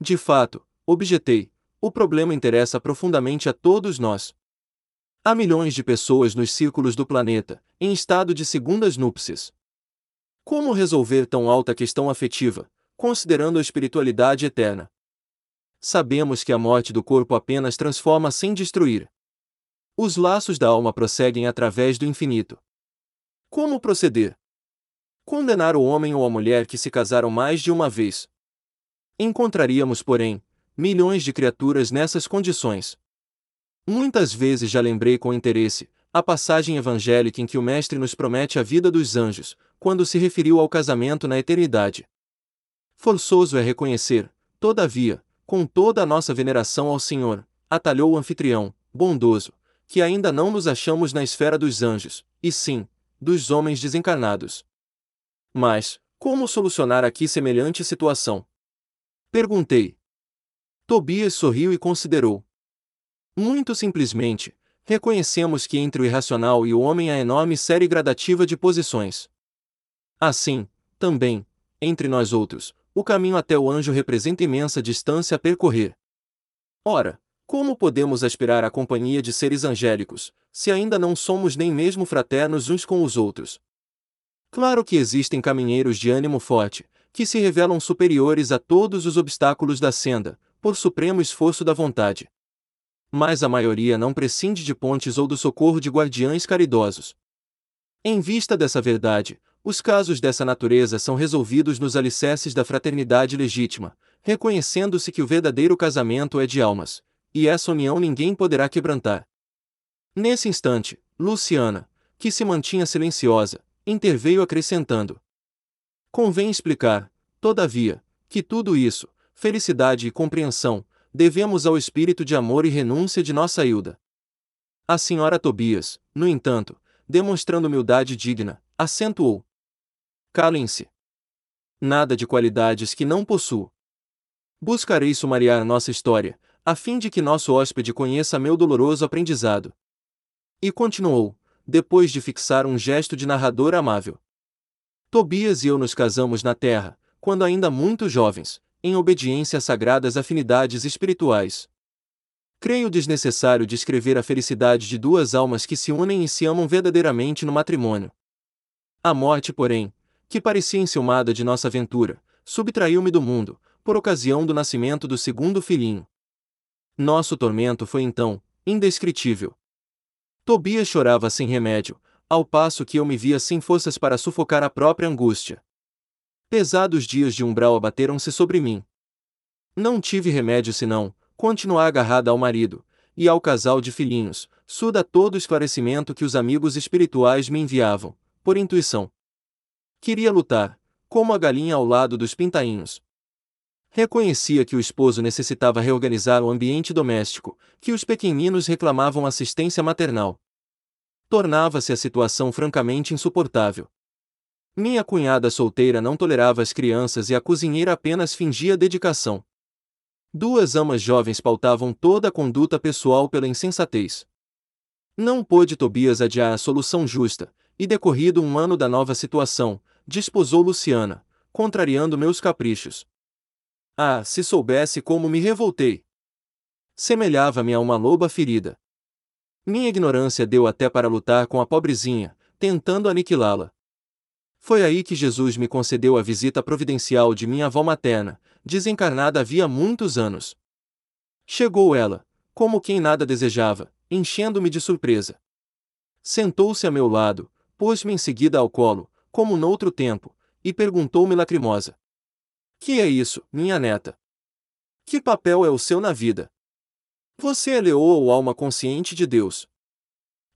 De fato, objetei, o problema interessa profundamente a todos nós. Há milhões de pessoas nos círculos do planeta, em estado de segundas núpcias. Como resolver tão alta questão afetiva, considerando a espiritualidade eterna? Sabemos que a morte do corpo apenas transforma sem destruir. Os laços da alma prosseguem através do infinito. Como proceder? Condenar o homem ou a mulher que se casaram mais de uma vez. Encontraríamos, porém, milhões de criaturas nessas condições. Muitas vezes já lembrei com interesse a passagem evangélica em que o Mestre nos promete a vida dos anjos, quando se referiu ao casamento na eternidade. Forçoso é reconhecer, todavia, com toda a nossa veneração ao Senhor, atalhou o anfitrião, bondoso, que ainda não nos achamos na esfera dos anjos, e sim, dos homens desencarnados. Mas, como solucionar aqui semelhante situação? Perguntei. Tobias sorriu e considerou. Muito simplesmente, reconhecemos que entre o irracional e o homem há enorme série gradativa de posições. Assim, também, entre nós outros, o caminho até o anjo representa imensa distância a percorrer. Ora, como podemos aspirar à companhia de seres angélicos, se ainda não somos nem mesmo fraternos uns com os outros? Claro que existem caminheiros de ânimo forte, que se revelam superiores a todos os obstáculos da senda, por supremo esforço da vontade. Mas a maioria não prescinde de pontes ou do socorro de guardiães caridosos. Em vista dessa verdade, os casos dessa natureza são resolvidos nos alicerces da fraternidade legítima, reconhecendo-se que o verdadeiro casamento é de almas, e essa união ninguém poderá quebrantar. Nesse instante, Luciana, que se mantinha silenciosa, interveio acrescentando: Convém explicar, todavia, que tudo isso, felicidade e compreensão, devemos ao espírito de amor e renúncia de nossa Hilda. A senhora Tobias, no entanto, demonstrando humildade digna, acentuou: Calem-se. Nada de qualidades que não possuo. Buscarei sumariar nossa história, a fim de que nosso hóspede conheça meu doloroso aprendizado. E continuou, depois de fixar um gesto de narrador amável. Tobias e eu nos casamos na terra, quando ainda muito jovens, em obediência a sagradas afinidades espirituais. Creio desnecessário descrever a felicidade de duas almas que se unem e se amam verdadeiramente no matrimônio. A morte, porém, que parecia enciumada de nossa aventura, subtraiu-me do mundo, por ocasião do nascimento do segundo filhinho. Nosso tormento foi então, indescritível. Tobias chorava sem remédio, ao passo que eu me via sem forças para sufocar a própria angústia. Pesados dias de umbral abateram-se sobre mim. Não tive remédio senão, continuar agarrada ao marido, e ao casal de filhinhos, surda todo o esclarecimento que os amigos espirituais me enviavam, por intuição. Queria lutar, como a galinha ao lado dos pintainhos. Reconhecia que o esposo necessitava reorganizar o ambiente doméstico, que os pequeninos reclamavam assistência maternal. Tornava-se a situação francamente insuportável. Minha cunhada solteira não tolerava as crianças e a cozinheira apenas fingia dedicação. Duas amas jovens pautavam toda a conduta pessoal pela insensatez. Não pôde Tobias adiar a solução justa, e decorrido um ano da nova situação, disposou Luciana, contrariando meus caprichos. Ah, se soubesse como me revoltei! Semelhava-me a uma loba ferida. Minha ignorância deu até para lutar com a pobrezinha, tentando aniquilá-la. Foi aí que Jesus me concedeu a visita providencial de minha avó materna, desencarnada havia muitos anos. Chegou ela, como quem nada desejava, enchendo-me de surpresa. Sentou-se a meu lado, pôs-me em seguida ao colo, como noutro tempo, e perguntou-me lacrimosa: Que é isso, minha neta? Que papel é o seu na vida? Você é leoa ou alma consciente de Deus?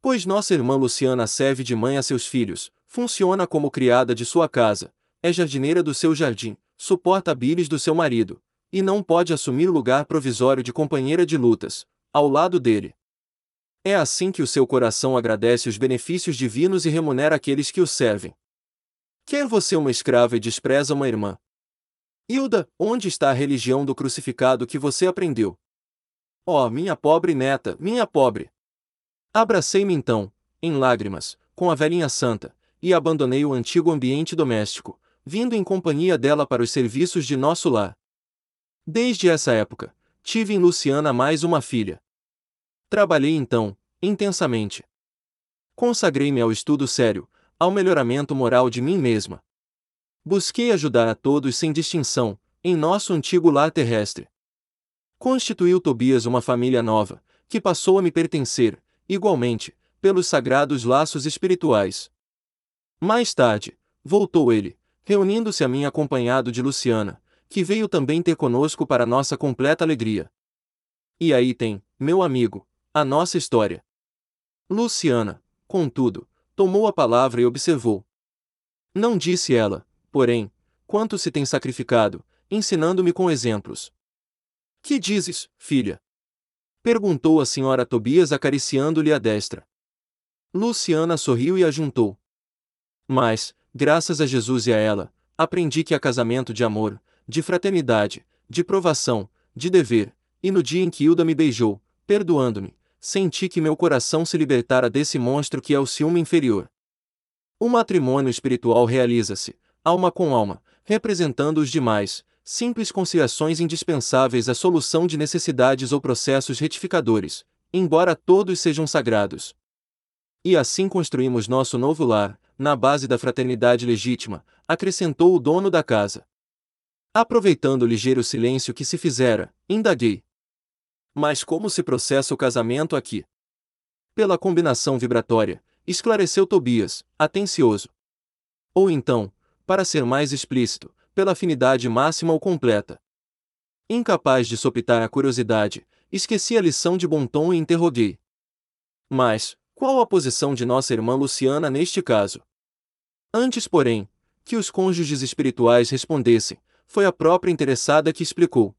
Pois nossa irmã Luciana serve de mãe a seus filhos, funciona como criada de sua casa, é jardineira do seu jardim, suporta a bilis do seu marido, e não pode assumir lugar provisório de companheira de lutas, ao lado dele. É assim que o seu coração agradece os benefícios divinos e remunera aqueles que o servem. Quer você uma escrava e despreza uma irmã? Hilda, onde está a religião do crucificado que você aprendeu? Oh, minha pobre neta, minha pobre! Abracei-me então, em lágrimas, com a velhinha santa, e abandonei o antigo ambiente doméstico, vindo em companhia dela para os serviços de nosso lar. Desde essa época, tive em Luciana mais uma filha. Trabalhei então, intensamente. Consagrei-me ao estudo sério, ao melhoramento moral de mim mesma. Busquei ajudar a todos sem distinção, em nosso antigo lar terrestre. Constituiu Tobias uma família nova, que passou a me pertencer, igualmente, pelos sagrados laços espirituais. Mais tarde, voltou ele, reunindo-se a mim acompanhado de Luciana, que veio também ter conosco para nossa completa alegria. E aí tem, meu amigo, a nossa história. Luciana, contudo, tomou a palavra e observou. Não disse ela, porém, quanto se tem sacrificado, ensinando-me com exemplos. Que dizes, filha? Perguntou a senhora Tobias acariciando-lhe a destra. Luciana sorriu e ajuntou. Mas, graças a Jesus e a ela, aprendi que há casamento de amor, de fraternidade, de provação, de dever, e no dia em que Hilda me beijou, perdoando-me, senti que meu coração se libertara desse monstro que é o ciúme inferior. O matrimônio espiritual realiza-se, alma com alma, representando os demais, simples conciliações indispensáveis à solução de necessidades ou processos retificadores, embora todos sejam sagrados. E assim construímos nosso novo lar, na base da fraternidade legítima, acrescentou o dono da casa. Aproveitando o ligeiro silêncio que se fizera, indaguei. Mas como se processa o casamento aqui? Pela combinação vibratória, esclareceu Tobias, atencioso. Ou então, para ser mais explícito, pela afinidade máxima ou completa. Incapaz de sopitar a curiosidade, esqueci a lição de bom tom e interroguei. Mas, qual a posição de nossa irmã Luciana neste caso? Antes, porém, que os cônjuges espirituais respondessem, foi a própria interessada que explicou.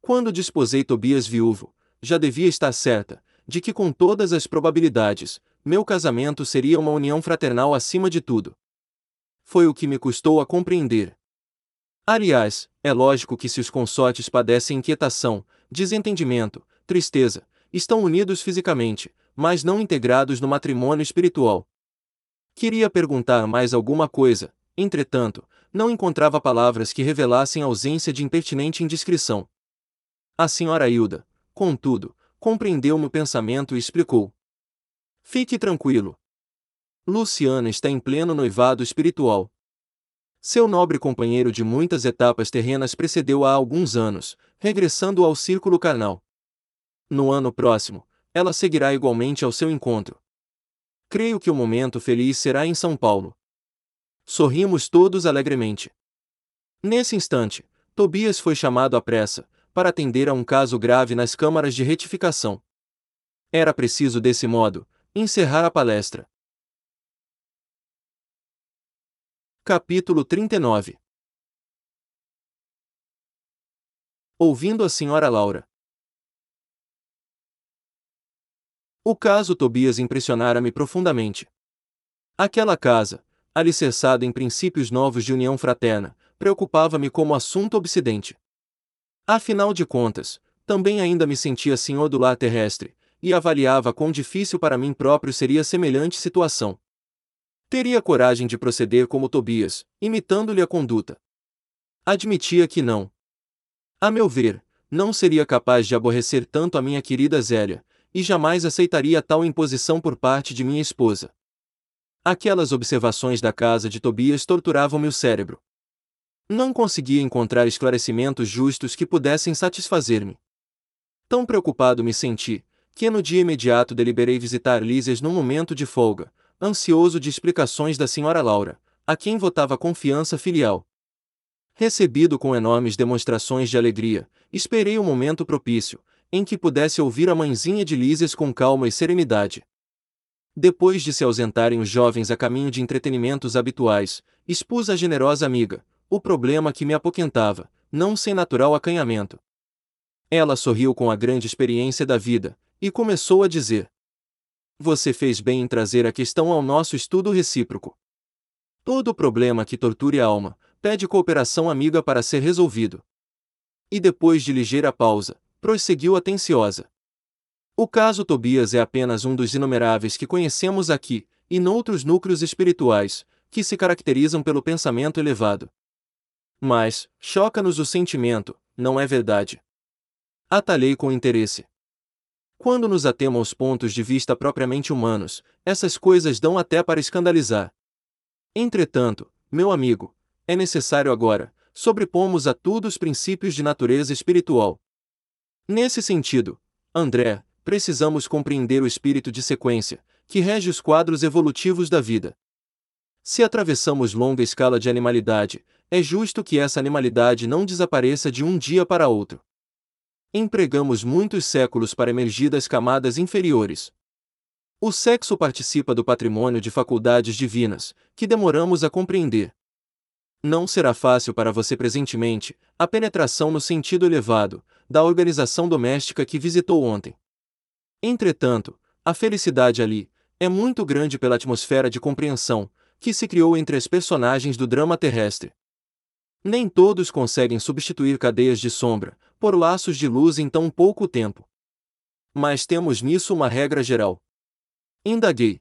Quando disposei Tobias viúvo, já devia estar certa, de que com todas as probabilidades, meu casamento seria uma união fraternal acima de tudo. Foi o que me custou a compreender. Aliás, é lógico que se os consortes padecem inquietação, desentendimento, tristeza, estão unidos fisicamente, mas não integrados no matrimônio espiritual. Queria perguntar mais alguma coisa, entretanto, não encontrava palavras que revelassem ausência de impertinente indiscrição. A senhora Hilda, contudo, compreendeu meu pensamento e explicou. Fique tranquilo. Luciana está em pleno noivado espiritual. Seu nobre companheiro de muitas etapas terrenas precedeu há alguns anos, regressando ao círculo carnal. No ano próximo, ela seguirá igualmente ao seu encontro. Creio que o momento feliz será em São Paulo. Sorrimos todos alegremente. Nesse instante, Tobias foi chamado à pressa, para atender a um caso grave nas câmaras de retificação. Era preciso, desse modo, encerrar a palestra. Capítulo 39 Ouvindo a senhora Laura. O caso Tobias impressionara-me profundamente. Aquela casa, alicerçada em princípios novos de união fraterna, preocupava-me como assunto obsidente. Afinal de contas, também ainda me sentia senhor do lar terrestre, e avaliava quão difícil para mim próprio seria semelhante situação. Teria coragem de proceder como Tobias, imitando-lhe a conduta. Admitia que não. A meu ver, não seria capaz de aborrecer tanto a minha querida Zélia, e jamais aceitaria tal imposição por parte de minha esposa. Aquelas observações da casa de Tobias torturavam meu cérebro. Não conseguia encontrar esclarecimentos justos que pudessem satisfazer-me. Tão preocupado me senti, que no dia imediato deliberei visitar Lísias num momento de folga, ansioso de explicações da senhora Laura, a quem votava confiança filial. Recebido com enormes demonstrações de alegria, esperei o momento propício, em que pudesse ouvir a mãezinha de Lísias com calma e serenidade. Depois de se ausentarem os jovens a caminho de entretenimentos habituais, expus à generosa amiga, o problema que me apoquentava, não sem natural acanhamento. Ela sorriu com a grande experiência da vida, e começou a dizer: Você fez bem em trazer a questão ao nosso estudo recíproco. Todo problema que torture a alma, pede cooperação amiga para ser resolvido. E depois de ligeira pausa, prosseguiu atenciosa. O caso Tobias é apenas um dos inumeráveis que conhecemos aqui, e noutros núcleos espirituais, que se caracterizam pelo pensamento elevado. Mas, choca-nos o sentimento, não é verdade? Atalhei com interesse. Quando nos atemos aos pontos de vista propriamente humanos, essas coisas dão até para escandalizar. Entretanto, meu amigo, é necessário agora, sobrepomos a tudo os princípios de natureza espiritual. Nesse sentido, André, precisamos compreender o espírito de sequência, que rege os quadros evolutivos da vida. Se atravessamos longa escala de animalidade, é justo que essa animalidade não desapareça de um dia para outro. Empregamos muitos séculos para emergir das camadas inferiores. O sexo participa do patrimônio de faculdades divinas, que demoramos a compreender. Não será fácil para você presentemente a penetração no sentido elevado da organização doméstica que visitou ontem. Entretanto, a felicidade ali é muito grande pela atmosfera de compreensão que se criou entre as personagens do drama terrestre. Nem todos conseguem substituir cadeias de sombra, por laços de luz em tão pouco tempo. Mas temos nisso uma regra geral. Indaguei.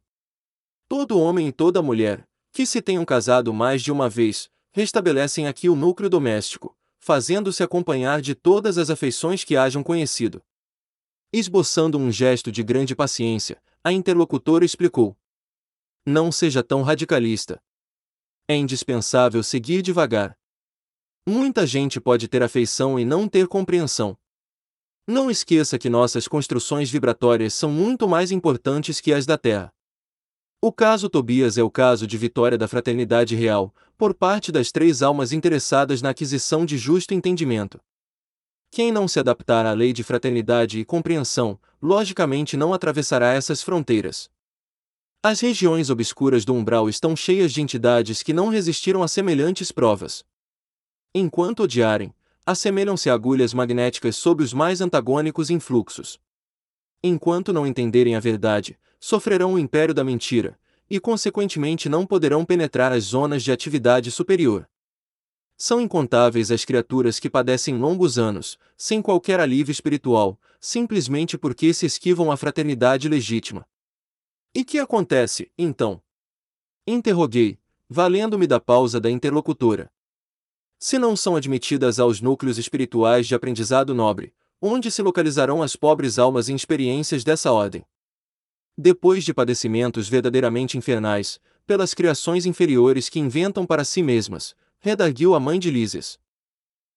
Todo homem e toda mulher, que se tenham casado mais de uma vez, restabelecem aqui o núcleo doméstico, fazendo-se acompanhar de todas as afeições que hajam conhecido. Esboçando um gesto de grande paciência, a interlocutora explicou: Não seja tão radicalista. É indispensável seguir devagar. Muita gente pode ter afeição e não ter compreensão. Não esqueça que nossas construções vibratórias são muito mais importantes que as da Terra. O caso Tobias é o caso de vitória da fraternidade real, por parte das três almas interessadas na aquisição de justo entendimento. Quem não se adaptar à lei de fraternidade e compreensão, logicamente não atravessará essas fronteiras. As regiões obscuras do umbral estão cheias de entidades que não resistiram a semelhantes provas. Enquanto odiarem, assemelham-se a agulhas magnéticas sob os mais antagônicos influxos. Enquanto não entenderem a verdade, sofrerão o império da mentira, e consequentemente não poderão penetrar as zonas de atividade superior. São incontáveis as criaturas que padecem longos anos, sem qualquer alívio espiritual, simplesmente porque se esquivam a fraternidade legítima. E que acontece, então? Interroguei, valendo-me da pausa da interlocutora se não são admitidas aos núcleos espirituais de aprendizado nobre, onde se localizarão as pobres almas em experiências dessa ordem. Depois de padecimentos verdadeiramente infernais, pelas criações inferiores que inventam para si mesmas, redarguiu a mãe de Lísias.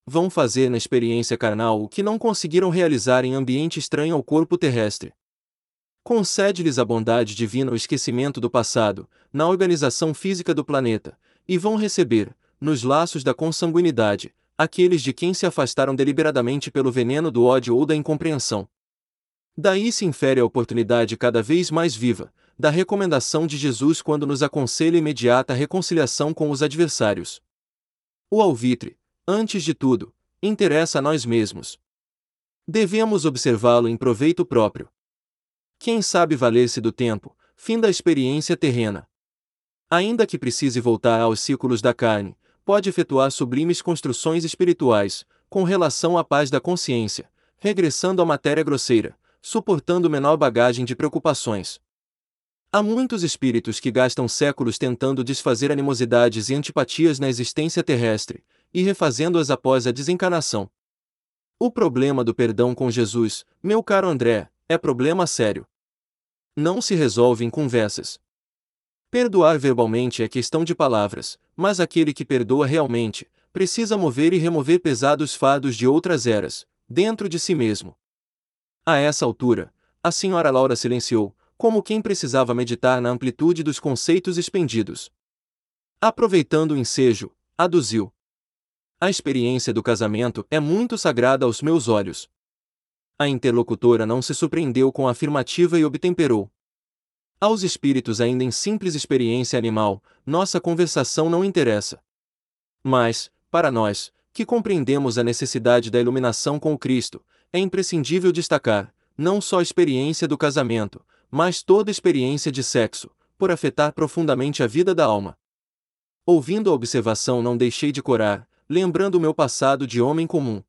Vão fazer na experiência carnal o que não conseguiram realizar em ambiente estranho ao corpo terrestre. Concede-lhes a bondade divina o esquecimento do passado, na organização física do planeta, e vão receber, nos laços da consanguinidade, aqueles de quem se afastaram deliberadamente pelo veneno do ódio ou da incompreensão. Daí se infere a oportunidade cada vez mais viva, da recomendação de Jesus quando nos aconselha imediata reconciliação com os adversários. O alvitre, antes de tudo, interessa a nós mesmos. Devemos observá-lo em proveito próprio. Quem sabe valer-se do tempo, fim da experiência terrena. Ainda que precise voltar aos círculos da carne, pode efetuar sublimes construções espirituais, com relação à paz da consciência, regressando à matéria grosseira, suportando menor bagagem de preocupações. Há muitos espíritos que gastam séculos tentando desfazer animosidades e antipatias na existência terrestre, e refazendo-as após a desencarnação. O problema do perdão com Jesus, meu caro André, é problema sério. Não se resolve em conversas. Perdoar verbalmente é questão de palavras, mas aquele que perdoa realmente, precisa mover e remover pesados fardos de outras eras, dentro de si mesmo. A essa altura, a senhora Laura silenciou, como quem precisava meditar na amplitude dos conceitos expendidos. Aproveitando o ensejo, aduziu. A experiência do casamento é muito sagrada aos meus olhos. A interlocutora não se surpreendeu com a afirmativa e obtemperou. Aos espíritos ainda em simples experiência animal, nossa conversação não interessa. Mas, para nós, que compreendemos a necessidade da iluminação com o Cristo, é imprescindível destacar, não só a experiência do casamento, mas toda experiência de sexo, por afetar profundamente a vida da alma. Ouvindo a observação, não deixei de corar, lembrando o meu passado de homem comum.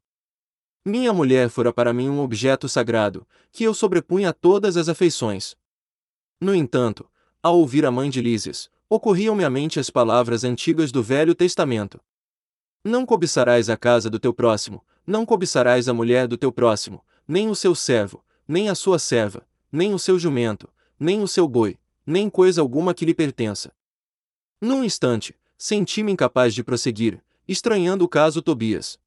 Minha mulher fora para mim um objeto sagrado, que eu sobrepunha a todas as afeições. No entanto, ao ouvir a mãe de Lísias, ocorriam-me à mente as palavras antigas do Velho Testamento. Não cobiçarás a casa do teu próximo, não cobiçarás a mulher do teu próximo, nem o seu servo, nem a sua serva, nem o seu jumento, nem o seu boi, nem coisa alguma que lhe pertença. Num instante, senti-me incapaz de prosseguir, estranhando o caso Tobias.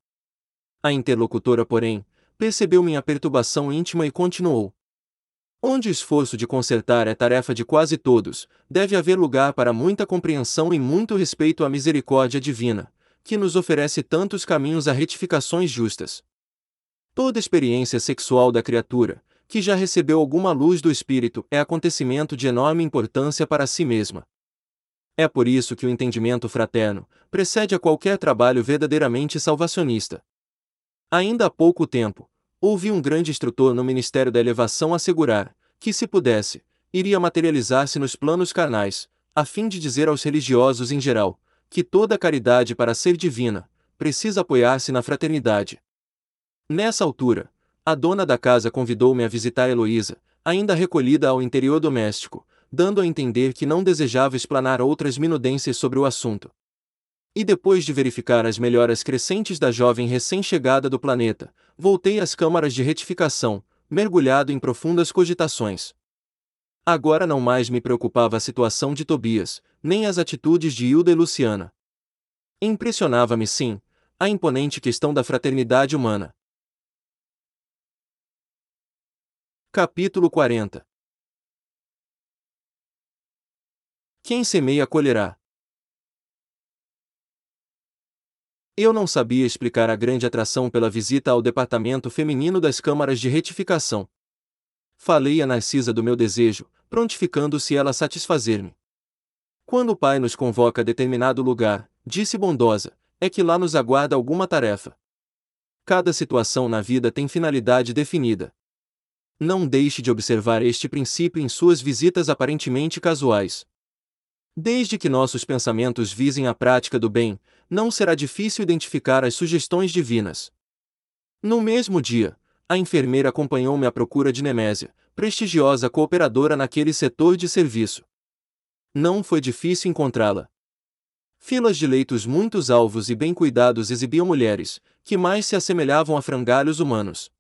A interlocutora, porém, percebeu minha perturbação íntima e continuou. Onde o esforço de consertar é tarefa de quase todos, deve haver lugar para muita compreensão e muito respeito à misericórdia divina, que nos oferece tantos caminhos a retificações justas. Toda experiência sexual da criatura, que já recebeu alguma luz do espírito, é acontecimento de enorme importância para si mesma. É por isso que o entendimento fraterno precede a qualquer trabalho verdadeiramente salvacionista. Ainda há pouco tempo, ouvi um grande instrutor no Ministério da Elevação assegurar que, se pudesse, iria materializar-se nos planos carnais, a fim de dizer aos religiosos em geral que toda caridade para ser divina precisa apoiar-se na fraternidade. Nessa altura, a dona da casa convidou-me a visitar Heloísa, ainda recolhida ao interior doméstico, dando a entender que não desejava explanar outras minudências sobre o assunto. E depois de verificar as melhoras crescentes da jovem recém-chegada do planeta, voltei às câmaras de retificação, mergulhado em profundas cogitações. Agora não mais me preocupava a situação de Tobias, nem as atitudes de Hilda e Luciana. Impressionava-me, sim, a imponente questão da fraternidade humana. Capítulo 40 Quem semeia colherá. Eu não sabia explicar a grande atração pela visita ao departamento feminino das câmaras de retificação. Falei a Narcisa do meu desejo, prontificando-se ela a satisfazer-me. Quando o Pai nos convoca a determinado lugar, disse bondosa, é que lá nos aguarda alguma tarefa. Cada situação na vida tem finalidade definida. Não deixe de observar este princípio em suas visitas aparentemente casuais. Desde que nossos pensamentos visem a prática do bem, não será difícil identificar as sugestões divinas. No mesmo dia, a enfermeira acompanhou-me à procura de Nemésia, prestigiosa cooperadora naquele setor de serviço. Não foi difícil encontrá-la. Filas de leitos muito alvos e bem cuidados exibiam mulheres, que mais se assemelhavam a frangalhos humanos.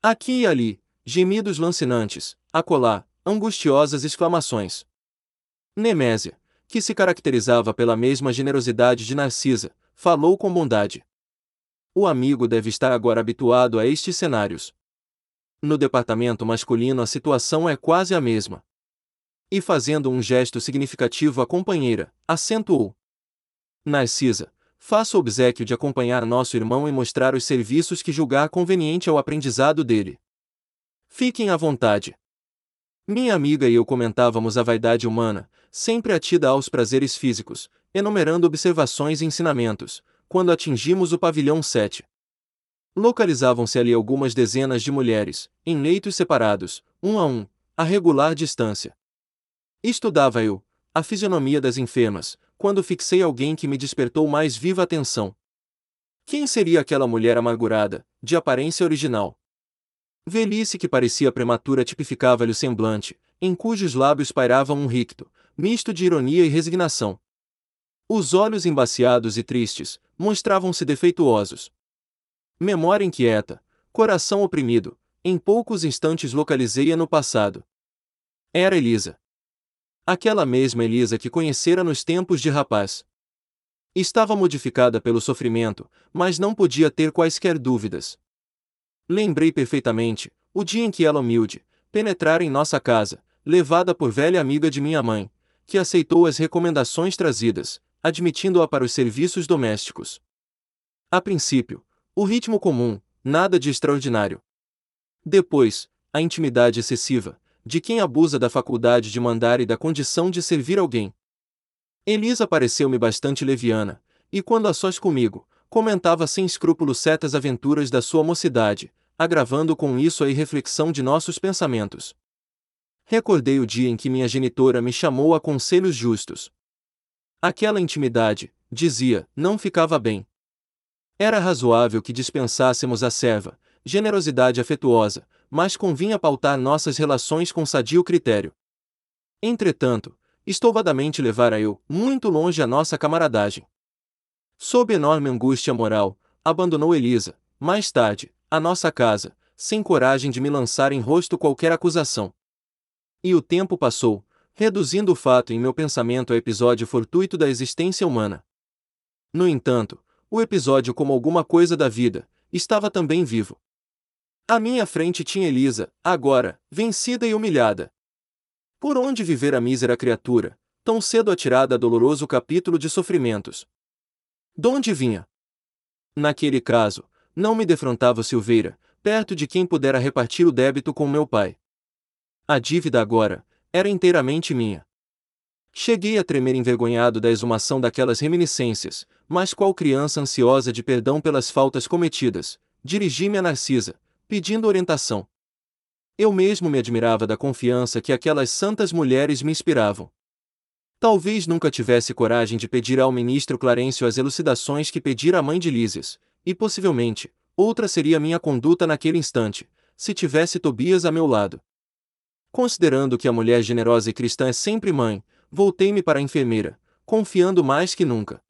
Aqui e ali, gemidos lancinantes, acolá, angustiosas exclamações. Nemésia, que se caracterizava pela mesma generosidade de Narcisa, falou com bondade. O amigo deve estar agora habituado a estes cenários. No departamento masculino a situação é quase a mesma. E fazendo um gesto significativo à companheira, acentuou: Narcisa, faça o obsequio de acompanhar nosso irmão e mostrar os serviços que julgar conveniente ao aprendizado dele. Fiquem à vontade. Minha amiga e eu comentávamos a vaidade humana, sempre atida aos prazeres físicos, enumerando observações e ensinamentos, quando atingimos o pavilhão 7. Localizavam-se ali algumas dezenas de mulheres, em leitos separados, um a um, a regular distância. Estudava eu, a fisionomia das enfermas, quando fixei alguém que me despertou mais viva atenção. Quem seria aquela mulher amargurada, de aparência original? Velhice que parecia prematura tipificava-lhe o semblante, em cujos lábios pairava um ricto, misto de ironia e resignação. Os olhos embaciados e tristes mostravam-se defeituosos. Memória inquieta, coração oprimido, em poucos instantes localizei-a no passado. Era Elisa. Aquela mesma Elisa que conhecera nos tempos de rapaz. Estava modificada pelo sofrimento, mas não podia ter quaisquer dúvidas. Lembrei perfeitamente o dia em que ela humilde penetrara em nossa casa, levada por velha amiga de minha mãe, que aceitou as recomendações trazidas, admitindo-a para os serviços domésticos. A princípio, o ritmo comum, nada de extraordinário. Depois, a intimidade excessiva, de quem abusa da faculdade de mandar e da condição de servir alguém. Elisa pareceu-me bastante leviana, e quando a sós comigo, comentava sem escrúpulos certas aventuras da sua mocidade, agravando com isso a irreflexão de nossos pensamentos. Recordei o dia em que minha genitora me chamou a conselhos justos. Aquela intimidade, dizia, não ficava bem. Era razoável que dispensássemos a serva, generosidade afetuosa, mas convinha pautar nossas relações com sadio critério. Entretanto, estouvadamente levara eu, muito longe a nossa camaradagem. Sob enorme angústia moral, abandonou Elisa, mais tarde, a nossa casa, sem coragem de me lançar em rosto qualquer acusação. E o tempo passou, reduzindo o fato em meu pensamento a episódio fortuito da existência humana. No entanto, o episódio, como alguma coisa da vida, estava também vivo. À minha frente tinha Elisa, agora, vencida e humilhada. Por onde viver a mísera criatura, tão cedo atirada a doloroso capítulo de sofrimentos? Donde vinha? Naquele caso, não me defrontava Silveira, perto de quem pudera repartir o débito com meu pai. A dívida agora era inteiramente minha. Cheguei a tremer envergonhado da exumação daquelas reminiscências, mas qual criança ansiosa de perdão pelas faltas cometidas, dirigi-me a Narcisa, pedindo orientação. Eu mesmo me admirava da confiança que aquelas santas mulheres me inspiravam. Talvez nunca tivesse coragem de pedir ao ministro Clarencio as elucidações que pedira à mãe de Lísias, e possivelmente, outra seria minha conduta naquele instante, se tivesse Tobias a meu lado. Considerando que a mulher generosa e cristã é sempre mãe, voltei-me para a enfermeira, confiando mais que nunca.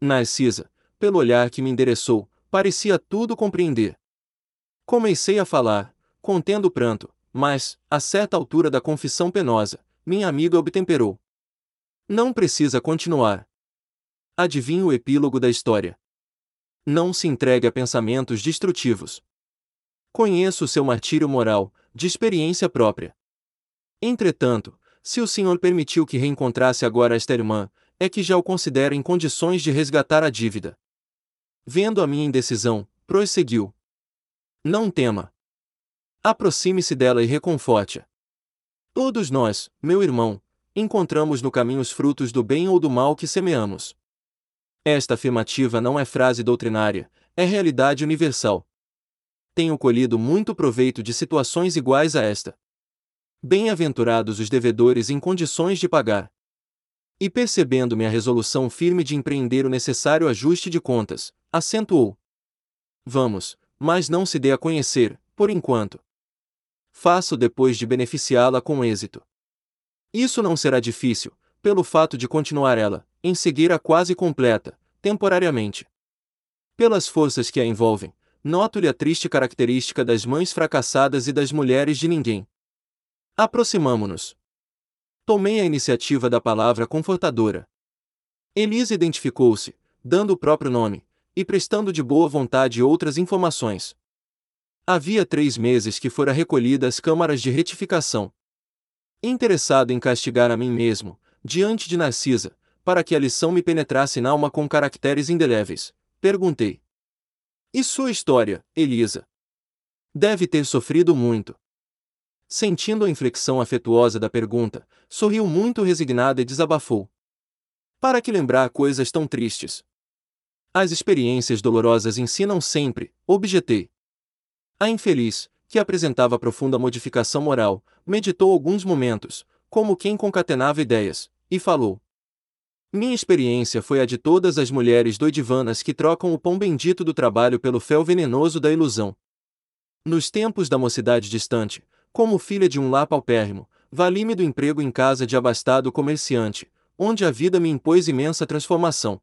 Narcisa, pelo olhar que me endereçou, parecia tudo compreender. Comecei a falar, contendo o pranto, mas, a certa altura da confissão penosa, minha amiga obtemperou. Não precisa continuar. Adivinhe o epílogo da história. Não se entregue a pensamentos destrutivos. Conheço o seu martírio moral, de experiência própria. Entretanto, se o senhor permitiu que reencontrasse agora esta irmã, é que já o considera em condições de resgatar a dívida. Vendo a minha indecisão, prosseguiu. Não tema. Aproxime-se dela e reconforte-a. Todos nós, meu irmão, encontramos no caminho os frutos do bem ou do mal que semeamos. Esta afirmativa não é frase doutrinária, é realidade universal tenho colhido muito proveito de situações iguais a esta. Bem-aventurados os devedores em condições de pagar. E percebendo minha resolução firme de empreender o necessário ajuste de contas, acentuou: Vamos, mas não se dê a conhecer, por enquanto. Faço depois de beneficiá-la com êxito. Isso não será difícil, pelo fato de continuar ela, em seguir a quase completa, temporariamente. Pelas forças que a envolvem, noto-lhe a triste característica das mães fracassadas e das mulheres de ninguém. Aproximamo-nos. Tomei a iniciativa da palavra confortadora. Elisa identificou-se, dando o próprio nome, e prestando de boa vontade outras informações. Havia três meses que fora recolhida às câmaras de retificação. Interessado em castigar a mim mesmo, diante de Narcisa, para que a lição me penetrasse na alma com caracteres indeléveis, perguntei: e sua história, Elisa? Deve ter sofrido muito. Sentindo a inflexão afetuosa da pergunta, sorriu muito resignada e desabafou. Para que lembrar coisas tão tristes? As experiências dolorosas ensinam sempre, objetei. A infeliz, que apresentava profunda modificação moral, meditou alguns momentos, como quem concatenava ideias, e falou: minha experiência foi a de todas as mulheres doidivanas que trocam o pão bendito do trabalho pelo fel venenoso da ilusão. Nos tempos da mocidade distante, como filha de um lar paupérrimo, vali-me do emprego em casa de abastado comerciante, onde a vida me impôs imensa transformação.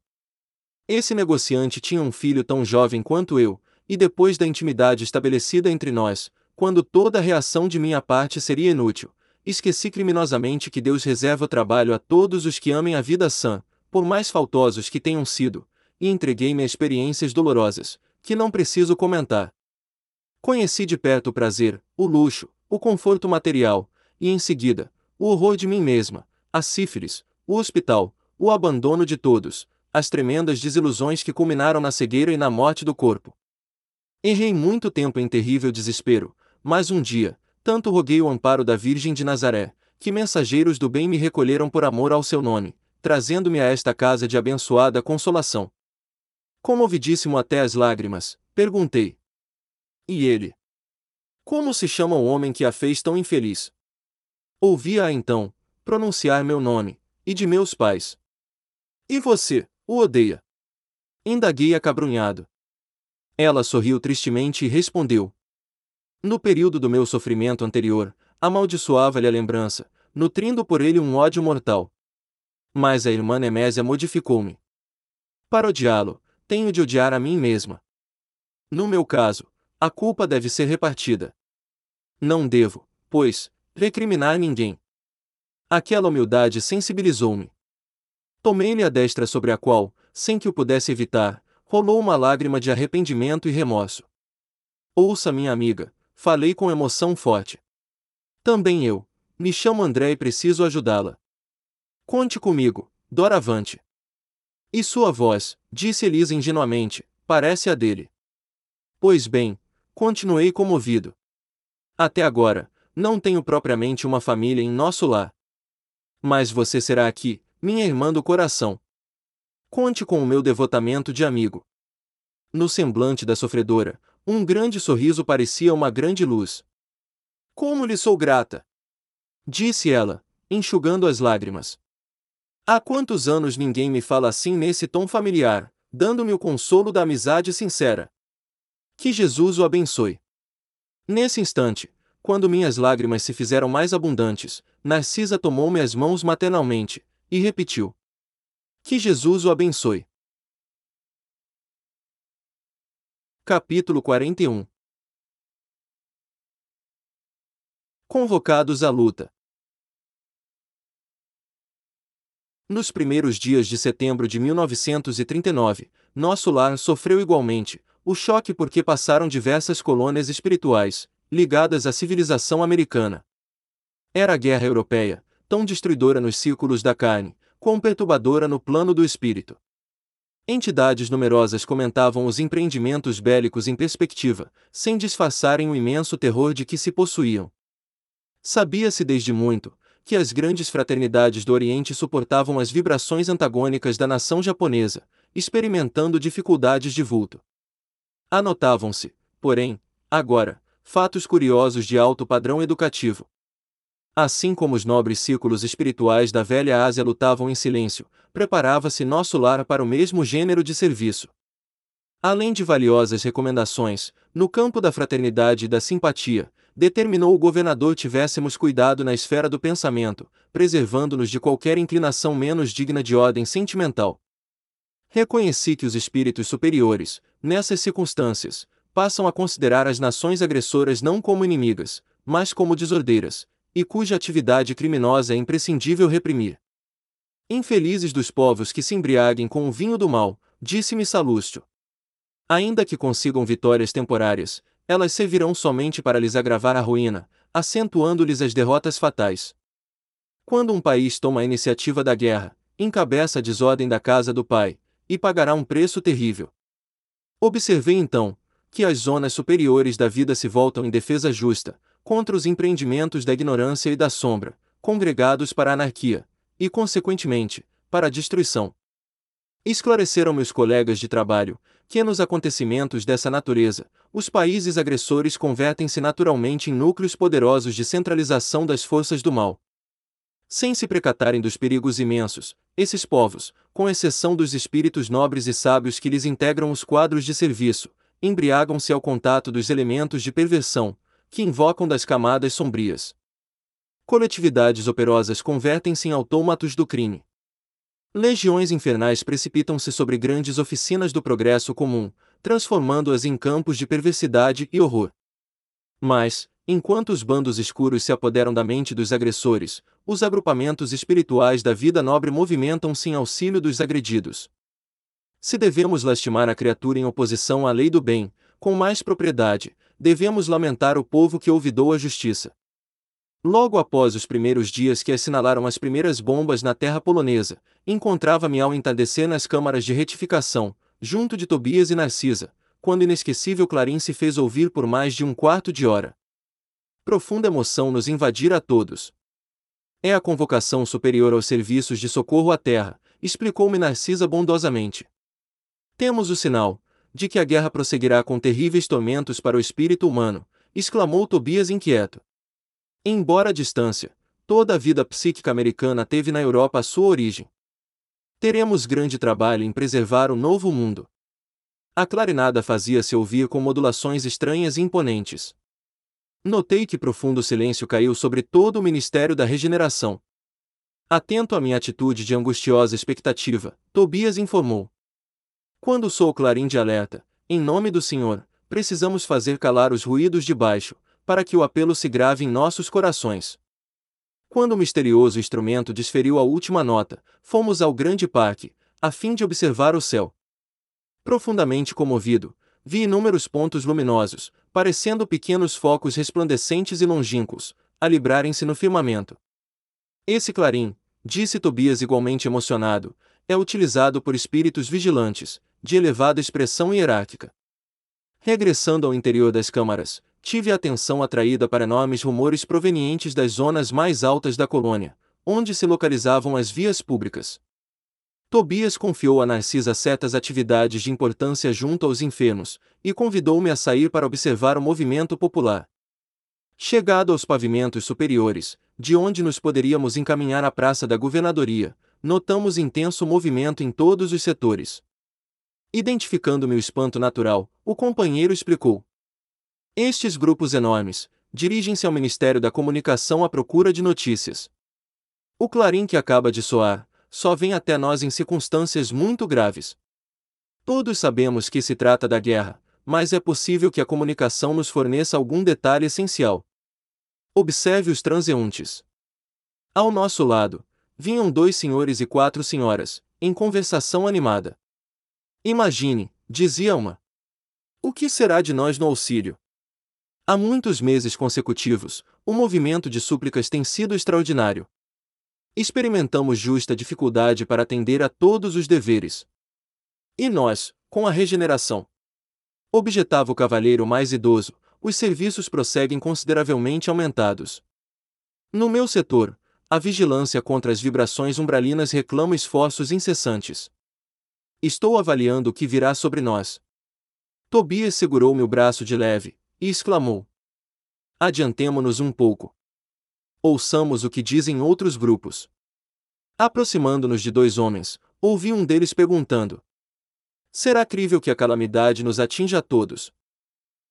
Esse negociante tinha um filho tão jovem quanto eu, e depois da intimidade estabelecida entre nós, quando toda reação de minha parte seria inútil, esqueci criminosamente que Deus reserva trabalho a todos os que amem a vida sã, por mais faltosos que tenham sido, e entreguei-me a experiências dolorosas, que não preciso comentar. Conheci de perto o prazer, o luxo, o conforto material, e em seguida, o horror de mim mesma, a sífilis, o hospital, o abandono de todos, as tremendas desilusões que culminaram na cegueira e na morte do corpo. Errei muito tempo em terrível desespero, mas um dia, tanto roguei o amparo da Virgem de Nazaré, que mensageiros do bem me recolheram por amor ao seu nome, trazendo-me a esta casa de abençoada consolação. Comovidíssimo até as lágrimas, perguntei. E ele? Como se chama o homem que a fez tão infeliz? Ouvia-a então, pronunciar meu nome, e de meus pais. E você, o odeia? Indaguei acabrunhado. Ela sorriu tristemente e respondeu. No período do meu sofrimento anterior, amaldiçoava-lhe a lembrança, nutrindo por ele um ódio mortal. Mas a irmã Nemésia modificou-me. Para odiá-lo, tenho de odiar a mim mesma. No meu caso, a culpa deve ser repartida. Não devo, pois, recriminar ninguém. Aquela humildade sensibilizou-me. Tomei-lhe a destra sobre a qual, sem que o pudesse evitar, rolou uma lágrima de arrependimento e remorso. Ouça, minha amiga, falei com emoção forte. Também eu, me chamo André e preciso ajudá-la. Conte comigo, doravante. E sua voz, disse Elisa ingenuamente, parece a dele. Pois bem, continuei comovido. Até agora, não tenho propriamente uma família em nosso lar. Mas você será aqui, minha irmã do coração. Conte com o meu devotamento de amigo. No semblante da sofredora, um grande sorriso parecia uma grande luz. Como lhe sou grata! Disse ela, enxugando as lágrimas. Há quantos anos ninguém me fala assim nesse tom familiar, dando-me o consolo da amizade sincera. Que Jesus o abençoe. Nesse instante, quando minhas lágrimas se fizeram mais abundantes, Narcisa tomou-me as mãos maternalmente e repetiu: Que Jesus o abençoe. Capítulo 41 Convocados à luta. Nos primeiros dias de setembro de 1939, nosso lar sofreu igualmente o choque porque passaram diversas colônias espirituais, ligadas à civilização americana. Era a guerra europeia, tão destruidora nos círculos da carne, quão perturbadora no plano do espírito. Entidades numerosas comentavam os empreendimentos bélicos em perspectiva, sem disfarçarem o imenso terror de que se possuíam. Sabia-se desde muito, que as grandes fraternidades do Oriente suportavam as vibrações antagônicas da nação japonesa, experimentando dificuldades de vulto. Anotavam-se, porém, agora, fatos curiosos de alto padrão educativo. Assim como os nobres círculos espirituais da velha Ásia lutavam em silêncio, preparava-se nosso lar para o mesmo gênero de serviço. Além de valiosas recomendações, no campo da fraternidade e da simpatia, determinou o governador tivéssemos cuidado na esfera do pensamento, preservando-nos de qualquer inclinação menos digna de ordem sentimental. Reconheci que os espíritos superiores, nessas circunstâncias, passam a considerar as nações agressoras não como inimigas, mas como desordeiras, e cuja atividade criminosa é imprescindível reprimir. Infelizes dos povos que se embriaguem com o vinho do mal, disse-me Salúcio. Ainda que consigam vitórias temporárias, elas servirão somente para lhes agravar a ruína, acentuando-lhes as derrotas fatais. Quando um país toma a iniciativa da guerra, encabeça a desordem da casa do pai, e pagará um preço terrível. Observei então, que as zonas superiores da vida se voltam em defesa justa, contra os empreendimentos da ignorância e da sombra, congregados para a anarquia, e, consequentemente, para a destruição. Esclareceram meus colegas de trabalho, que nos acontecimentos dessa natureza, os países agressores convertem-se naturalmente em núcleos poderosos de centralização das forças do mal. Sem se precatarem dos perigos imensos, esses povos, com exceção dos espíritos nobres e sábios que lhes integram os quadros de serviço, embriagam-se ao contato dos elementos de perversão, que invocam das camadas sombrias. Coletividades operosas convertem-se em autômatos do crime. Legiões infernais precipitam-se sobre grandes oficinas do progresso comum, transformando-as em campos de perversidade e horror. Mas, enquanto os bandos escuros se apoderam da mente dos agressores, os agrupamentos espirituais da vida nobre movimentam-se em auxílio dos agredidos. Se devemos lastimar a criatura em oposição à lei do bem, com mais propriedade, devemos lamentar o povo que olvidou a justiça. Logo após os primeiros dias que assinalaram as primeiras bombas na terra polonesa, encontrava-me ao entardecer nas câmaras de retificação, junto de Tobias e Narcisa, quando inesquecível clarim se fez ouvir por mais de um quarto de hora. Profunda emoção nos invadira a todos. É a convocação superior aos serviços de socorro à terra, explicou-me Narcisa bondosamente. Temos o sinal, de que a guerra prosseguirá com terríveis tormentos para o espírito humano, exclamou Tobias inquieto. Embora a distância, toda a vida psíquica americana teve na Europa a sua origem. Teremos grande trabalho em preservar o novo mundo. A clarinada fazia-se ouvir com modulações estranhas e imponentes. Notei que profundo silêncio caiu sobre todo o ministério da regeneração. Atento à minha atitude de angustiosa expectativa, Tobias informou. Quando sou clarim de alerta, em nome do Senhor, precisamos fazer calar os ruídos de baixo, para que o apelo se grave em nossos corações. Quando o misterioso instrumento desferiu a última nota, fomos ao grande parque, a fim de observar o céu. Profundamente comovido, vi inúmeros pontos luminosos, parecendo pequenos focos resplandecentes e longínquos, a librarem-se no firmamento. Esse clarim, disse Tobias igualmente emocionado, é utilizado por espíritos vigilantes, de elevada expressão hierárquica. Regressando ao interior das câmaras, tive a atenção atraída para enormes rumores provenientes das zonas mais altas da colônia, onde se localizavam as vias públicas. Tobias confiou a Narcisa certas atividades de importância junto aos enfermos, e convidou-me a sair para observar o movimento popular. Chegado aos pavimentos superiores, de onde nos poderíamos encaminhar à Praça da Governadoria, notamos intenso movimento em todos os setores. Identificando meu espanto natural, o companheiro explicou. Estes grupos enormes dirigem-se ao Ministério da Comunicação à procura de notícias. O clarim que acaba de soar só vem até nós em circunstâncias muito graves. Todos sabemos que se trata da guerra, mas é possível que a comunicação nos forneça algum detalhe essencial. Observe os transeuntes. Ao nosso lado, vinham dois senhores e quatro senhoras, em conversação animada. Imagine, dizia uma. O que será de nós no auxílio? Há muitos meses consecutivos, o movimento de súplicas tem sido extraordinário. Experimentamos justa dificuldade para atender a todos os deveres. E nós, com a regeneração? Objetava o cavalheiro mais idoso, os serviços prosseguem consideravelmente aumentados. No meu setor, a vigilância contra as vibrações umbralinas reclama esforços incessantes. Estou avaliando o que virá sobre nós. Tobias segurou meu braço de leve e exclamou: Adiantemo-nos um pouco. Ouçamos o que dizem outros grupos. Aproximando-nos de dois homens, ouvi um deles perguntando: Será crível que a calamidade nos atinja a todos?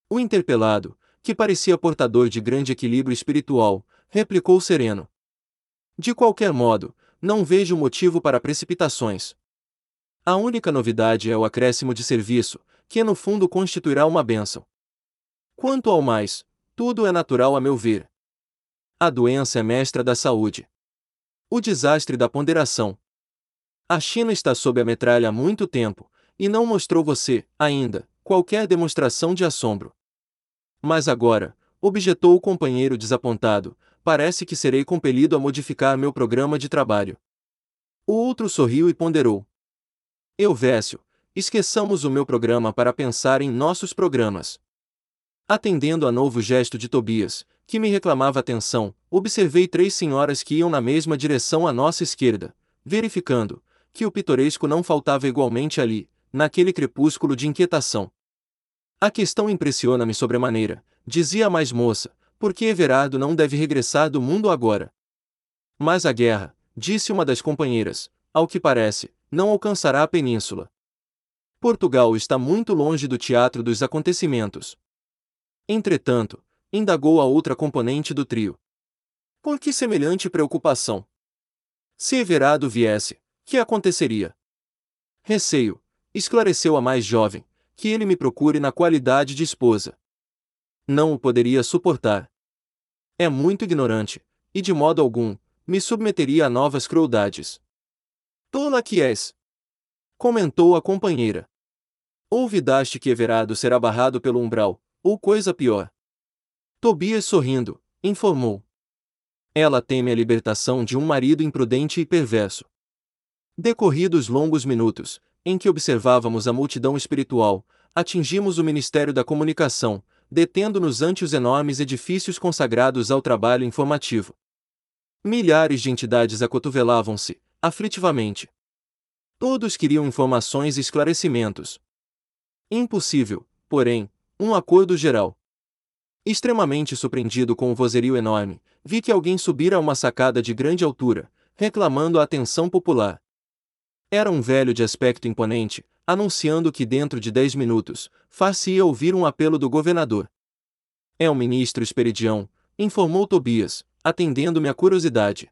O interpelado, que parecia portador de grande equilíbrio espiritual, replicou sereno: De qualquer modo, não vejo motivo para precipitações. A única novidade é o acréscimo de serviço, que no fundo constituirá uma bênção. Quanto ao mais, tudo é natural a meu ver. A doença é mestra da saúde. O desastre da ponderação. A China está sob a metralha há muito tempo, e não mostrou você, ainda, qualquer demonstração de assombro. Mas agora, objetou o companheiro desapontado, parece que serei compelido a modificar meu programa de trabalho. O outro sorriu e ponderou. Euvécio, esqueçamos o meu programa para pensar em nossos programas. Atendendo a novo gesto de Tobias, que me reclamava atenção, observei três senhoras que iam na mesma direção à nossa esquerda, verificando que o pitoresco não faltava igualmente ali, naquele crepúsculo de inquietação. A questão impressiona-me sobremaneira, dizia a mais moça, porque Everardo não deve regressar do mundo agora. Mas a guerra, disse uma das companheiras, ao que parece, não alcançará a península. Portugal está muito longe do teatro dos acontecimentos. Entretanto, indagou a outra componente do trio. Por que semelhante preocupação? Se Everado viesse, que aconteceria? Receio, esclareceu a mais jovem, que ele me procure na qualidade de esposa. Não o poderia suportar. É muito ignorante, e de modo algum, me submeteria a novas crueldades. Tola que és! Comentou a companheira. Ouvidaste que Everardo será barrado pelo umbral, ou coisa pior. Tobias sorrindo, informou. Ela teme a libertação de um marido imprudente e perverso. Decorridos longos minutos, em que observávamos a multidão espiritual, atingimos o Ministério da Comunicação, detendo-nos ante os enormes edifícios consagrados ao trabalho informativo. Milhares de entidades acotovelavam-se, aflitivamente. Todos queriam informações e esclarecimentos. Impossível, porém, um acordo geral. Extremamente surpreendido com o vozerio enorme, vi que alguém subira a uma sacada de grande altura, reclamando a atenção popular. Era um velho de aspecto imponente, anunciando que dentro de dez minutos, far-se-ia ouvir um apelo do governador. É o ministro Esperidião, informou Tobias, atendendo-me a curiosidade.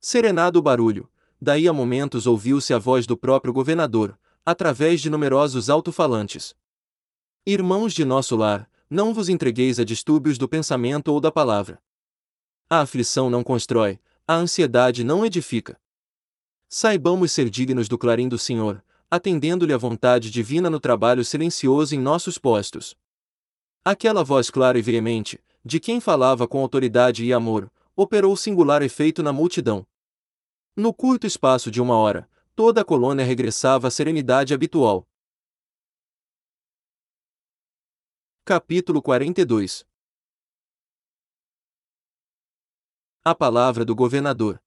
Serenado o barulho, daí a momentos ouviu-se a voz do próprio governador, através de numerosos alto-falantes. Irmãos de nosso lar, não vos entregueis a distúrbios do pensamento ou da palavra. A aflição não constrói, a ansiedade não edifica. Saibamos ser dignos do clarim do Senhor, atendendo-lhe a vontade divina no trabalho silencioso em nossos postos. Aquela voz clara e veemente, de quem falava com autoridade e amor, operou singular efeito na multidão. No curto espaço de uma hora, toda a colônia regressava à serenidade habitual. Capítulo 42 A palavra do governador.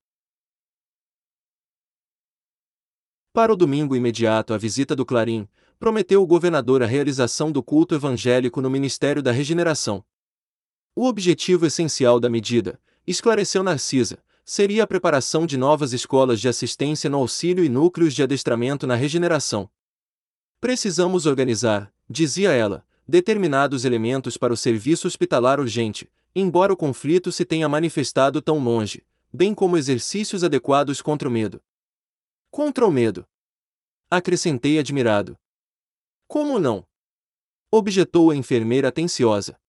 Para o domingo imediato à visita do Clarim, prometeu o governador a realização do culto evangélico no Ministério da Regeneração. O objetivo essencial da medida, esclareceu Narcisa, seria a preparação de novas escolas de assistência no auxílio e núcleos de adestramento na regeneração. Precisamos organizar, dizia ela, determinados elementos para o serviço hospitalar urgente, embora o conflito se tenha manifestado tão longe, bem como exercícios adequados contra o medo. Contra o medo. Acrescentei admirado. Como não? Objetou a enfermeira atenciosa.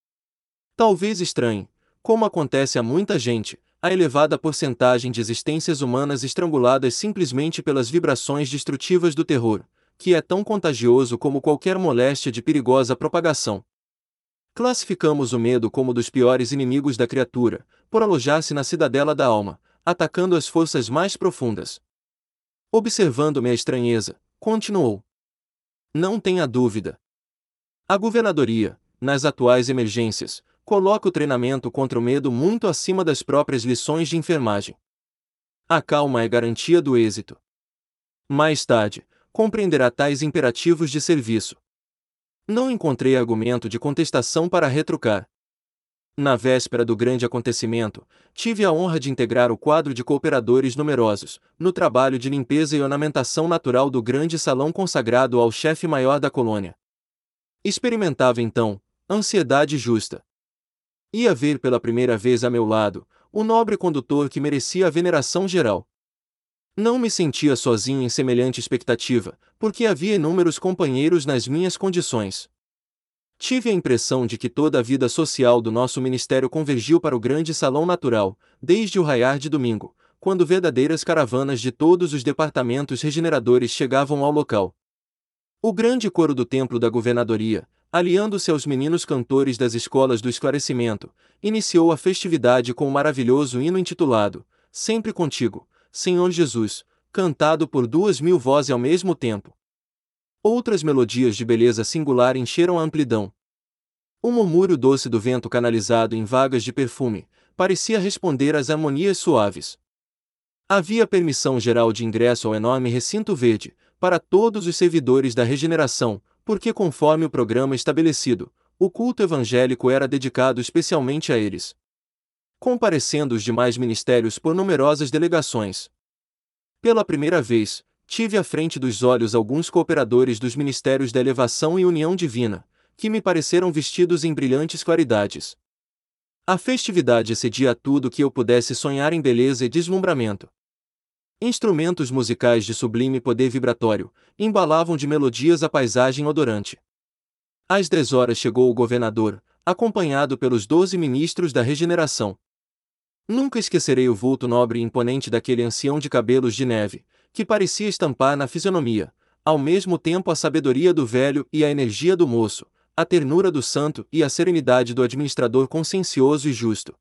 Talvez estranhe, como acontece a muita gente, a elevada porcentagem de existências humanas estranguladas simplesmente pelas vibrações destrutivas do terror, que é tão contagioso como qualquer moléstia de perigosa propagação. Classificamos o medo como dos piores inimigos da criatura, por alojar-se na cidadela da alma, atacando as forças mais profundas. Observando-me a estranheza, continuou. Não tenha dúvida. A governadoria, nas atuais emergências, coloca o treinamento contra o medo muito acima das próprias lições de enfermagem. A calma é garantia do êxito. Mais tarde, compreenderá tais imperativos de serviço. Não encontrei argumento de contestação para retrucar. Na véspera do grande acontecimento, tive a honra de integrar o quadro de cooperadores numerosos, no trabalho de limpeza e ornamentação natural do grande salão consagrado ao chefe maior da colônia. Experimentava então, ansiedade justa. Ia ver pela primeira vez a meu lado, o nobre condutor que merecia a veneração geral. Não me sentia sozinho em semelhante expectativa, porque havia inúmeros companheiros nas minhas condições. Tive a impressão de que toda a vida social do nosso ministério convergiu para o grande salão natural, desde o raiar de domingo, quando verdadeiras caravanas de todos os departamentos regeneradores chegavam ao local. O grande coro do templo da governadoria, aliando-se aos meninos cantores das escolas do esclarecimento, iniciou a festividade com o um maravilhoso hino intitulado Sempre Contigo, Senhor Jesus, cantado por duas mil vozes ao mesmo tempo. Outras melodias de beleza singular encheram a amplidão. O murmúrio doce do vento canalizado em vagas de perfume parecia responder às harmonias suaves. Havia permissão geral de ingresso ao enorme recinto verde, para todos os servidores da regeneração, porque, conforme o programa estabelecido, o culto evangélico era dedicado especialmente a eles. Comparecendo os demais ministérios por numerosas delegações. Pela primeira vez, tive à frente dos olhos alguns cooperadores dos ministérios da elevação e união divina, que me pareceram vestidos em brilhantes claridades. A festividade excedia tudo que eu pudesse sonhar em beleza e deslumbramento. Instrumentos musicais de sublime poder vibratório, embalavam de melodias a paisagem odorante. Às dez horas chegou o governador, acompanhado pelos doze ministros da regeneração. Nunca esquecerei o vulto nobre e imponente daquele ancião de cabelos de neve, que parecia estampar na fisionomia, ao mesmo tempo a sabedoria do velho e a energia do moço, a ternura do santo e a serenidade do administrador consciencioso e justo.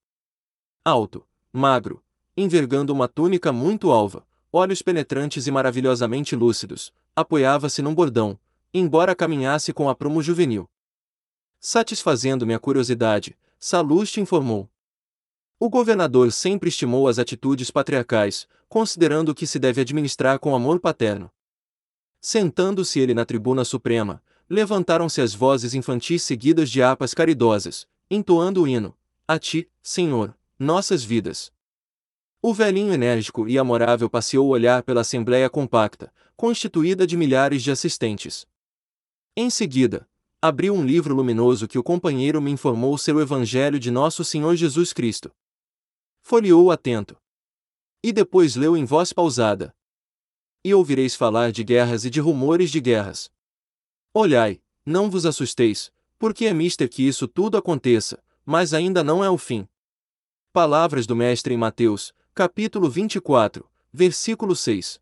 Alto, magro, envergando uma túnica muito alva, olhos penetrantes e maravilhosamente lúcidos, apoiava-se num bordão, embora caminhasse com aprumo juvenil. Satisfazendo minha curiosidade, Saluste informou. O governador sempre estimou as atitudes patriarcais, considerando que se deve administrar com amor paterno. Sentando-se ele na tribuna suprema, levantaram-se as vozes infantis seguidas de apas caridosas, entoando o hino: A ti, Senhor, nossas vidas. O velhinho enérgico e amorável passeou o olhar pela assembleia compacta, constituída de milhares de assistentes. Em seguida, abriu um livro luminoso que o companheiro me informou ser o Evangelho de Nosso Senhor Jesus Cristo. Folheou atento. E depois leu em voz pausada. E ouvireis falar de guerras e de rumores de guerras. Olhai, não vos assusteis, porque é mister que isso tudo aconteça, mas ainda não é o fim. Palavras do Mestre em Mateus, capítulo 24, versículo 6.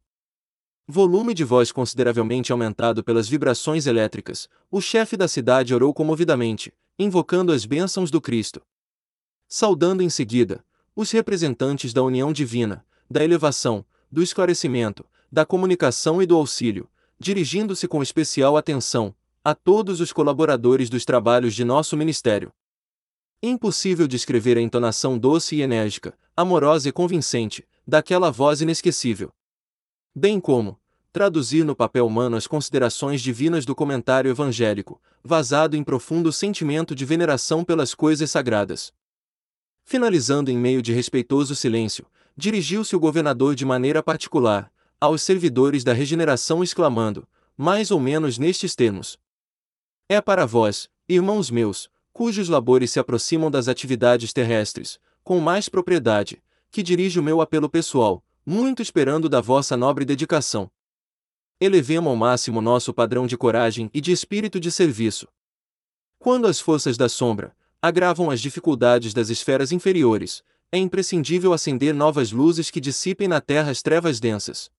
Volume de voz consideravelmente aumentado pelas vibrações elétricas, o chefe da cidade orou comovidamente, invocando as bênçãos do Cristo. Saudando em seguida, os representantes da união divina, da elevação, do esclarecimento, da comunicação e do auxílio, dirigindo-se com especial atenção a todos os colaboradores dos trabalhos de nosso ministério. Impossível descrever a entonação doce e enérgica, amorosa e convincente, daquela voz inesquecível bem como traduzir no papel humano as considerações divinas do comentário evangélico, vazado em profundo sentimento de veneração pelas coisas sagradas. Finalizando em meio de respeitoso silêncio, dirigiu-se o governador de maneira particular aos servidores da regeneração exclamando, mais ou menos nestes termos: É para vós, irmãos meus, cujos labores se aproximam das atividades terrestres, com mais propriedade, que dirijo o meu apelo pessoal, muito esperando da vossa nobre dedicação. Elevemos ao máximo nosso padrão de coragem e de espírito de serviço. Quando as forças da sombra agravam as dificuldades das esferas inferiores, é imprescindível acender novas luzes que dissipem na terra as trevas densas.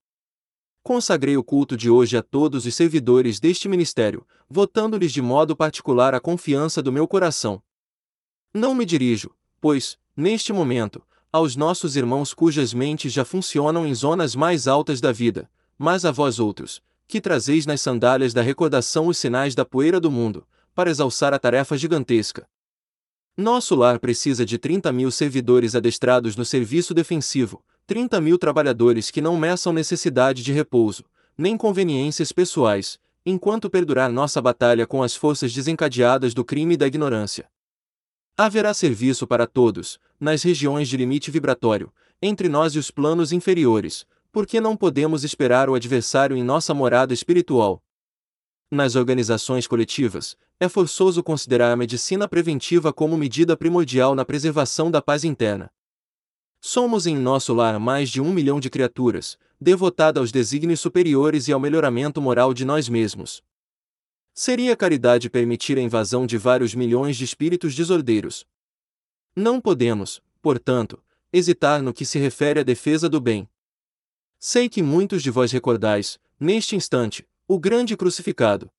Consagrei o culto de hoje a todos os servidores deste ministério, votando-lhes de modo particular a confiança do meu coração. Não me dirijo, pois, neste momento, aos nossos irmãos cujas mentes já funcionam em zonas mais altas da vida, mas a vós outros, que trazeis nas sandálias da recordação os sinais da poeira do mundo, para exalçar a tarefa gigantesca. Nosso lar precisa de 30 mil servidores adestrados no serviço defensivo, 30 mil trabalhadores que não meçam necessidade de repouso, nem conveniências pessoais, enquanto perdurar nossa batalha com as forças desencadeadas do crime e da ignorância. Haverá serviço para todos, nas regiões de limite vibratório, entre nós e os planos inferiores, porque não podemos esperar o adversário em nossa morada espiritual. Nas organizações coletivas, é forçoso considerar a medicina preventiva como medida primordial na preservação da paz interna. Somos em nosso lar mais de um milhão de criaturas, devotada aos desígnios superiores e ao melhoramento moral de nós mesmos. Seria caridade permitir a invasão de vários milhões de espíritos desordeiros. Não podemos, portanto, hesitar no que se refere à defesa do bem. Sei que muitos de vós recordais, neste instante, o grande crucificado.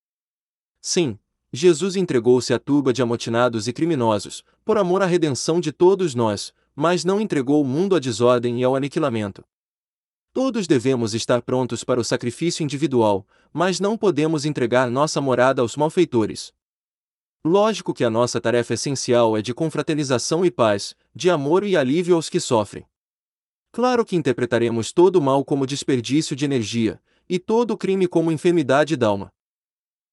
Sim, Jesus entregou-se à turba de amotinados e criminosos, por amor à redenção de todos nós, mas não entregou o mundo à desordem e ao aniquilamento. Todos devemos estar prontos para o sacrifício individual, mas não podemos entregar nossa morada aos malfeitores. Lógico que a nossa tarefa essencial é de confraternização e paz, de amor e alívio aos que sofrem. Claro que interpretaremos todo o mal como desperdício de energia, e todo o crime como enfermidade d'alma.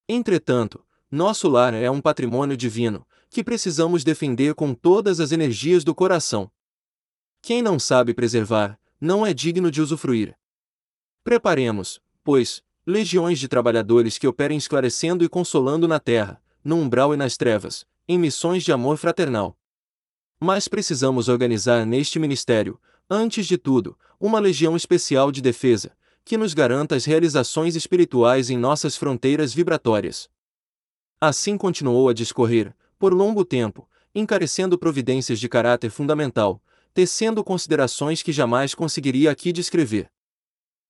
Entretanto, nosso lar é um patrimônio divino, que precisamos defender com todas as energias do coração. Quem não sabe preservar, não é digno de usufruir. Preparemos, pois, legiões de trabalhadores que operem esclarecendo e consolando na terra, no umbral e nas trevas, em missões de amor fraternal. Mas precisamos organizar neste ministério, antes de tudo, uma legião especial de defesa, que nos garanta as realizações espirituais em nossas fronteiras vibratórias. Assim continuou a discorrer, por longo tempo, encarecendo providências de caráter fundamental, tecendo considerações que jamais conseguiria aqui descrever.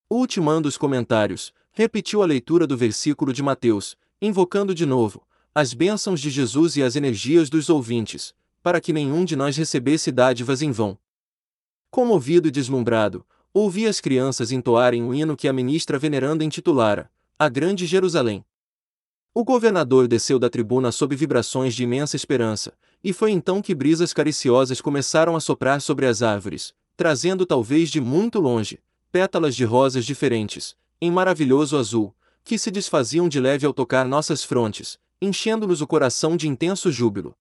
Ultimando os comentários, repetiu a leitura do versículo de Mateus, invocando de novo as bênçãos de Jesus e as energias dos ouvintes, para que nenhum de nós recebesse dádivas em vão. Comovido e deslumbrado, ouvi as crianças entoarem o hino que a ministra veneranda intitulara A Grande Jerusalém. O governador desceu da tribuna sob vibrações de imensa esperança, e foi então que brisas cariciosas começaram a soprar sobre as árvores, trazendo talvez de muito longe, pétalas de rosas diferentes, em maravilhoso azul, que se desfaziam de leve ao tocar nossas frontes, enchendo-nos o coração de intenso júbilo.